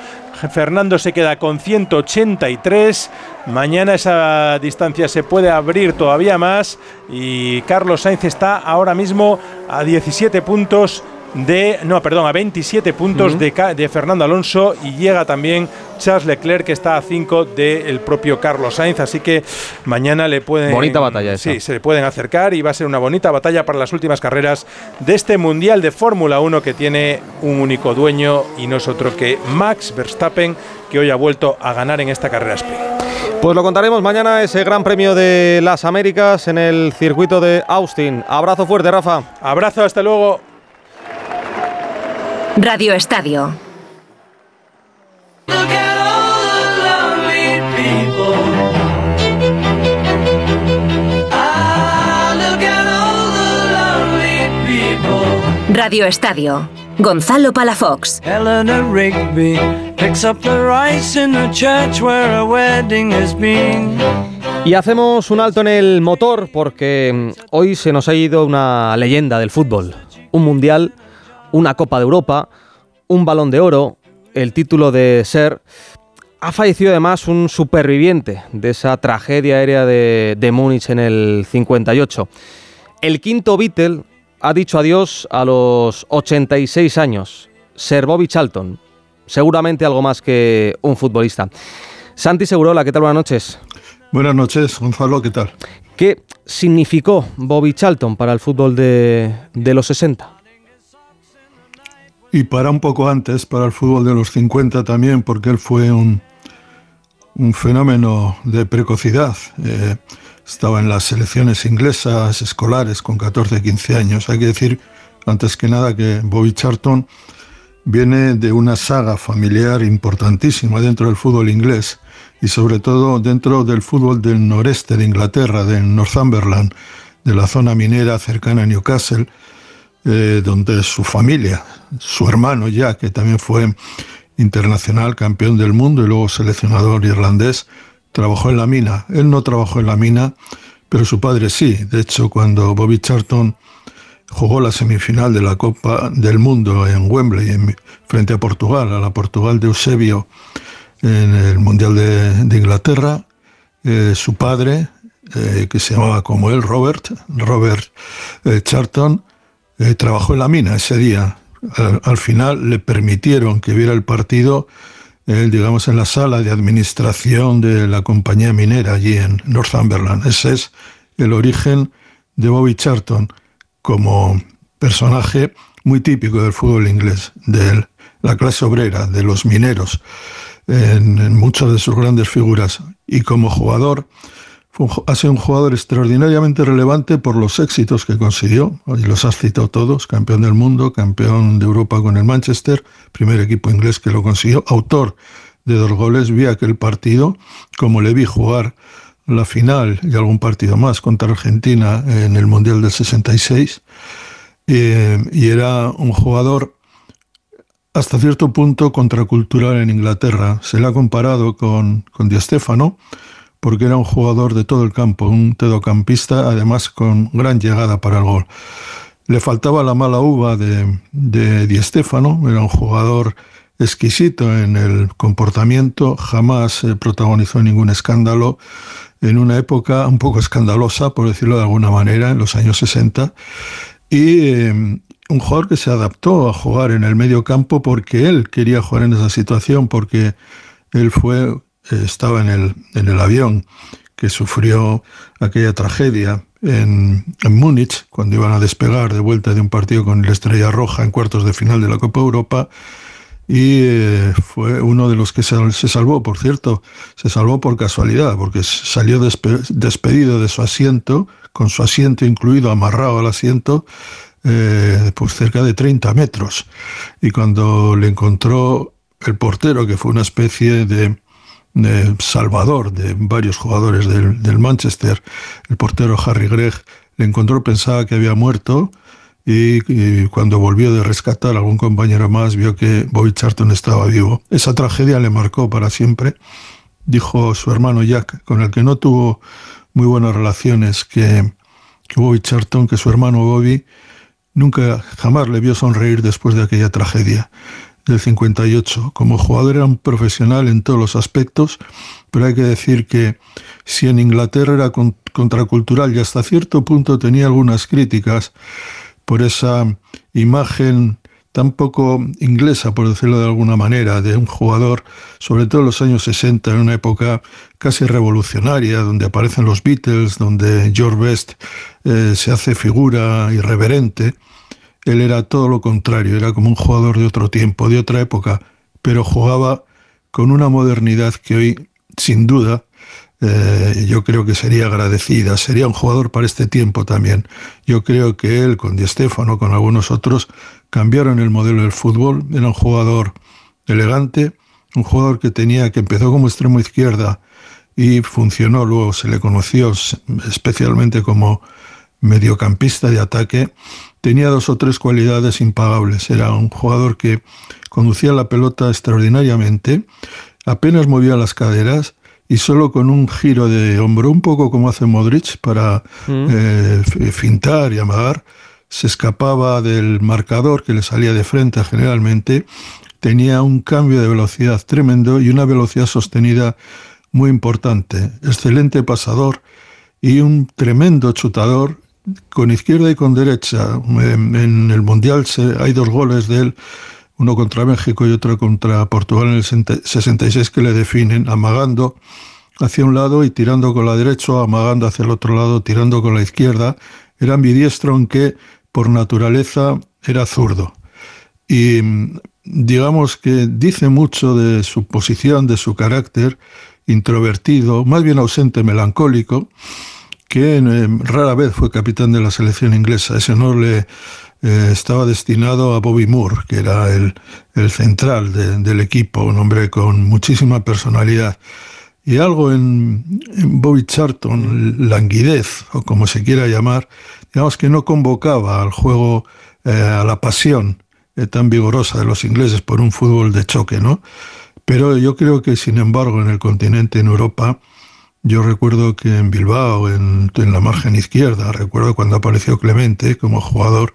Fernando se queda con 183. Mañana esa distancia se puede abrir todavía más. Y Carlos Sainz está ahora mismo a 17 puntos de. No, perdón, a 27 puntos de, Fernando Alonso. Y llega también Charles Leclerc, que está a 5 del propio Carlos Sainz. Así que mañana le pueden. Bonita batalla esa. Sí, se le pueden acercar y va a ser una bonita batalla para las últimas carreras de este Mundial de Fórmula 1 que tiene un único dueño y no es otro que Max Verstappen, que hoy ha vuelto a ganar en esta carrera sprint. Pues lo contaremos mañana, ese Gran Premio de las Américas en el circuito de Austin. Abrazo fuerte, Rafa. Abrazo, hasta luego. Radio Estadio. Radio Estadio. Gonzalo Palafox. Eleanor Rigby picks up the rice in the church where a wedding has been. Y hacemos un alto en el motor porque mm, hoy se nos ha ido una leyenda del fútbol. Un mundial, una Copa de Europa, un balón de oro, el título de ser. Ha fallecido además un superviviente de esa tragedia aérea de, de Múnich en el 58. El quinto Beatle ha dicho adiós a los 86 años. Sir Bobby Charlton. Seguramente algo más que un futbolista. Santi Segurola, ¿qué tal? Buenas noches. Buenas noches, Gonzalo, ¿qué tal? ¿Qué significó Bobby Charlton para el fútbol de, de los 60? Y para un poco antes, para el fútbol de los 50 también, porque él fue un, un fenómeno de precocidad. Eh, estaba en las selecciones inglesas escolares con 14, 15 años. Hay que decir, antes que nada, que Bobby Charlton viene de una saga familiar importantísima dentro del fútbol inglés y sobre todo dentro del fútbol del noreste de Inglaterra, del Northumberland, de la zona minera cercana a Newcastle, donde su familia, su hermano ya, que también fue internacional, campeón del mundo y luego seleccionador irlandés, trabajó en la mina. Él no trabajó en la mina, pero su padre sí. De hecho, cuando Bobby Charlton jugó la semifinal de la Copa del Mundo en Wembley, en- frente a Portugal, a la Portugal de Eusebio, en el Mundial de, de Inglaterra, eh, su padre, eh, que se llamaba como él, Robert, Robert eh, Charlton, eh, trabajó en la mina ese día. Al, al final le permitieron que viera el partido, eh, digamos, en la sala de administración de la compañía minera allí en Northumberland. Ese es el origen de Bobby Charlton como personaje muy típico del fútbol inglés, de la clase obrera, de los mineros, en, muchas de sus grandes figuras. Y como jugador, ha sido un jugador extraordinariamente relevante por los éxitos que consiguió, y los has citado todos, campeón del mundo, campeón de Europa con el Manchester, primer equipo inglés que lo consiguió, autor de dos goles, vi aquel partido, como le vi jugar la final y algún partido más contra Argentina en el Mundial del 66, eh, y era un jugador hasta cierto punto contracultural en Inglaterra. Se le ha comparado con, con Di Stéfano, porque era un jugador de todo el campo, un tedocampista, además con gran llegada para el gol. Le faltaba la mala uva de, de Di Stéfano, era un jugador exquisito en el comportamiento, jamás eh, protagonizó ningún escándalo, en una época un poco escandalosa, por decirlo de alguna manera, en los años 60, y eh, un jugador que se adaptó a jugar en el medio campo porque él quería jugar en esa situación, porque él fue, estaba en el, en el avión que sufrió aquella tragedia en, en Múnich, cuando iban a despegar de vuelta de un partido con el Estrella Roja en cuartos de final de la Copa Europa, y eh, fue uno de los que se, salvó, por cierto, se salvó por casualidad, porque salió despe- despedido de su asiento, con su asiento incluido, amarrado al asiento, eh, pues cerca de 30 metros. Y cuando le encontró el portero, que fue una especie de, de salvador de varios jugadores del, del Manchester, el portero Harry Gregg, le encontró, pensaba que había muerto. Y, y cuando volvió de rescatar a algún compañero más, vio que Bobby Charlton estaba vivo. Esa tragedia le marcó para siempre dijo su hermano Jack, con el que no tuvo muy buenas relaciones, que, que Bobby Charlton, que su hermano Bobby, nunca jamás le vio sonreír después de aquella tragedia del 58. Como jugador era un profesional en todos los aspectos, pero hay que decir que si en Inglaterra era con- contracultural y hasta cierto punto tenía algunas críticas por esa imagen tan poco inglesa, por decirlo de alguna manera, de un jugador, sobre todo en los años 60, en una época casi revolucionaria, donde aparecen los Beatles, donde George Best eh, se hace figura irreverente. Él era todo lo contrario, era como un jugador de otro tiempo, de otra época, pero jugaba con una modernidad que hoy, sin duda, eh, yo creo que sería agradecida, sería un jugador para este tiempo también. Yo creo que él, con Di con algunos otros, cambiaron el modelo del fútbol. Era un jugador elegante, un jugador que tenía, que empezó como extremo izquierda y funcionó, luego se le conoció especialmente como mediocampista de ataque. Tenía dos o tres cualidades impagables. Era un jugador que conducía la pelota extraordinariamente, apenas movía las caderas y solo con un giro de hombro, un poco como hace Modric, para eh, f- fintar y amagar, se escapaba del marcador que le salía de frente generalmente, tenía un cambio de velocidad tremendo y una velocidad sostenida muy importante, excelente pasador y un tremendo chutador con izquierda y con derecha. En, el Mundial hay dos goles de él, uno contra México y otro contra Portugal en el 66 que le definen, amagando hacia un lado y tirando con la derecha, amagando hacia el otro lado, tirando con la izquierda. Era ambidiestro, aunque por naturaleza era zurdo. Y digamos que dice mucho de su posición, de su carácter introvertido, más bien ausente, melancólico, que eh, rara vez fue capitán de la selección inglesa. Ese honor le eh, estaba destinado a Bobby Moore, que era el, el central de- del equipo, un hombre con muchísima personalidad. Y algo en, en Bobby Charlton, languidez, o como se quiera llamar, digamos que no convocaba al juego, eh, a la pasión eh, tan vigorosa de los ingleses por un fútbol de choque, ¿no? Pero yo creo que, sin embargo, en el continente, en Europa, yo recuerdo que en Bilbao, en, la margen izquierda, recuerdo cuando apareció Clemente como jugador,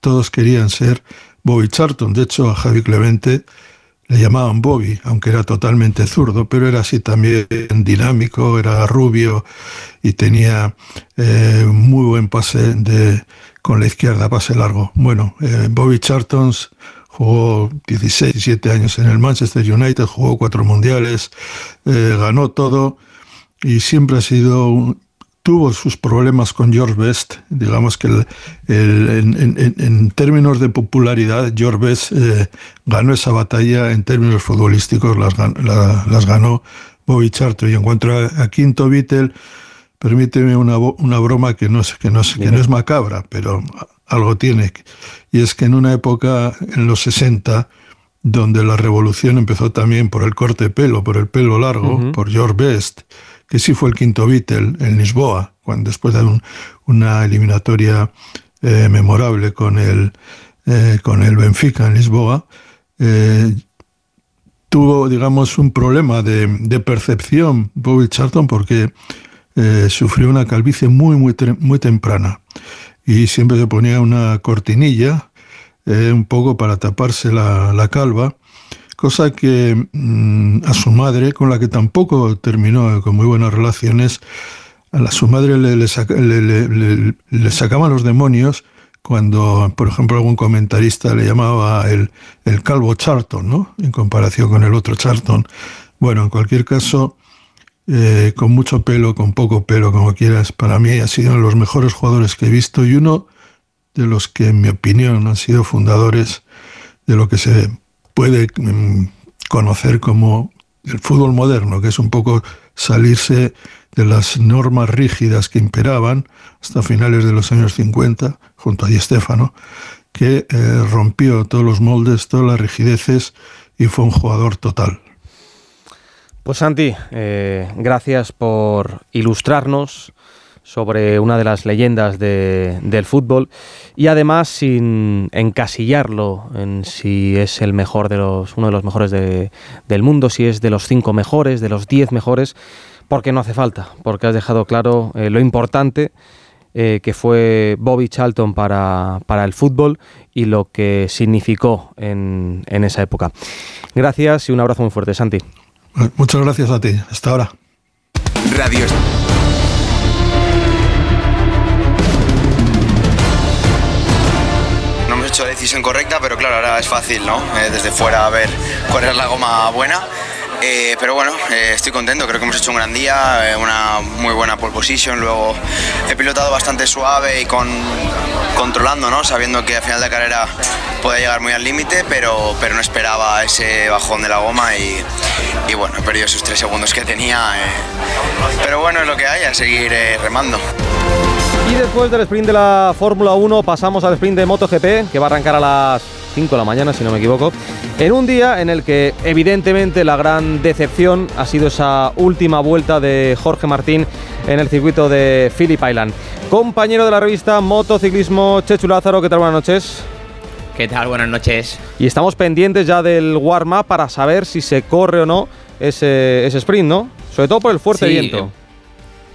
todos querían ser Bobby Charlton. De hecho, a Javi Clemente le llamaban Bobby, aunque era totalmente zurdo, pero era así también dinámico, era rubio y tenía eh, muy buen pase de, con la izquierda, pase largo. Bueno, eh, Bobby Charlton jugó 16, 17 años en el Manchester United, jugó cuatro mundiales, eh, ganó todo y siempre ha sido un- tuvo sus problemas con George Best digamos que el- el- en, en- en- términos de popularidad George Best eh, ganó esa batalla en términos futbolísticos las, la- las ganó Bobby Charlton y en cuanto a, a Quinto Beatle permíteme una, una broma que no es, que, no es, que no es macabra pero algo tiene y es que en una época en los 60 donde la revolución empezó también por el corte de pelo, por el pelo largo, por George Best, que sí fue el quinto Beatle en Lisboa, cuando después de un- una eliminatoria eh, memorable con el, eh, con el Benfica en Lisboa, eh, tuvo, digamos, un problema de, percepción Bobby Charlton porque eh, sufrió una calvicie muy, muy, muy temprana y siempre se ponía una cortinilla un poco para taparse la, la calva, cosa que mm, a su madre, con la que tampoco terminó con muy buenas relaciones, a su madre le, le saca- le- le sacaban los demonios cuando, por ejemplo, algún comentarista le llamaba el, el calvo Charlton, ¿no? En comparación con el otro Charlton. Bueno, en cualquier caso, eh, con mucho pelo, con poco pelo, como quieras, para mí ha sido uno de los mejores jugadores que he visto y uno de los que, en mi opinión, han sido fundadores de lo que se puede mm, conocer como el fútbol moderno, que es un poco salirse de las normas rígidas que imperaban hasta finales de los años 50, junto a Di Stefano, que eh, rompió todos los moldes, todas las rigideces y fue un jugador total. Pues Santi, eh, gracias por ilustrarnos sobre una de las leyendas de- del fútbol y además sin encasillarlo en si es el mejor de los, uno de los mejores de- del mundo, si es de los cinco mejores, de los diez mejores, porque no hace falta, porque has dejado claro eh, lo importante eh, que fue Bobby Charlton para, para el fútbol y lo que significó en, en esa época. Gracias y un abrazo muy fuerte, Santi. Muchas gracias a ti. Hasta ahora. Radio hecho la decisión correcta, pero claro, ahora es fácil, ¿no? Eh, desde fuera ver cuál es la goma buena. Eh, pero bueno, eh, estoy contento, creo que hemos hecho un gran día, eh, una muy buena pole position, luego he pilotado bastante suave y con, controlando, ¿no? sabiendo que al final de carrera podía llegar muy al límite, pero, pero no esperaba ese bajón de la goma y, y bueno, he perdido esos tres segundos que tenía. eh. pero bueno, es lo que hay, a seguir eh, remando. Y después del sprint de la Fórmula 1 pasamos al sprint de MotoGP, que va a arrancar a las 5 de la mañana, si no me equivoco, en un día en el que evidentemente la gran decepción ha sido esa última vuelta de Jorge Martín en el circuito de Phillip Island. Compañero de la revista Motociclismo, Chechu Lázaro, ¿qué tal? Buenas noches. ¿Qué tal? Buenas noches. Y estamos pendientes ya del warm-up para saber si se corre o no ese, ese sprint, ¿no? Sobre todo por el fuerte Sí, viento.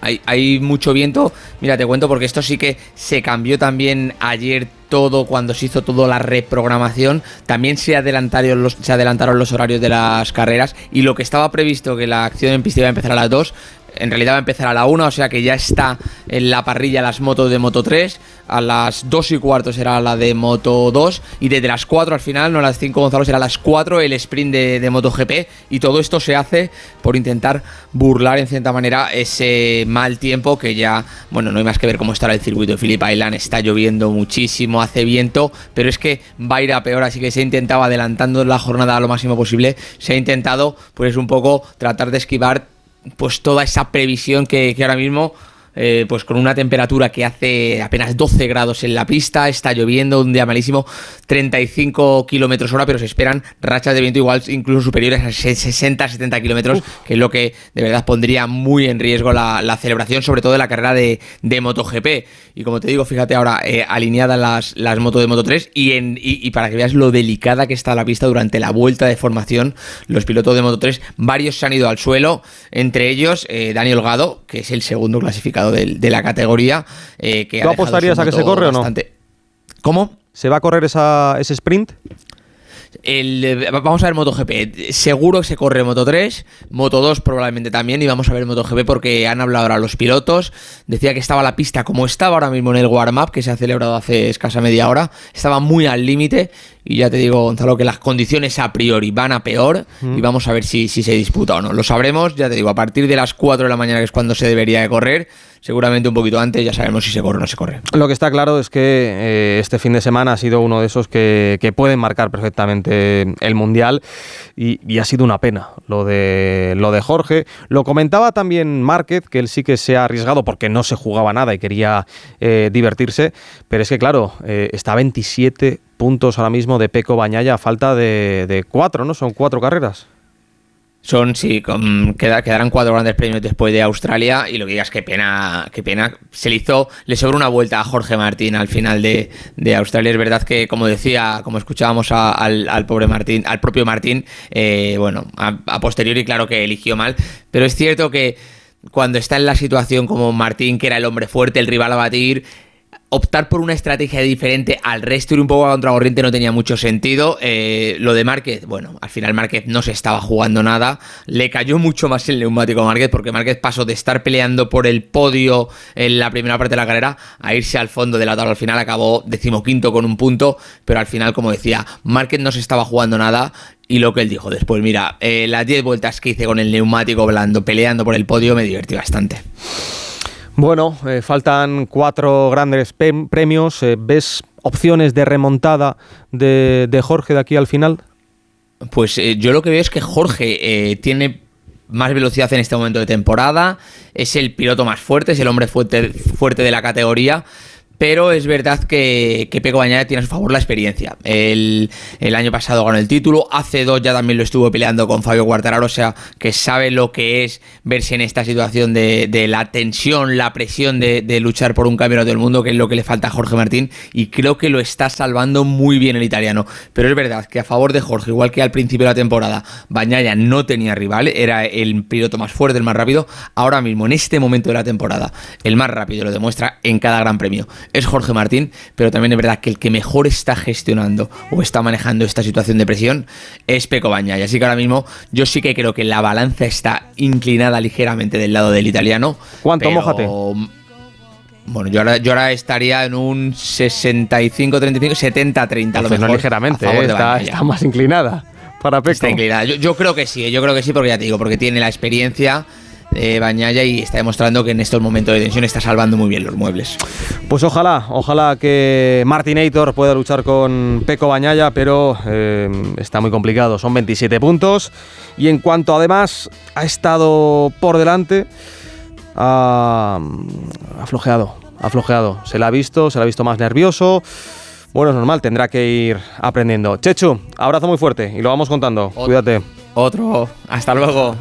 Hay, mucho viento. Mira, te cuento porque esto sí que se cambió también ayer todo cuando se hizo toda la reprogramación. También se adelantaron los, se adelantaron los horarios de las carreras y lo que estaba previsto que la acción en pista iba a empezar a las 2. En realidad va a empezar a la 1, o sea que ya está en la parrilla las motos de Moto 3. A las 2 y cuarto será la de Moto 2. Y desde las 4 al final, no las 5 Gonzalo, será las 4 el sprint de, de MotoGP. Y todo esto se hace por intentar burlar en cierta manera ese mal tiempo que ya, bueno, no hay más que ver cómo estará el circuito de Phillip Island. Está lloviendo muchísimo, hace viento, pero es que va a ir a peor. Así que se ha intentado adelantando la jornada lo máximo posible. Se ha intentado, pues un poco tratar de esquivar pues toda esa previsión que, ahora mismo eh, pues con una temperatura que hace apenas 12 grados en la pista, está lloviendo, un día malísimo, 35 kilómetros hora, pero se esperan rachas de viento igual incluso superiores a 60-70 kilómetros, que es lo que de verdad pondría muy en riesgo la, la celebración, sobre todo de la carrera de, de MotoGP. Y como te digo, fíjate ahora, eh, alineadas las, las motos de Moto 3 y, en, y, y para que veas lo delicada que está la pista durante la vuelta de formación, los pilotos de Moto 3, varios se han ido al suelo, entre ellos eh, Daniel Holgado, que es el segundo clasificado de, la categoría. eh, que ¿Tú apostarías a que se corre o no? ¿Cómo? ¿Se va a correr esa- ese sprint? El, eh, vamos a ver MotoGP. Seguro que se corre Moto 3, Moto 2 probablemente también. Y vamos a ver MotoGP porque han hablado ahora los pilotos. Decía que estaba la pista como estaba ahora mismo en el warm-up, que se ha celebrado hace escasa media hora. Estaba muy al límite. Y ya te digo, Gonzalo, que las condiciones a priori van a peor. Mm. Y vamos a ver si, si se disputa o no. Lo sabremos, ya te digo, a partir de las 4 de la mañana, que es cuando se debería de correr. Seguramente un poquito antes ya sabemos si se corre o no se corre. Lo que está claro es que eh, este fin de semana ha sido uno de esos que, que pueden marcar perfectamente el Mundial y, ha sido una pena lo de, lo de Jorge. Lo comentaba también Márquez, que él sí que se ha arriesgado porque no se jugaba nada y quería eh, divertirse, pero es que claro, eh, está a 27 puntos ahora mismo de Peco Bañaya a falta de, de cuatro, ¿no? Son cuatro carreras. Son, sí, con- queda- quedarán cuatro grandes premios después de Australia y lo que digas, qué pena, qué pena. Se le hizo, le sobró una vuelta a Jorge Martín al final de, de Australia. Es verdad que, como decía, como escuchábamos al, al pobre Martín, al propio Martín, eh, bueno, a posteriori claro que eligió mal, pero es cierto que cuando está en la situación como Martín, que era el hombre fuerte, el rival a batir, optar por una estrategia diferente al resto ir un poco a contracorriente no tenía mucho sentido. Eh, lo de Márquez, bueno, al final Márquez no se estaba jugando nada. Le cayó mucho más el neumático a Márquez porque Márquez pasó de estar peleando por el podio en la primera parte de la carrera a irse al fondo de la. Al final acabó decimoquinto con un punto, pero al final, como decía, Márquez no se estaba jugando nada. Y lo que él dijo después, mira, eh, las 10 vueltas que hice con el neumático blando peleando por el podio me divertí bastante. Bueno, eh, faltan cuatro grandes premios. Eh, ¿Ves opciones de remontada de, Jorge de aquí al final? Pues eh, yo lo que veo es que Jorge tiene más velocidad en este momento de temporada, es el piloto más fuerte, es el hombre fuerte, fuerte de la categoría. Pero es verdad que, que Peco Bañaya tiene a su favor la experiencia. El, año pasado ganó el título, hace dos ya también lo estuvo peleando con Fabio Quartararo, o sea, que sabe lo que es verse en esta situación de, de la tensión, la presión de, de luchar por un campeonato del mundo, que es lo que le falta a Jorge Martín, y creo que lo está salvando muy bien el italiano. Pero es verdad que a favor de Jorge, igual que al principio de la temporada, Bañaya no tenía rival, era el piloto más fuerte, el más rápido. Ahora mismo, en este momento de la temporada, el más rápido lo demuestra en cada gran premio. Es Jorge Martín, pero también es verdad que el que mejor está gestionando o está manejando esta situación de presión es Peco Bañaya. Así que ahora mismo yo sí que creo que la balanza está inclinada ligeramente del lado del italiano. ¿Cuánto? pero- Mójate. Bueno, yo ahora, yo ahora estaría en un 65-35, 70-30 a lo Entonces, no mejor. ligeramente, ¿eh? está, más inclinada para Peco. Está inclinada. Yo, yo creo que sí, yo creo que sí, porque ya te digo, porque tiene la experiencia de Bañaya y está demostrando que en estos momentos de tensión está salvando muy bien los muebles. Pues ojalá, ojalá que Martinator pueda luchar con Peco Bañaya, pero eh, está muy complicado. Son 27 puntos. Y en cuanto además ha estado por delante, ha ha flojeado, ha flojeado. Se la ha visto, se la ha visto más nervioso. Bueno, es normal, tendrá que ir aprendiendo. Chechu, abrazo muy fuerte y lo vamos contando. Cuídate. Otro, hasta luego.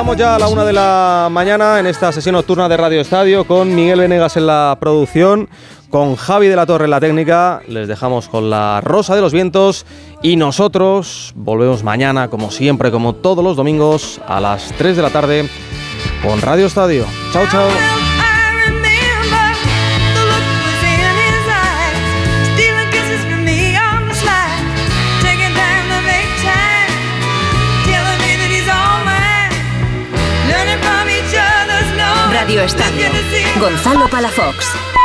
Llegamos ya a la una de la mañana en esta sesión nocturna de Radio Estadio con Miguel Venegas en la producción, con Javi de la Torre en la técnica. Les dejamos con la Rosa de los Vientos y nosotros volvemos mañana, como siempre, como todos los domingos, a las 3 de la tarde con Radio Estadio. Chao, chao. Estadio. Gonzalo Palafox.